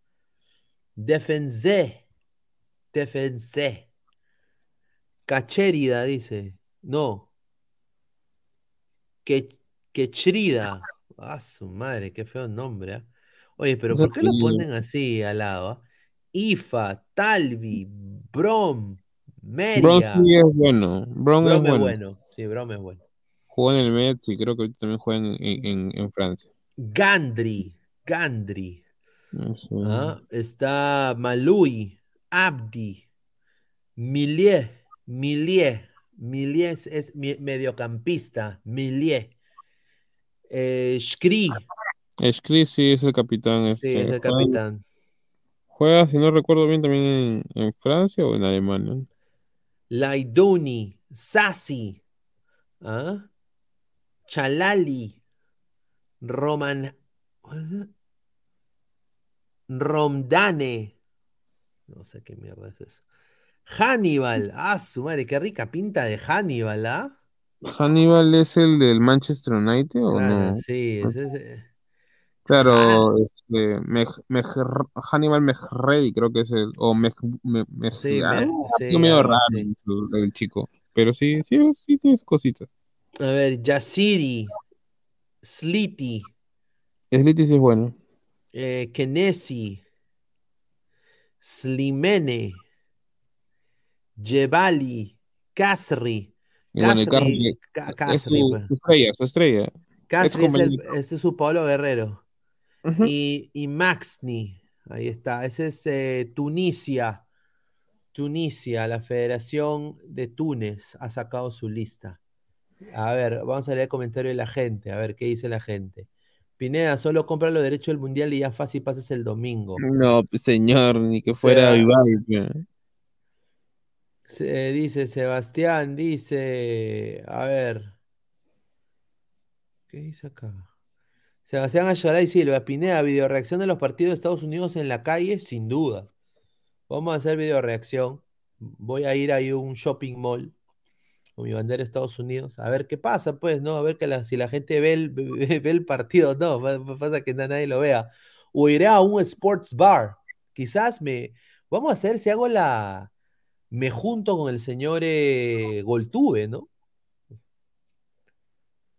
Defense. Defense. Cachérida, dice. No. Que, Quechrida. A su madre, qué feo nombre. ¿ah? Oye, pero ¿por qué lo ponen así al lado? ah? Ifa, Talvi, Brom, Meria. sí es bueno. Brom es bueno. bueno. Sí, Brom es bueno. Jugó en el Mets y creo que también juega en, en, en Francia. Gandri, Gandri. No sé. ¿ah? Está Malui, Abdi, Milie, Milie. Milie es, mediocampista. Milie. Eh, Shkri, sí es el capitán. sí, Este, es el capitán. juega, si no recuerdo bien, también en, en Francia o en Alemania. Laidoni, Sassi, ¿ah? Chalali, Roman? Romdane, no sé qué mierda es eso. Hannibal, ah, su madre, qué rica pinta de Hannibal, ¿ah? ¿Hannibal es el del Manchester United o Claro, no? sí, es, Claro, este, Mej- Mej- Hannibal Mejredi creo que es el, o Mej, Me- Mej- Sí, ah, me- sí, apellido medio raro el, el chico, pero sí, sí, sí tiene sus cositas. A ver, Yasiri, Sliti, Slity sí es bueno. eh, Kenesi, Slimene, Jebali, Kasri. Bueno, Kasri, es su, su estrella, su estrella. Ex Kasri es, el, ese es su Pablo Guerrero. Y, y Maxni, ahí está. Ese es eh, Tunisia. Tunisia, la Federación de Túnez ha sacado su lista. A ver, vamos a leer el comentario de la gente. A ver, ¿qué dice la gente? Pineda, solo compra los derechos del mundial y ya fácil pasas el domingo. No, señor, ni que fuera Ibai. Se- dice Sebastián, dice, a ver, ¿qué dice acá? Sebastián Ayalay Silva, Pineda, video reacción de los partidos de Estados Unidos en la calle, sin duda. Vamos a hacer video reacción. Voy a ir ahí a un shopping mall con mi bandera de Estados Unidos, a ver qué pasa, pues, ¿no? A ver que la- si la gente ve el, ve, el partido, no, pa- pa- pasa que na- nadie lo vea. O iré a un sports bar. Quizás me, vamos a hacer, si hago la, me junto con el señor eh, Goltube, ¿no?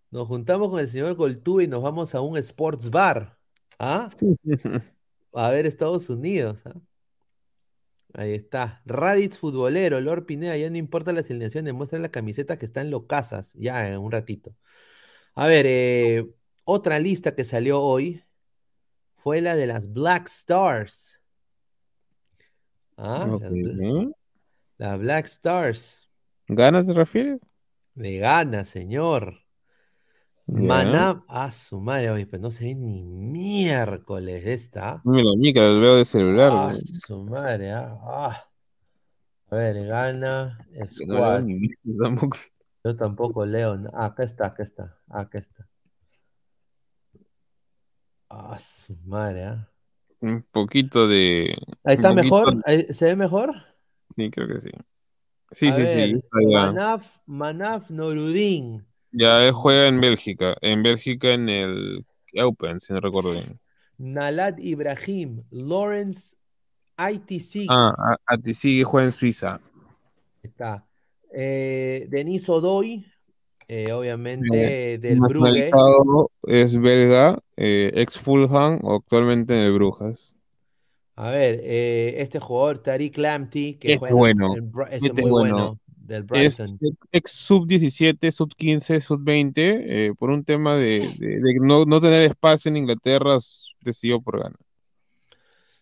Nos juntamos con el señor Goltube y nos vamos a un sports bar, ¿ah? A ver Estados Unidos, ¿ah? Ahí está. Raditz futbolero, Lord Pineda, ya no importa las alineaciones, muestra la camiseta que está en los casas, ya en un ratito. A ver, eh, otra lista que salió hoy fue la de las Black Stars. Ah, las, Las Black Stars. ¿Ganas te refieres? De gana, señor. Ya. Maná, a su madre, oye, pues no se ve ni miércoles esta. Mira, mica, lo veo de celular. Ah, güey. su madre, ah, ah. A ver, gana, no squad. ni mierda tampoco. Yo tampoco leo. Ah, acá está, acá está, acá está. Ah, su madre, ah. Un poquito de. Ahí está mejor, ¿se ve mejor? Sí, creo que sí. Sí, A sí, ver, sí. Manaf, Manaf Norudin. Ya él juega en Bélgica. En Bélgica en el Open, si no recuerdo bien. Nalat Ibrahim, Lawrence ITC. Ah, sigue juega en Suiza. Está. Eh, Denis Odoy, eh, obviamente del Brugge. Es belga, eh, ex Fulham o actualmente en el Brujas. A ver, eh, este jugador, Tariq Lamptey, que Este juega bueno, en ese este muy bueno. bueno, del Es ex sub 17, sub 15, sub 20, eh, por un tema de, de- de no, no tener espacio en Inglaterra, decidió por ganar.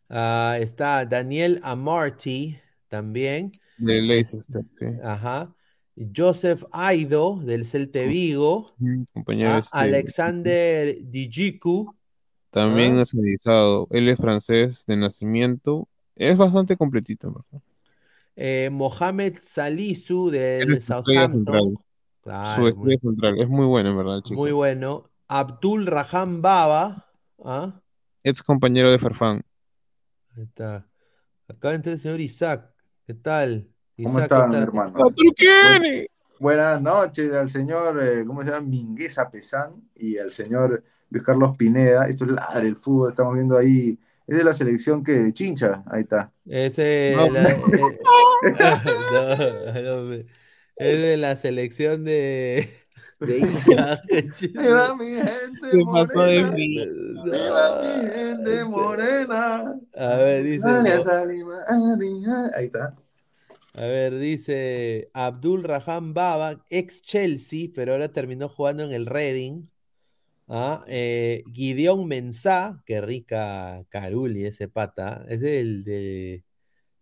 Ah, está Daniel Amarty también. De Es- Leicester, sí. ajá. Joseph Aido del Celte Vigo. Compañero Ah, este, Alexander Dijiku. También Ah. nacionalizado. Él es francés de nacimiento. Es bastante completito, verdad. eh, Mohamed Salisu del es su estrella Southampton. central. Su Claro, estrella muy, central. Es muy bueno, en verdad, el chico. muy bueno. Abdul Raham Baba. ¿ah? Ex compañero de Farfán. Ahí está. Acá entra el señor Isaac. ¿Qué tal? ¿Cómo Isaac, ¿qué están, tal? hermanos? ¡Ah, pero quién! Buenas noches al señor, eh, ¿cómo se llama? Mingueza Pesán y al señor Luis Carlos Pineda. Esto es Ladre el fútbol, estamos viendo ahí. Es de la selección que de Chincha, ahí está. Ese, No. la- eh, no, no, me- es de la selección de, de va mi gente Se pasó de mí. Va mi gente morena. A ver, dice. Ahí está. a ver, dice Abdul Raham Baba, ex Chelsea, pero ahora terminó jugando en el Reading. Ah, eh, Gideon Mensah, qué rica Caruli ese pata, es del, de,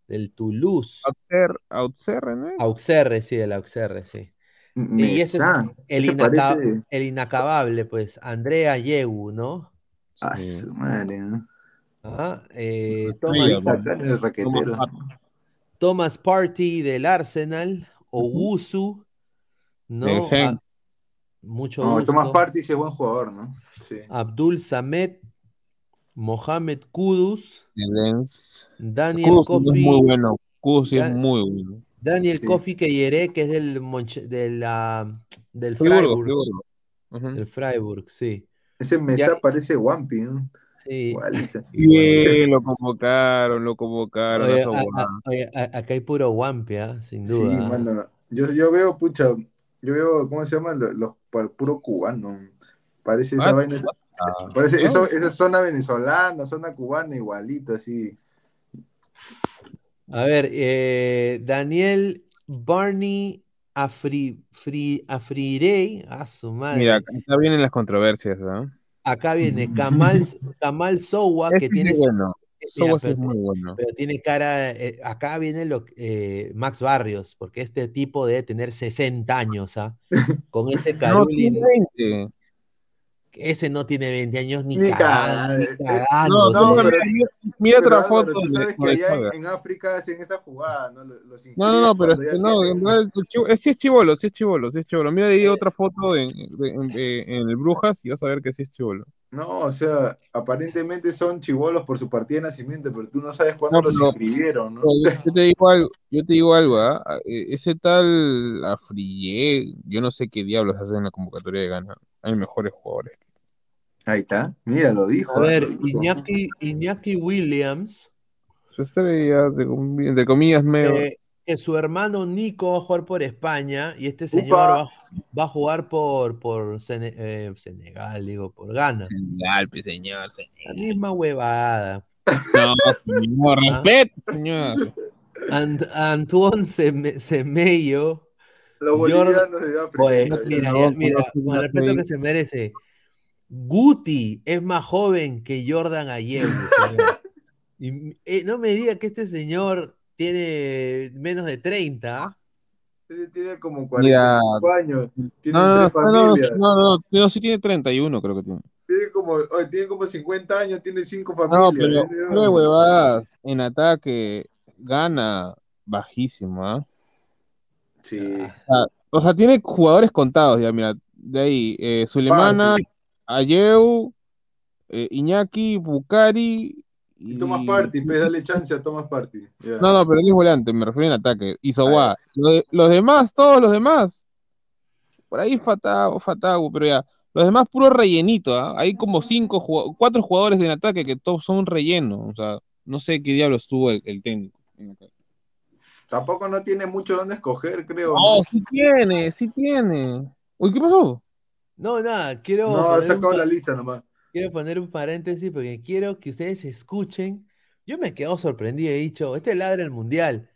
del Toulouse. Auxerre, Auxerre, ¿no? Auxerre, sí, del Auxerre, sí. Y ese es el, Ese inaca- parece el inacabable, pues, Andrea Yegu, ¿no? a Sí. su madre, ¿no? Ah, eh, Thomas Party del Arsenal, Owusu, ¿no? Mucho No, gusto. Tomás Party sí es buen jugador, ¿no? Sí. Abdul Samet, Mohamed Kudus. Daniel Kudus sí es muy bueno. Kudus sí es muy bueno. Daniel Sí. Kofi Keyere, que es del, Monche- de la- del Freiburg, del Freiburg, sí. Ese Mesá Ya- parece Wampi, ¿no? Sí. Bien, lo convocaron, lo convocaron. Oye, a- a- oye, a- acá hay puro Wampia, sin Sí, duda. ¿ah? mano. Yo, yo veo, pucha, yo veo, ¿cómo se llama? Los, los puro cubano. Parece esa Ah, vaina. ah, Parece ¿no? eso, esa zona venezolana, zona cubana, igualito, así. A ver, eh, Daniel Barney Afri, Fri- Afrirey, a su madre. Mira, acá vienen las controversias, ¿no? Acá viene Kamal, Kamal Sowa, que Este sí tiene, bueno. Sowas es pero- muy bueno. pero tiene cara, eh, acá viene lo, eh, Max Barrios, porque este tipo debe tener 60 años, ¿ah? Con ese No, Caruli, tiene 20. ese no tiene 20 años ni, Ni cagando, ni cagando. cagando, No, no, pero- mira, otra Álvaro, foto. tú sabes que allá en, en África hacen esa jugada, ¿no? Los, los No, no, no, pero es que no, en verdad, eh, sí es chivolo, sí es chivolo, sí es chivolo. Mira ahí otra foto en, en, en- en el Brujas y vas a ver que sí es chivolo. No, o sea, aparentemente son chivolos por su partida de nacimiento, pero tú no sabes cuándo No, los pero- inscribieron, ¿no? Yo, te digo algo, yo te digo algo, ¿ah? Eh, Ese tal Afrié, yo no sé qué diablos hace en la convocatoria de Ghana. Hay mejores jugadores. Ahí está, mira, lo dijo. A ver. Iñaki, Iñaki Williams, Su estrella, de, de comillas, medio. eh, que su hermano Nico va a jugar por España y este señor va, va a jugar por, por Sene- eh, Senegal, digo, por Ghana. Señal, pe, señor, señor. La misma huevada. No, señor, Ah. respeto, señor. Ant- Antoine Seme- Semeyo. Los Jordan- bolivianos de África. Ya. mira, no, mira, no, con el respeto que se merece. Guti es más joven que Jordan Ayew. Y eh, no me diga que este señor tiene menos de 30. ¿ah? Ese Tiene como Mira. 45 años, tiene No, no, tres no, no, familias, no, no, no, sí tiene 31, creo que tiene. tiene, como, oye, tiene como 50 años, tiene cinco No, familias. pero, ¿eh? pero huevadas, en ataque gana bajísimo, ¿ah? Sí. O sea, tiene jugadores contados ya, mira, de ahí, eh, Sulemana, Ayeu, eh, Iñaki, Bukari Y Thomas Party, pues dale chance a Thomas Party. ya. No, no, pero él es volante, me refiero en ataque. Y Sowa. De- los demás, todos los demás. Por ahí Fatagu, Fatagu, pero ya. Los demás puro rellenito, ¿ah? Hay como cinco, cuatro jugadores en ataque que todos son relleno. O sea, no sé qué diablos tuvo el, el técnico. Tampoco no tiene mucho donde escoger, creo. No, sí tiene, sí tiene. Uy, ¿qué pasó? No, nada, quiero, No, ha un, sacado la lista nomás. Quiero poner un paréntesis porque quiero que ustedes escuchen Yo me quedo sorprendido y he dicho, este ladra el mundial.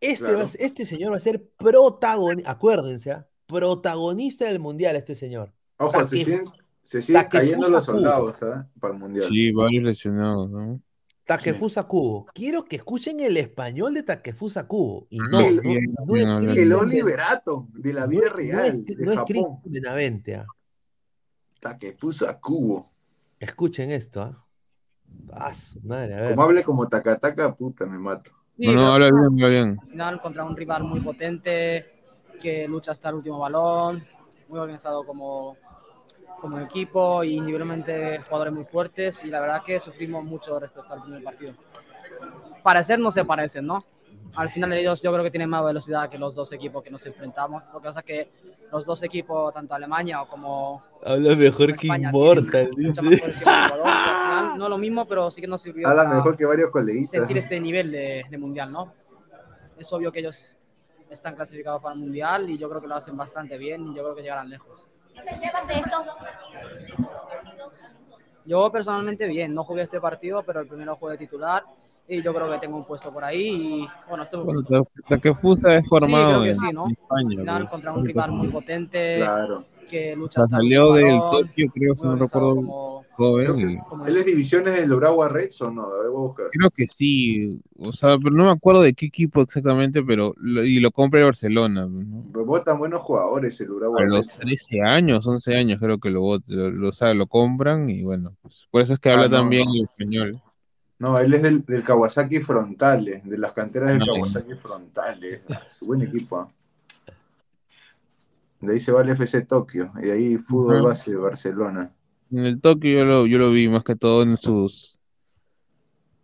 Este, Claro. va este señor va a ser protagonista, acuérdense, ¿ah? protagonista del mundial, este señor. Ojo, se siguen, se siguen Takefusa cayendo los soldados ¿ah? para el mundial. Sí, varios lesionados, ¿no? Takefusa Kubo. Quiero que escuchen el español de Takefusa Kubo. Y no, El- no, no es Oliverato de la vida no es- real, no de es Japón. Cristian Benavente, ¿ah? Takefusa Kubo. Escuchen esto, ¿ah? Ah, su madre, a ver. Como hable como Takataka, puta, me mato. Sí, No, no, creo habla que bien, habla bien. al final contra un rival muy potente, que lucha hasta el último balón, muy organizado como, como equipo y individualmente jugadores muy fuertes y la verdad que sufrimos mucho respecto al primer partido. Parecer no se parecen, ¿no? Al final ellos yo creo que tienen más velocidad que los dos equipos que nos enfrentamos. Lo que pasa es que los dos equipos, tanto Alemania o como Habla mejor como que España, Immortal, de no es lo mismo, pero sí que nos sirvió Habla para- mejor que varios coleguistas. sentir este nivel de, de mundial, ¿no? Es obvio que ellos están clasificados para el mundial y yo creo que lo hacen bastante bien y yo creo que llegarán lejos. ¿Qué te llevas de estos dos partidos? De estos partidos amistosos? Yo personalmente bien, no jugué este partido, pero el primero jugué titular y yo creo que tengo un puesto por ahí y bueno, esto Bueno, Ta- Takefusa es formado creo que en, sí, ¿no? en España. al final pues. contra un rival muy potente Claro. que O lucha sea, hasta el salió del balón, Tokio, creo, si no recuerdo, como- joven. Creo es- como- ¿Él es divisiones del Urawa Reds o no? A ver, voy a buscar. Creo que sí, o sea, pero no me acuerdo de qué equipo exactamente, pero lo- y lo compra el Barcelona, ¿no? Pues Botan buenos jugadores el Urawa A los Reds. 13 años, 11 años creo que lo, lo, lo, o sea, lo compran y bueno, pues, por eso es que Ah, habla no, también no. el español. No, él es del, del Kawasaki Frontales, de las canteras del No, Kawasaki Frontales. Es un buen equipo. De ahí se va el FC Tokio, y de ahí fútbol base de Barcelona. En el Tokio yo lo, yo lo vi más que todo en sus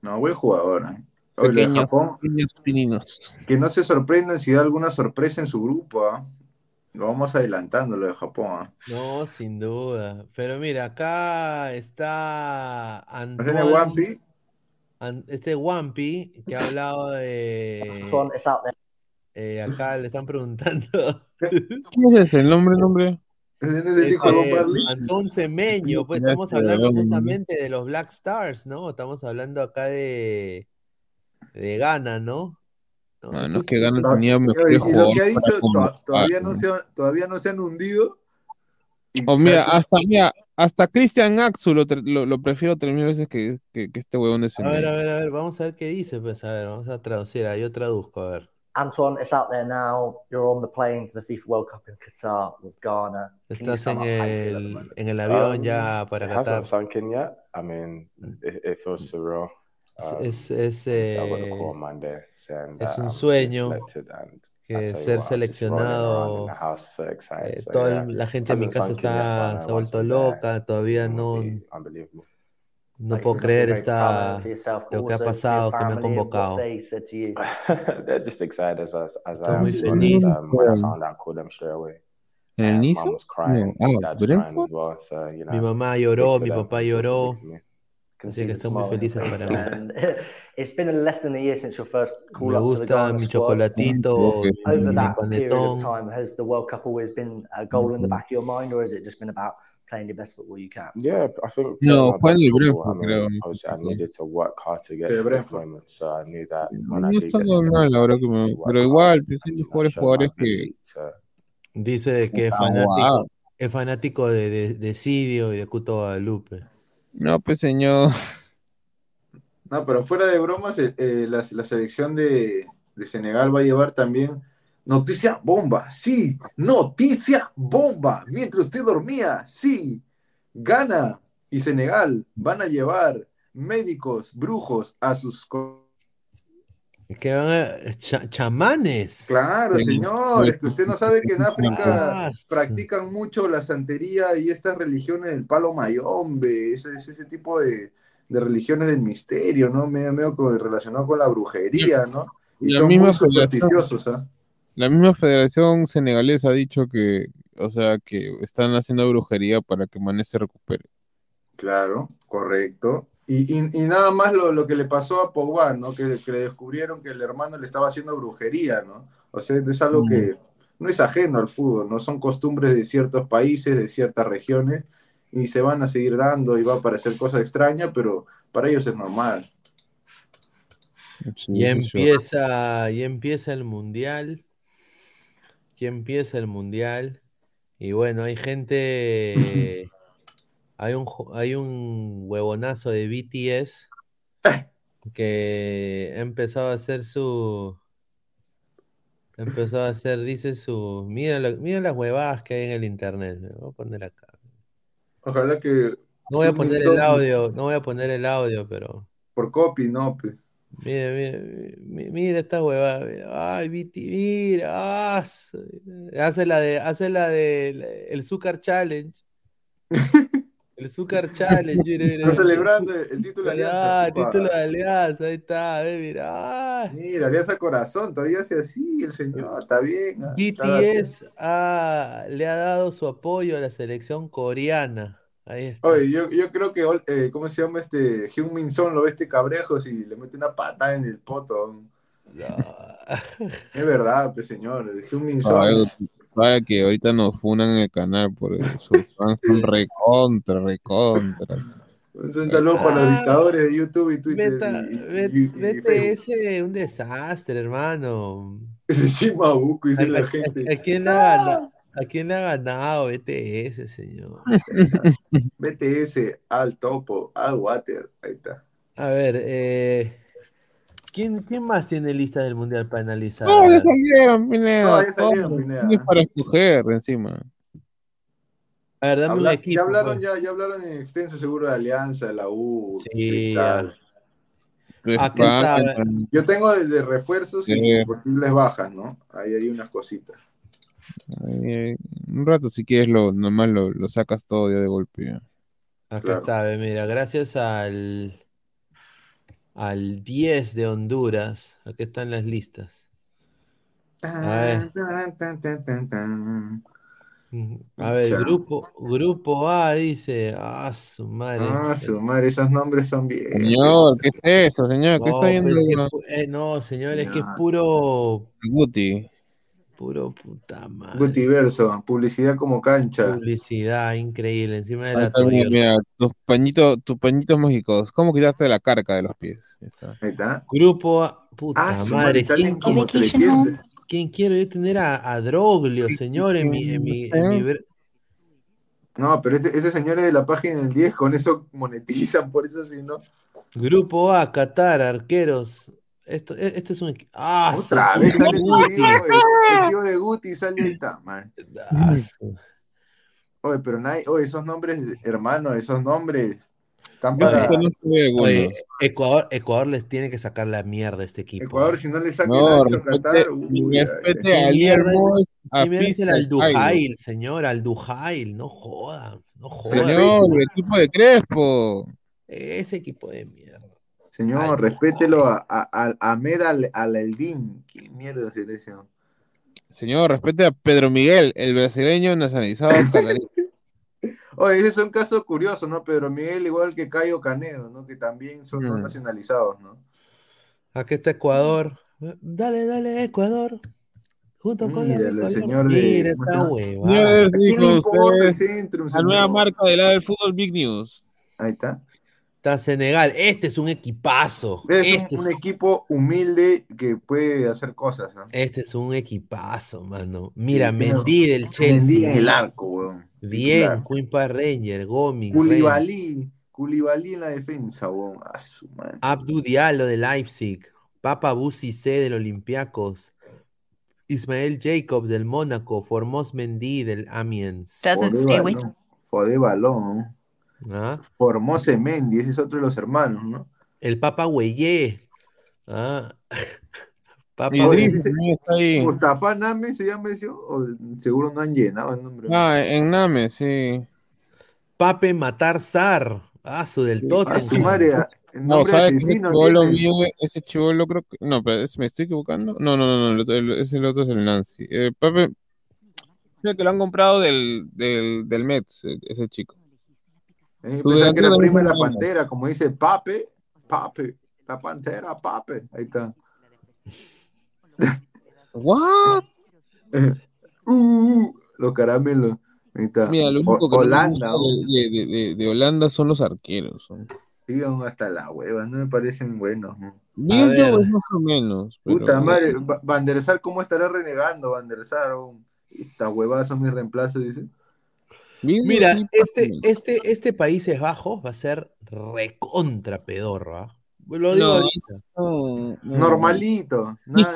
No, buen jugador. ¿eh? De Japón, pequeños pininos. que no se sorprendan si da alguna sorpresa en su grupo. ¿ah? Lo vamos adelantando, lo de Japón. ¿ah? No, sin duda. Pero mira, acá está ¿No tiene Antoine, Wampi? An- este Wampi, que ha hablado de... eh, acá le están preguntando. ¿Cómo es ese? ¿El nombre, el nombre? ¿Ese no es el hijo de Bob Este? Antón Semeño, pues estamos hablando va, ¿no? justamente de los Black Stars, ¿no? Estamos hablando acá de, de Ghana, ¿no? ¿No? Ah, no, es que Ghana tenía mejores y lo que ha dicho, todavía, no se, han- todavía no se han hundido. Y O mira, hasta, mira, hasta Christian Axu lo, lo, lo prefiero tres mil veces que, que, que este huevón de A ver, a ver, a ver, vamos a ver qué dice, pues, a ver, vamos a traducir, yo traduzco, a ver. Antoine, it's out there now. You're on the plane to the FIFA World Cup in Qatar with Ghana. Can Estás en el, en el avión Um, ya para it Qatar. hasn't sunk in yet. I mean, it, it feels surreal. Es, Um, es, es, eh, call on Monday saying es un I'm sueño and que ser seleccionado, eh, So toda la gente en mi casa está, se ha vuelto loca, todavía no, no puedo creer esta, lo que ha pasado, que me what convocado. they said to you. They're just excited as, as, as I Estoy muy feliz. When I Brentford. found out, I called them straight away. ¿En el. So, you Mi mamá lloró, mi papá lloró, big. Can see que the muy smile feliz face. para mí. And it's been less than a year since your first call Me up to the gusta Ghana mi squad. chocolatito, Creo que mi, Over mi that period of time, has the World Cup always been a goal in the mm-hmm. back of your mind, or has it just been about playing your best football you can? Yeah, I think No, my fue en best football. I mean, obviously, I needed to work hard to get De to this Brentford. moment. So I knew that when No do está get mal, selected, ahora que me... need to work Pero igual, pues, and hay you know, mejores jugadores que... Dice que es fanático, es fanático de, de, de Sidio y de Cuto Guadalupe. No, pues señor. No, pero fuera de bromas, eh, eh, la, selección de, de Senegal va a llevar también noticia bomba, sí, noticia bomba. Mientras usted dormía, sí, Ghana y Senegal van a llevar médicos, brujos a sus... que van a, cha- chamanes. Claro, Sí, señor, es que usted no sabe que en África practican mucho la santería y estas religiones del palo mayombe, ese, ese, ese tipo de, de religiones del misterio, ¿no? Medio, relacionado con la brujería, ¿no? Y La son misma muy supersticiosos, ¿ah? La misma Federación Senegalesa ha dicho que, o sea, que están haciendo brujería para que Mané se recupere. Claro, correcto. Y, y- y nada más lo, lo que le pasó a Pogba, ¿no? Que, que le descubrieron que el hermano le estaba haciendo brujería, ¿no? O sea, es algo que no es ajeno al fútbol, ¿no? Son costumbres de ciertos países, de ciertas regiones, y se van a seguir dando y va a parecer cosa extraña, pero para ellos es normal. Y empieza, y empieza el mundial. Y empieza el mundial. Y bueno, hay gente. Hay un, hay un huevonazo de BTS que ha empezado a hacer su. ha empezado a hacer, dice su. Mira, lo- mira las huevadas que hay en el internet. Voy a poner acá. Ojalá que. No voy a poner el audio, no voy a poner el audio, pero. Por copy, no, pues. Mira, mira, mi- mira esta huevada, mira. Ay, Viti, mira. ah, hace la de, hace la de el Zucker Challenge. El Zucker Challenge, mira. Está celebrando el título de Alianza. Ah, título de Alianza, ahí está, ve, mira. ah. Mira, Alianza Corazón, todavía hace así el señor, está bien. ah, está- BTS ah, le ha dado su apoyo a la selección coreana. Ahí está. Oye, yo, yo creo que, eh, ¿cómo se llama este? Hyun Min Son lo ve este cabrejos y le mete una patada en el poto. Es verdad, pues señor, el Hyun Min Son. Vaya que ahorita nos funan en el canal por eso. Sus fans son recontra, recontra. Un saludo para los dictadores de YouTube y Twitter. Meta- y- y- y ese un desastre, hermano. Ese Shimabuco, dice ¿A, la a- gente. a quién le ha ganado? ¿A quién le ha ganado BTS, señor? BTS, al topo, al water. Ahí está. A ver, eh, ¿quién, quién más tiene lista del mundial para analizar? No, ya salieron, Pineda. No, ya salieron. Pineda. Tienes para escoger encima. A ver, dame un Habla- equipo. ya hablaron, pues. ya, ya hablaron en extenso seguro de Alianza, de la U, Sí, Cristal. Aquí está, a ver. Yo tengo el de refuerzos y posibles bajas, ¿no? Ahí hay unas cositas. Un rato, si quieres, lo, nomás lo, lo sacas todo ya de golpe. ya. Acá Claro. está, mira, gracias al, al 10 de Honduras, aquí están las listas. A ver. Tan, tan, tan, tan, tan. Ujú. A ver, Ya. grupo, grupo A dice, ah, su madre. Ah, su madre, esos nombres son bien. Señor, ¿qué es eso, señor? ¿Qué No, está viendo? pues, es que eh, no, señor, es que es puro, Guti. Puro puta madre. Gutiverso, publicidad como cancha. Publicidad increíble, encima de la mira, tus pañitos, tus pañitos mágicos. ¿Cómo quitarte la carga de los pies? Esa. Ahí está. Grupo A, puta Ah, madre, ¿quién, como quién- 300. quién quiero yo tener a, a Droglio, señor, en mi, en mi, en mi ver- No, pero este, este señor es de la página del 10, con eso monetizan, por eso si no. Grupo A, Qatar, arqueros. Esto, e- este es un Ah, Otra vez sale el, tío de Guti sale ahí man. Ah, su- Oye, pero nadie, oye, esos nombres, hermano, esos nombres están para. Oye, Ecuador, Ecuador les tiene que sacar la mierda a este equipo. Ecuador, si no le saca No, respete, Qatar, uy, ay, respete ¿Qué a señor, Aldujail, no jodan, no jodan. Señor, el equipo de Crespo. Ese equipo de mierda. Señor, Ay, respételo a, a, a Ahmed Al- Alaeldin. ¿Qué mierda eso? Señor, respete a Pedro Miguel, el brasileño nacionalizado. Oye, ese es un caso curioso, ¿no? Pedro Miguel, igual que Cayo Canedo, ¿no? Que también son Mm. nacionalizados, ¿no? Aquí está Ecuador. Dale, dale, Ecuador. Junto con Mira, el señor de- Mira ¿cómo esta se llama? huevada. Señores, ¿A quién le dijo importa el usted, Centrum, la nueva marca del lado del fútbol Big News. Ahí está. Está Senegal. Este es un equipazo. Es Este un, es, un equipo humilde que puede hacer cosas, ¿no? este es un equipazo, mano. Mira, Sí, Mendy del Mendy Chelsea. en el arco, weón. Bien, Park Ranger, Gomi, Koulibaly, Koulibaly en la defensa, weón. A su madre. Abdu Diallo de Leipzig. Papa Busi C del Olympiacos. Ismael Jacobs del Mónaco. Formos Mendy del Amiens. Doesn't stay with. Fodé balón. ¿Ah? Formose Mendy, ese es otro de los hermanos, ¿no? El Papa Güeyé. ¿Ah? Papa Oye, dice-. Mustafa Name se llama ese, o seguro no han llenado el nombre. Ah, en Name, sí. Pape Matar Sar. Ah, su del A Tottenham. su madre, a- el No, nombre ¿sabes qué asesino chivolo mío? Ese chivolo creo que... No, pero es- me estoy equivocando. No, no, no, no, el ese el otro es el Nancy. Eh, Pepe, es el que lo han comprado del, del, del Mets, eh, ese chico. Eh, pensaba que era prima de la pantera, como dice Pape, Pape, la pantera, Pape. Ahí está. ¿What? Uh, uh, los caramelos. Ahí está. Mira, lo O- único que no Holanda. ¿no? de, de- de- de Holanda son los arqueros. son- partidos hasta la hueva, no me parecen buenos. ¿no? Bien, es más o menos. pero- Puta madre, Va- Van der Sar, ¿cómo estará renegando Van der Sar? oh? Esta huevada son mis reemplazos, dice. Mira, este, menos. este, este Países Bajos va a ser recontra pedorro, ¿ah? Lo digo No, ahorita. no, no. Normalito. Nada-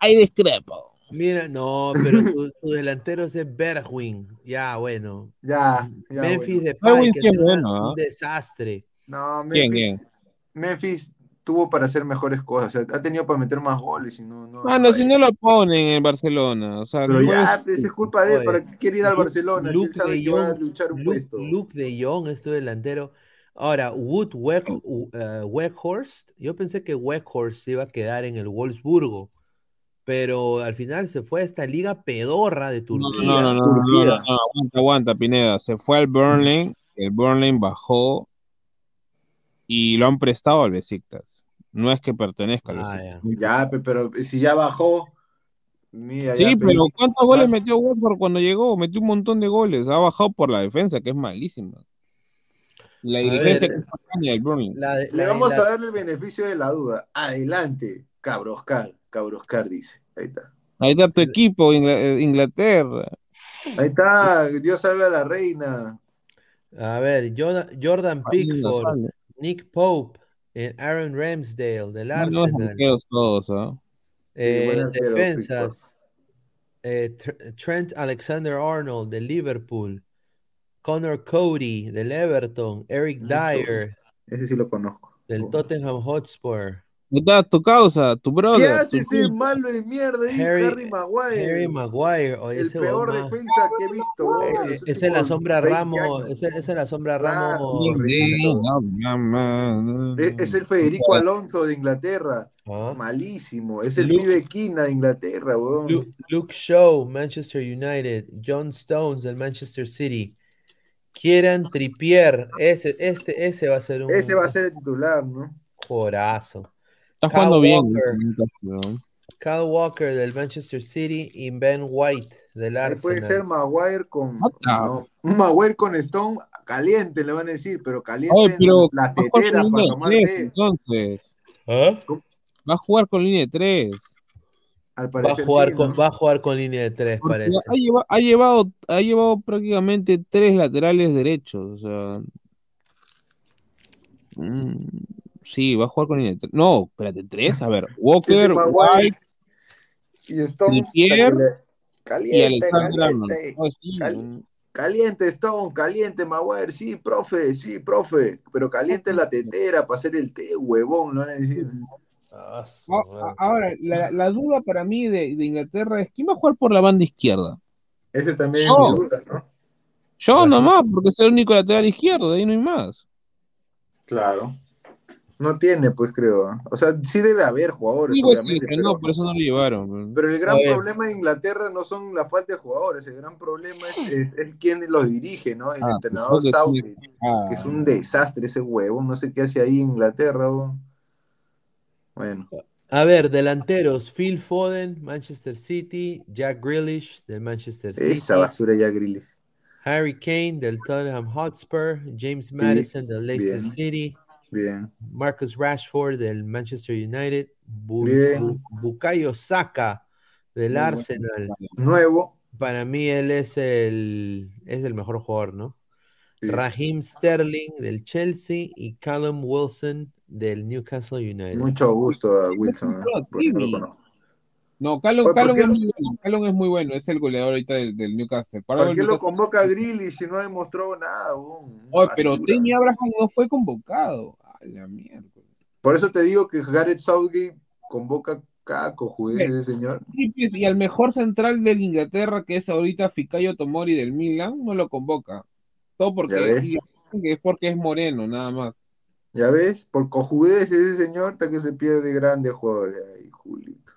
Hay discrepo. Mira, no, pero tu, tu delantero es Bergwijn. Ya, bueno. Ya, ya. Memphis bueno. Que es bueno, ¿ah? un desastre. No, ¿Quién, Memphis, Memphis tuvo para hacer mejores cosas. O sea, ha tenido para meter más goles y no. no Ah, no, si no lo ponen en Barcelona. O sea, Pero ya, es- pues, es culpa de él. ¿Para qué quiere ir al Luke- Barcelona? Si Luke él sabe de que va a Jong- luchar un Luke, puesto. Luke de Jong es tu delantero. Ahora, Wood Weg- uh, yo pensé que Weghorst se iba a quedar en el Wolfsburgo, pero al final se fue a esta liga pedorra de No, Turquía. no, no, no, no, no, Turquía. no, no, aguanta, aguanta, Pineda. Se fue al Burnley, el Burnley bajó y lo han prestado al Besiktas. No es que pertenezca al Ah. Ya, pe- pero si ya bajó. Mira, Sí, ya, pero ¿cuántos goles más- metió Watford cuando llegó? Metió un montón de goles. Ha bajado por la defensa, que es malísima. La dirigencia ver, que es España del Burnley. La Le la de vamos la- a darle el beneficio de la duda. Adelante, Cabroscar. Cabroscar dice. Ahí está. Ahí está tu equipo, Ingla- Inglaterra. Ahí está. Dios salve a la reina. A ver, Jordan, Pickford. Nick Pope, eh, Aaron Ramsdale del No, no, Arsenal. todos, ¿ah? Eh, buen arquero, defensas. eh, Tr- Trent Alexander Arnold del Liverpool. Connor Cody del Everton. Eric. Dyer Ese sí lo conozco. del Tottenham Hotspur. Está tu causa, tu brother. ¿Qué hace ese malo de mierda ahí, Harry- Harry, Maguire? Harry Maguire. oye, el ese peor defensa que he visto. Eh, los Esa es la sombra 20 Ramos. Esa esa es la sombra. Ramos. Es, es el Federico Alonso de Inglaterra. Ah. Malísimo. Es el Luke- pibe Quina de Inglaterra, weón. Luke, Luke Shaw, Manchester United. John Stones del Manchester City. Kieran Trippier. Ese, este, ese va a ser un Ese va a ser el titular, ¿no? jugadorazo. Está Kyle jugando bien. Walker. Kyle Walker del Manchester City y Ben White del Arsenal. puede ser Maguire con. No, un Maguire con Stone caliente, le van a decir, pero caliente Oye, pero en las teteras para línea de tomar tres, té. entonces. ¿Ah? Va a jugar con línea de tres. Al Va a, parecer jugar sí, con, ¿no? va a jugar con línea de tres, Porque parece. ha, lleva- ha llevado, ha llevado prácticamente tres laterales derechos. O sea. mm, sí, va a jugar con línea de tres. No, espérate, tres. A ver, Walker, Maguire White y y Caliente, caliente. Oh, sí, Cali-. Caliente Stone, caliente Maguire, sí, profe, sí, profe, pero caliente la tetera para hacer el té, huevón, lo van a decir. Ah, su A- madre. a- Ahora, la, la duda para mí de, de Inglaterra es quién va a jugar por la banda izquierda. Ese también es mi duda, ¿no? Yo nomás, porque es el único lateral izquierdo, de ahí no hay más. Claro. No tiene, pues creo. O sea, sí debe haber jugadores, sí, obviamente, pero pero, no, por eso no lo llevaron. pero el gran problema de Inglaterra no son la falta de jugadores, el gran problema es, es, es quién los dirige, ¿no? El Ah, entrenador pues, sí. Southgate, Ah, que es un desastre ese huevón, no sé qué hace ahí en Inglaterra. Bueno, A ver, delanteros, Phil Foden, Manchester City, Jack Grealish del Manchester City, esa basura ya Grilis. Harry Kane del Tottenham Hotspur, James Madison del Leicester bien. City, Bien. Marcus Rashford del Manchester United, Bu- Bien. Bu- Bukayo Saka del Muy. Arsenal. Nuevo. Para mí él es el, es el mejor jugador, ¿no? Sí. Raheem Sterling del Chelsea y Callum Wilson del Newcastle United. Mucho gusto a Wilson, ¿eh? Porque no lo conozco. No, Callum, ¿por Callum es muy bueno, Callum es muy bueno, es el goleador ahorita del, del Newcastle. Para ¿Por qué lo convoca a Grealish si no ha demostrado nada? Oye, pero. Tammy Abraham no fue convocado. A la mierda. Por eso te digo que Gareth Southgate convoca cada cojudez ese señor. Y, pues, al mejor central de Inglaterra, que es ahorita Fikayo Tomori del Milan, no lo convoca. Todo porque es porque es moreno, nada más. ¿Ya ves? Por cojudez ese señor hasta que se pierde grandes jugadores. Ay, Julito.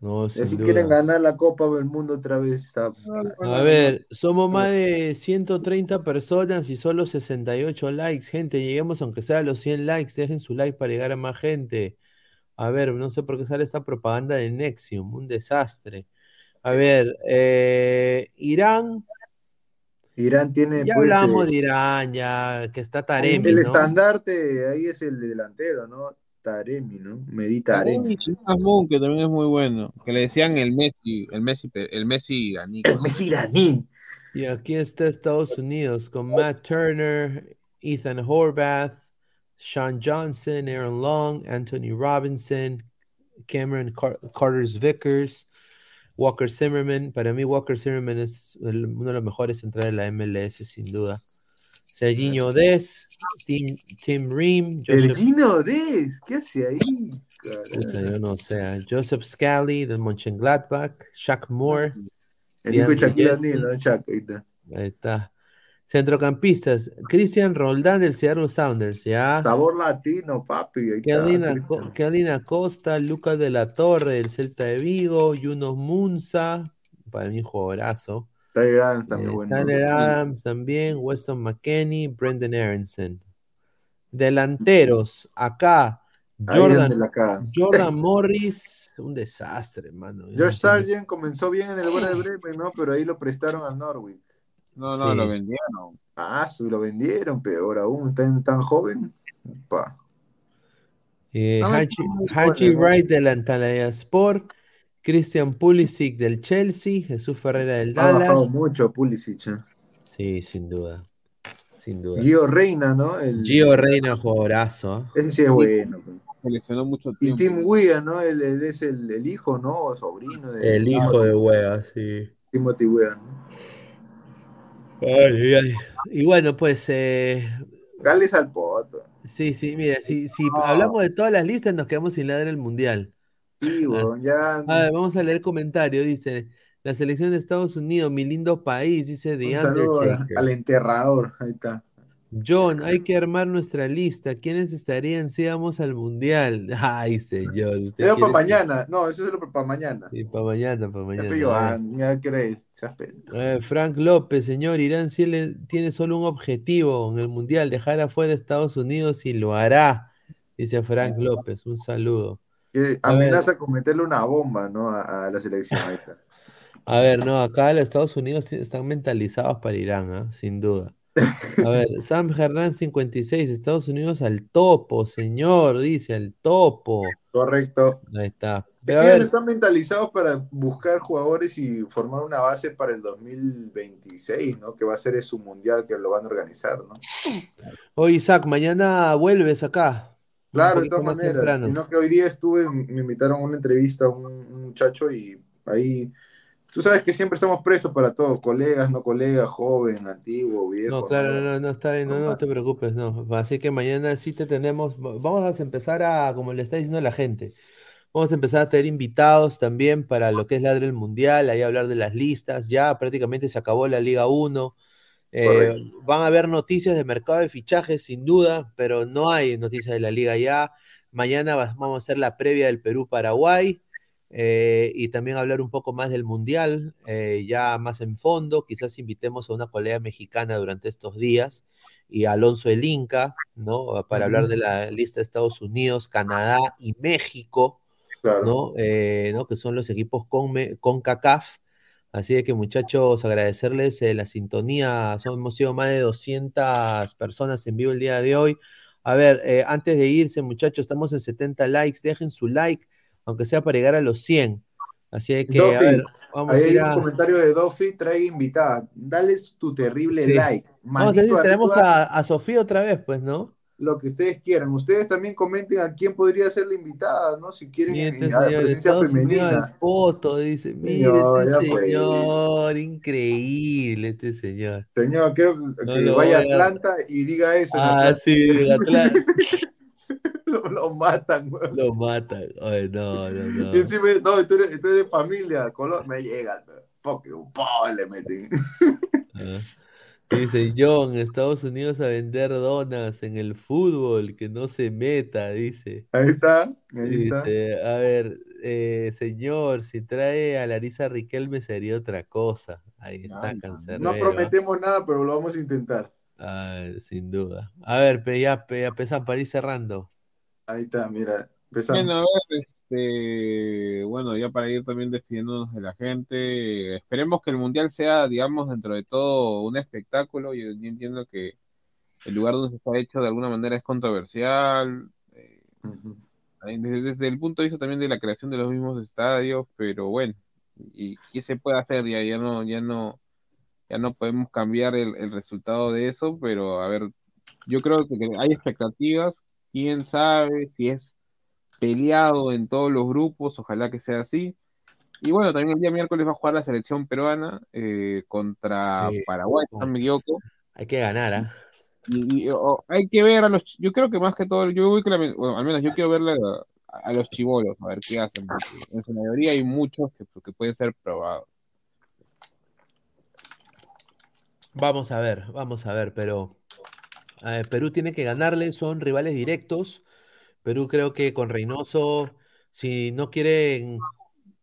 No, duda. quieren ganar la Copa del Mundo otra vez. A ver, somos más de 130 personas y solo 68 likes. Gente, lleguemos aunque sea a los 100 likes. Dejen su like para llegar a más gente. A ver, no sé por qué sale esta propaganda de Nexium. Un desastre. A ver, eh, Irán. Irán tiene Ya pues hablamos eh, de Irán, ya que está Taremi, el ¿no? estandarte ahí es el delantero, ¿no? Taremi, ¿no? Medi Taremi. Moon, que también es muy bueno. Que le decían el Messi, el Messi, el Messi iraní. El Messi iraní. Y aquí está Estados Unidos con Matt Turner, Ethan Horvath, Sean Johnson, Aaron Long, Anthony Robinson, Cameron Car- Carter's Vickers, Walker Zimmerman. Para mí, Walker Zimmerman es el- uno de los mejores centrales de la MLS, sin duda. Serginho Des, Tim, Tim Ream, El Joseph, Gino Des, ¿qué hace ahí? puta, yo no sé, ah, Joseph Scally del Mönchengladbach, Shaq Moore, El hijo de Shaquille. O'Neal, ¿no? Shaq, ahí está. Ahí está. Centrocampistas, Cristian Roldán del Seattle Sounders, ¿ya? Sabor latino, papi. Kelvin Acosta, Lucas de la Torre del Celta de Vigo, Yunus Munza, para mí jugadorazo. Tyler Adams también Eh, bueno. Tyler Adams también, Weston McKenney, Brendan Aronson. Delanteros, acá, Jordan. Jordan Morris, un desastre, mano. Josh Sargent comenzó bien en el Werder Bremen, ¿no? Pero ahí lo prestaron al Norwich. No, no, Sí. lo vendieron. Ah, lo vendieron, peor aún, tan, tan joven. Pa. Eh, Ah, Haji, muy Haji bueno, ¿no? Wright del Antalya Sport, Christian Pulisic del Chelsea, Jesús Ferreira del Ha bajado Dallas. mucho Pulisic. ¿eh? Sí, sin duda. Sin duda. Gio Reina, ¿no? El, Gio Reina, jugadorazo. ¿eh? Ese sí es bueno. pues. Se lesionó mucho Y tiempo. Tim Weah, ¿no? Él, él es el, el hijo, ¿no? O sobrino de El hijo de Wea, sí. Timothy Weah, ¿no? Ay, ay, ay. Y bueno, pues, eh, Gales al poto. sí, sí, mira, si, si hablamos de todas las listas, nos quedamos sin ladrar el mundial. Sí, weón, ya. A ver, vamos a leer el comentario. Dice: La selección de Estados Unidos, mi lindo país, dice The Un saludo al enterrador. Ahí está. John, hay que armar nuestra lista. ¿Quiénes estarían si vamos al mundial? Ay, señor. usted Eso para mañana. No, eso es lo para mañana. Sí, para mañana, para mañana. ya crees. Eh, Frank López, señor, Irán tiene, tiene solo un objetivo en el Mundial, dejar afuera a Estados Unidos y lo hará, dice Frank López. Un saludo. Que A amenaza con meterle una bomba, ¿no? A, a la selección. Ahí está. A ver, no, acá los Estados Unidos están mentalizados para Irán, ¿ah? Sin duda. A ver, Sam Hernán 56, Estados Unidos al topo, señor, dice, al topo. Correcto. Ahí está. Pero que ellos están mentalizados para buscar jugadores y formar una base para el 2026, ¿no? Que va a ser su mundial que lo van a organizar, ¿no? oye Isaac, mañana vuelves acá. Claro, de todas maneras. temprano. Sino que hoy día estuve, me invitaron a una entrevista a un, un muchacho y ahí, tú sabes que siempre estamos prestos para todo, colegas, no colegas, joven, antiguo, viejo. No, claro, no, no, no, está bien, no, no te preocupes, no. Así que mañana sí te tenemos, va- vamos a empezar a, como le está diciendo la gente, vamos a empezar a tener invitados también para lo que es Ladre el Mundial, ahí hablar de las listas, ya prácticamente se acabó la Liga 1, eh, van a haber noticias de mercado de fichajes sin duda, pero no hay noticias de la Liga ya. Mañana va- vamos a hacer la previa del Perú-Paraguay. eh, y también hablar un poco más del Mundial, eh, ya más en fondo, quizás invitemos a una colega mexicana durante estos días y a Alonso El Inca, ¿no? Para hablar de la lista de Estados Unidos, Canadá y México, Claro. ¿no? ¿no? Que son los equipos con, con CACAF. Así que muchachos, agradecerles eh, la sintonía. Son- hemos sido más de 200 personas en vivo el día de hoy. A ver, eh, antes de irse, muchachos, estamos en 70 likes. Dejen su like, aunque sea para llegar a los 100. Así que, a Dofi, ver, vamos ahí a hay un a... comentario de Dofi, trae invitada. Dale tu terrible Sí. like. Vamos a ver si manito tenemos a, a Sofía otra vez, pues, ¿no? Lo que ustedes quieran. Ustedes también comenten a quién podría ser la invitada, ¿no? Si quieren este a la señor, presencia femenina. al poto, dice. Mire, Señor, este ya pues. señor, increíble este señor. Señor, quiero que No que vaya a Atlanta y diga eso. Ah, sí, Atlanta. lo, lo matan, weón. Lo matan. Ay, no, no, no. Y encima, no, eres de familia, Colón, me llega, fuck you, le meten. Ah. Dice John, Estados Unidos a vender donas en el fútbol, que no se meta, dice. Ahí está, ahí está. Dice, a ver, eh, señor, si trae a Larisa Riquelme sería otra cosa. Ahí está, cancerbero. No prometemos nada, pero lo vamos a intentar. Ah, sin duda. A ver, pe, ya, pe, ya, Pesan, para ir cerrando. Ahí está, mira. Bueno, a ver, este, bueno, ya para ir también despidiéndonos de la gente, esperemos que el Mundial sea, digamos, dentro de todo un espectáculo. Yo, yo entiendo que el lugar donde se está hecho de alguna manera es controversial, eh, desde, desde el punto de vista también de la creación de los mismos estadios, pero bueno, y qué se puede hacer, ya, ya no, ya no, ya no podemos cambiar el, el resultado de eso, pero a ver, yo creo que hay expectativas, quién sabe si es peleado en todos los grupos, ojalá que sea así. Y bueno, también el día miércoles va a jugar la selección peruana eh, contra Sí. Paraguay, si no me equivoco. Hay que ganar, ¿ah? Y, y, o- hay que ver a los, yo creo que más que todo, yo voy con la, bueno, al menos yo quiero verle a, a los chivolos, a ver qué hacen, en su mayoría hay muchos que, que pueden ser probados. Vamos a ver, vamos a ver, pero Perú tiene que ganarle, son rivales directos. Perú creo que con Reynoso, si no quieren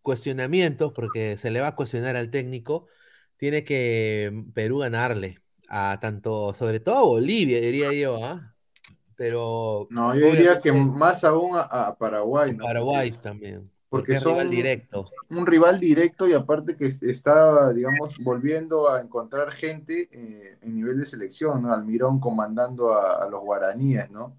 cuestionamientos, porque se le va a cuestionar al técnico, tiene que mm, Perú ganarle a tanto, sobre todo a Bolivia, diría yo, ¿ah? Pero No, yo diría que más aún a, a Paraguay, ¿no? Paraguay también, porque Porque es rival directo. un rival directo y aparte que es- está, digamos, volviendo a encontrar gente eh, en nivel de selección, ¿no? Almirón comandando a, a los guaraníes, ¿no?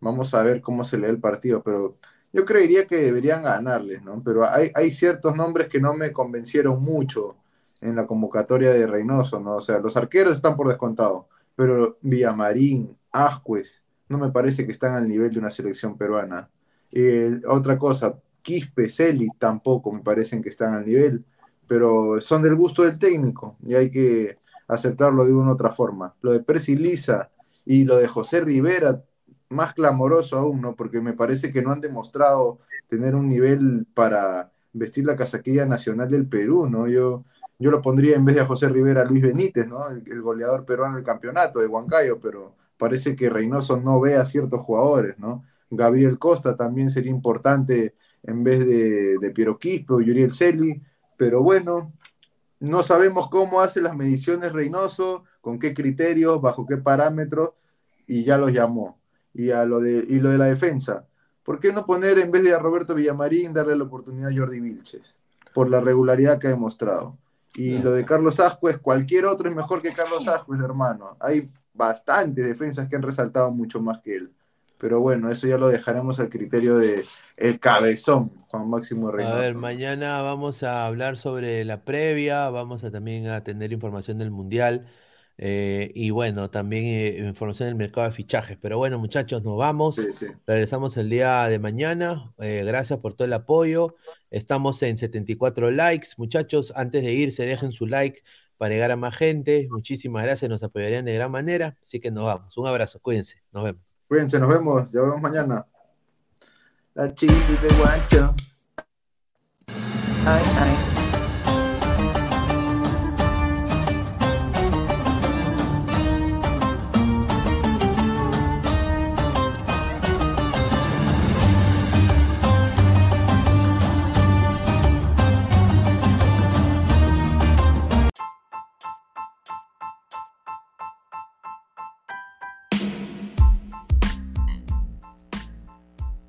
Vamos a ver cómo se lee el partido, pero yo creería que deberían ganarles, ¿no? Pero hay, hay ciertos nombres que no me convencieron mucho en la convocatoria de Reynoso, ¿no? O sea, los arqueros están por descontado, pero Villamarín, Ascuez, no me parece que están al nivel de una selección peruana. Eh, otra cosa, Quispe, Celi tampoco me parecen que están al nivel, pero son del gusto del técnico y hay que aceptarlo de una u otra forma. Lo de Percy Lisa y lo de José Rivera, más clamoroso aún, ¿no? Porque me parece que no han demostrado tener un nivel para vestir la casaquilla nacional del Perú, ¿no? Yo, yo lo pondría en vez de José Rivera Luis Benítez, ¿no? El, goleador peruano del campeonato de Huancayo, pero parece que Reynoso no ve a ciertos jugadores, ¿no? Gabriel Costa también sería importante en vez de, de Piero Quispe o Yuriel Celi, pero bueno, no sabemos cómo hace las mediciones Reynoso, con qué criterios, bajo qué parámetros, y ya los llamó. Y, a lo de, y lo de la defensa, ¿por qué no poner en vez de a Roberto Villamarín, darle la oportunidad a Jordi Vilches? Por la regularidad que ha demostrado. Y lo de Carlos Ascuez, cualquier otro es mejor que Carlos Ascuez, hermano. Hay bastantes defensas que han resaltado mucho más que él. Pero bueno, eso ya lo dejaremos al criterio de el cabezón, Juan Máximo A Reynoso. ver, mañana vamos a hablar sobre la previa, vamos a también a tener información del Mundial eh, y bueno, también eh, información del mercado de fichajes. Pero bueno, muchachos, nos vamos. Sí, sí. Regresamos el día de mañana. Eh, gracias por todo el apoyo. Estamos en 74 likes. Muchachos, antes de irse, dejen su like para llegar a más gente. Muchísimas gracias, nos apoyarían de gran manera. Así que nos vamos. Un abrazo, cuídense. Nos vemos. Cuídense, nos vemos, ya vemos mañana. La de guancho. Ay, ay.